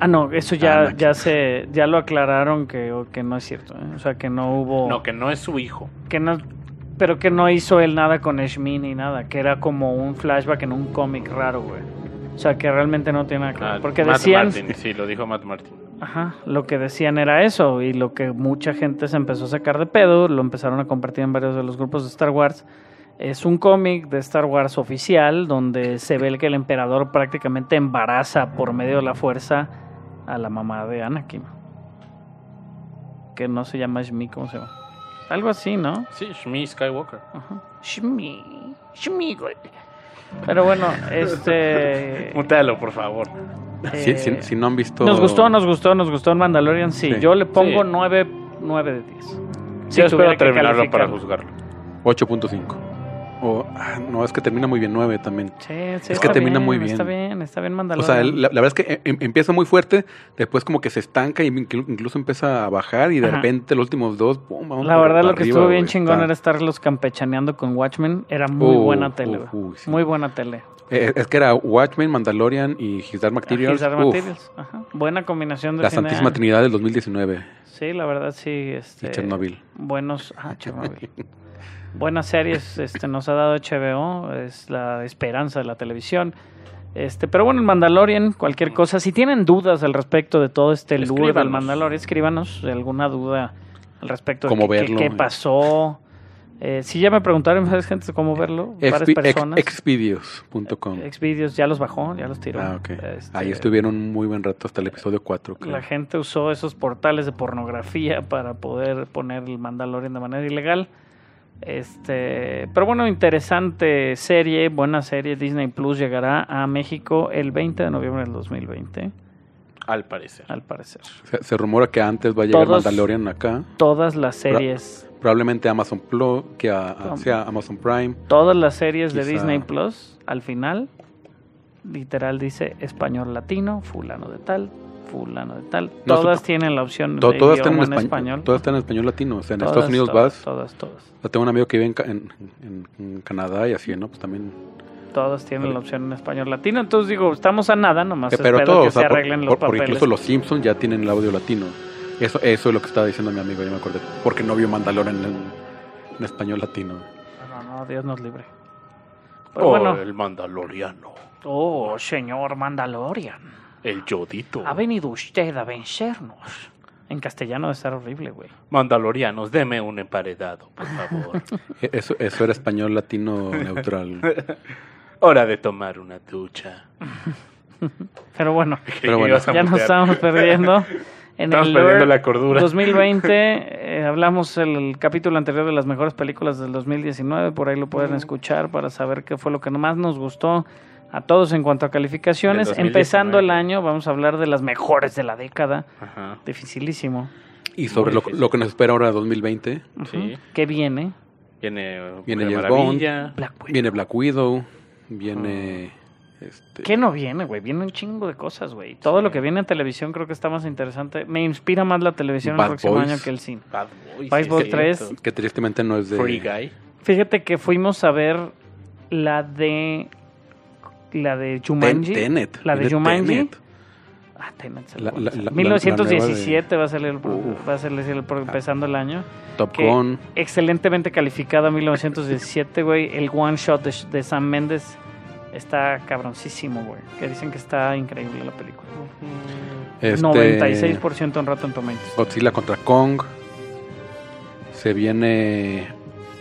Ah, no, eso ya, ya se, ya lo aclararon que, que no es cierto. ¿eh? O sea, que no hubo, No, que no es su hijo. que no, pero que no hizo él nada con Shmi ni nada, que era como un flashback en un cómic raro, güey. O sea, que realmente no tiene nada que ver. Ah, Porque Matt decían, Martin, sí, lo dijo Matt Martin. Ajá, lo que decían era eso y lo que mucha gente se empezó a sacar de pedo, lo empezaron a compartir en varios de los grupos de Star Wars. Es un cómic de Star Wars oficial donde se ve que el emperador prácticamente embaraza por medio de la fuerza a la mamá de Anakin. Que no se llama Shmi, ¿cómo se llama? Algo así, ¿no? Sí, Shmi Skywalker. Ajá. Shmi, Shmi, güey. Pero bueno, este... Mutealo, por favor. Si, eh, si- si no han visto... nos gustó, nos gustó, nos gustó en Mandalorian, sí. Sí. Yo le pongo Sí. 9, 9 de 10. Si Yo tuviera espero terminarlo para juzgarlo. 8.5. O, ah, no, es que termina muy bien 9 también. Sí, sí, Es que termina muy Está bien. bien, está bien O Mandalorian. sea, el- la, la verdad es que em- empieza muy fuerte, después como que se estanca y inclu- incluso empieza a bajar y de Ajá. repente los últimos dos, pum, vamos La verdad, lo que arriba, estuvo bien chingón Está- era estarlos campechaneando con Watchmen. Era muy Uh, buena tele, uh, uh, sí. Muy buena tele. Eh, es que era Watchmen, Mandalorian y His Dark Materials. His Dark Materials, ajá. Buena combinación de la cine. Santísima Trinidad del 2019 Sí, la verdad, sí. Este, y Chernobyl. Buenos. Ah, Chernobyl. Buenas series este, nos ha dado HBO. Es la esperanza de la televisión. Este, pero bueno, el Mandalorian, cualquier cosa. Si tienen dudas al respecto de todo este lure del. Mandalorian, escríbanos alguna duda al respecto Cómo de qué- verlo. qué, pasó. Eh, si ya me preguntaron varias gente cómo verlo, varias ex- personas. Exvideos.com. Xvideos ya los bajó, ya los tiró. Ah, ok. Este, Ahí estuvieron un muy buen rato hasta el episodio 4. creo. La gente usó esos portales de pornografía para poder poner el Mandalorian de manera ilegal. Este, pero bueno, interesante serie, buena serie. Disney Plus llegará a México el 20 de noviembre del 2020, Al parecer. al parecer. Se, se rumora que antes va a llegar Todos- Mandalorian acá. Todas las series, Probablemente Amazon Plus, que a, a- Am- sea Amazon Prime. todas las series de Disney Plus, al final, literal dice español latino, fulano de tal, fulano de tal. No, todas su- tienen la opción To- de todas están en, idioma en español, español. Todas están en español latino. O sea, en Todas, Estados Unidos todas, vas. Todas, todas. Yo tengo un amigo que vive en, en- en- en Canadá y así, ¿no? Pues también. Todas tienen la opción en español latino. Entonces digo, estamos a nada, nomás Que- pero espero todos, que o sea, se por- arreglen los por- por papeles. incluso los Simpsons ya tienen el audio latino. Eso, eso es lo que estaba diciendo mi amigo, ya me acordé. Porque no vio Mandalorian en, en español latino. No, no, Dios nos libre. Pero Oh, bueno. el mandaloriano. Oh, señor Mandalorian. El yodito. Ha venido usted a vencernos. En castellano debe estar horrible, güey. Mandalorianos, deme un emparedado, por favor. E- Eso, eso era español latino neutral. Hora de tomar una ducha. Pero bueno, Pero ya nos estamos perdiendo. En Estamos el perdiendo la cordura. 2020 eh, hablamos el capítulo anterior de las mejores películas del 2019, por ahí lo pueden escuchar para saber qué fue lo que más nos gustó a todos en cuanto a calificaciones. Del 2019. Empezando el año, vamos a hablar de las mejores de la década. Ajá. Dificilísimo. Y sobre lo, que nos espera ahora 2020, Ujú. Sí. ¿Qué viene? Viene, Viene James Bond. Black Widow. viene Black Widow, viene... Este, ¿Qué no viene, güey? Viene un chingo de cosas, güey. Todo lo que viene en televisión creo que está más interesante. Me inspira más la televisión el próximo Boys. año que el cine. Bad Boys. Bad sí, Boys es 3. cierto. que tristemente no es de... Free Guy. Fíjate que fuimos a ver la de... La de Ten- Jumanji. Tenet. La de Jumanji. Tenet. Ah, Tenet se La- lo voy a la- hacer. la- la- 1917 va a salir va a salir el pro- empezando el año. Top Gun. Excelentemente calificada 1917, güey. El one shot de, de Sam Mendes está cabroncísimo, güey. Que dicen que está increíble la película. Este, 96% en Rotten Tomatoes. Godzilla contra Kong. Se viene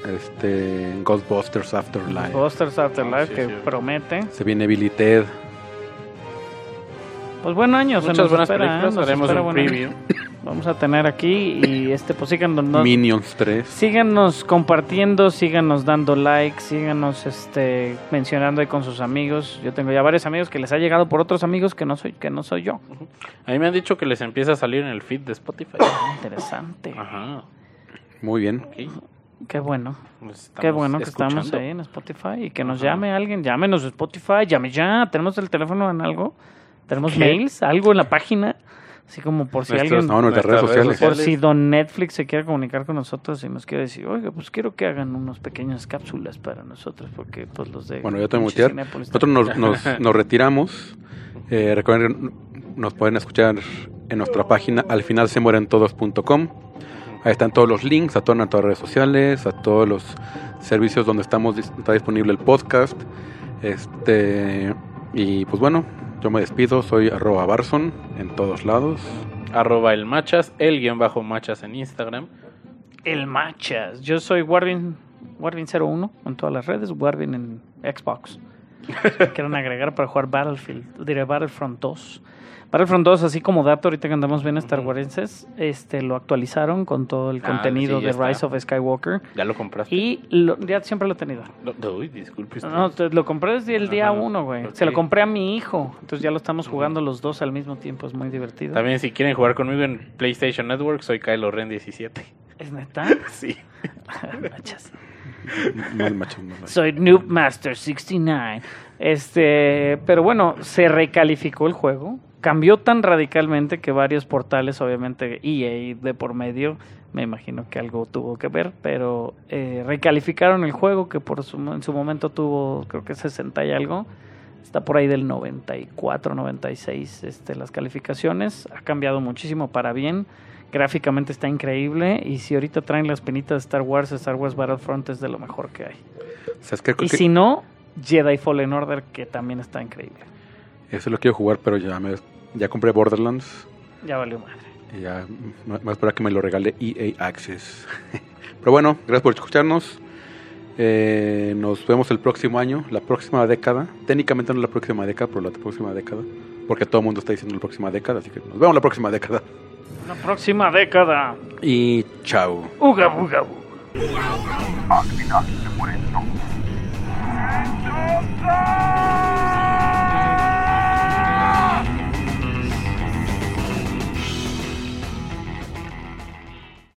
este Ghostbusters Afterlife. Ghostbusters Afterlife, sí, que sí. promete. Se viene Billy Ted. Pues buen año, se Muchas nos buenas espera, ¿eh? Nos Haremos espera un buen año. preview. vamos a tener aquí y este pues síganos, no- Minions 3. síganos compartiendo, síganos dando like, síganos este mencionando ahí con sus amigos. Yo tengo ya varios amigos que les ha llegado por otros amigos que no soy que no soy yo. A mí me han dicho que les empieza a salir en el feed de Spotify. Interesante. Ajá. Muy bien. ok. Qué bueno. Nos Qué bueno que estamos ahí en Spotify y que nos Ajá. llame alguien, llámenos a Spotify, llame ya, tenemos el teléfono en algo, tenemos ¿Qué? mails, algo en la página, así como por si Nuestros- alguien, No, nuestras redes sociales. por si Don Netflix se quiere comunicar con nosotros y nos quiere decir, oiga, pues quiero que hagan unas pequeñas cápsulas para nosotros, porque pues los de... Bueno, ya te voy a pinche mutear. Cinépolis Nosotros nos, nos, nos retiramos. Eh, recuerden que nos pueden escuchar en nuestra página al final se mueren todos.com. Ahí están todos los links a todas nuestras redes sociales, a todos los servicios donde estamos está disponible el podcast. Este y pues bueno, yo me despido, soy arroba Barson en todos lados. Arroba el machas, el guion bajo machas en Instagram. El Machas, yo soy Warvin, Warvin01 en todas las redes, Warvin en Xbox. Quieren agregar para jugar Battlefield, diré Battlefront 2. Battlefront 2, así como dato, ahorita que andamos bien Star Warses, este, lo actualizaron con todo el Ah, contenido sí, de Rise está. of Skywalker. ¿Ya lo compraste? Y lo- ya siempre lo he tenido. No, no, uy, disculpe usted. No, te- lo compré desde el día Ajá, uno, güey. Se lo compré a mi hijo. Entonces ya lo estamos jugando los dos al mismo tiempo. Es muy divertido. También si quieren jugar conmigo en PlayStation Network, soy Kylo Ren 17. ¿Es neta? Sí. Machas. Mal macho, mal macho. Soy Noob Master 69. Este, pero bueno, se recalificó el juego. Cambió tan radicalmente que varios portales, obviamente EA de por medio, me imagino que algo tuvo que ver, pero eh, recalificaron el juego que por su, en su momento tuvo creo que 60 y algo. Está por ahí del 94, 96 este, las calificaciones. Ha cambiado muchísimo para bien. Gráficamente está increíble. Y si ahorita traen las pinitas de Star Wars, Star Wars Battlefront es de lo mejor que hay. Y que si no, Jedi Fallen Order, que también está increíble. Eso lo quiero jugar, pero ya me ya compré Borderlands. Ya valió madre. Ya más para que me lo regale EA Access. Pero bueno, gracias por escucharnos. Eh, nos vemos el próximo año, la próxima década. Técnicamente no la próxima década, pero la próxima década. Porque todo el mundo está diciendo la próxima década, así que nos vemos la próxima década. La próxima década. Y chao. Uga. uga, uga.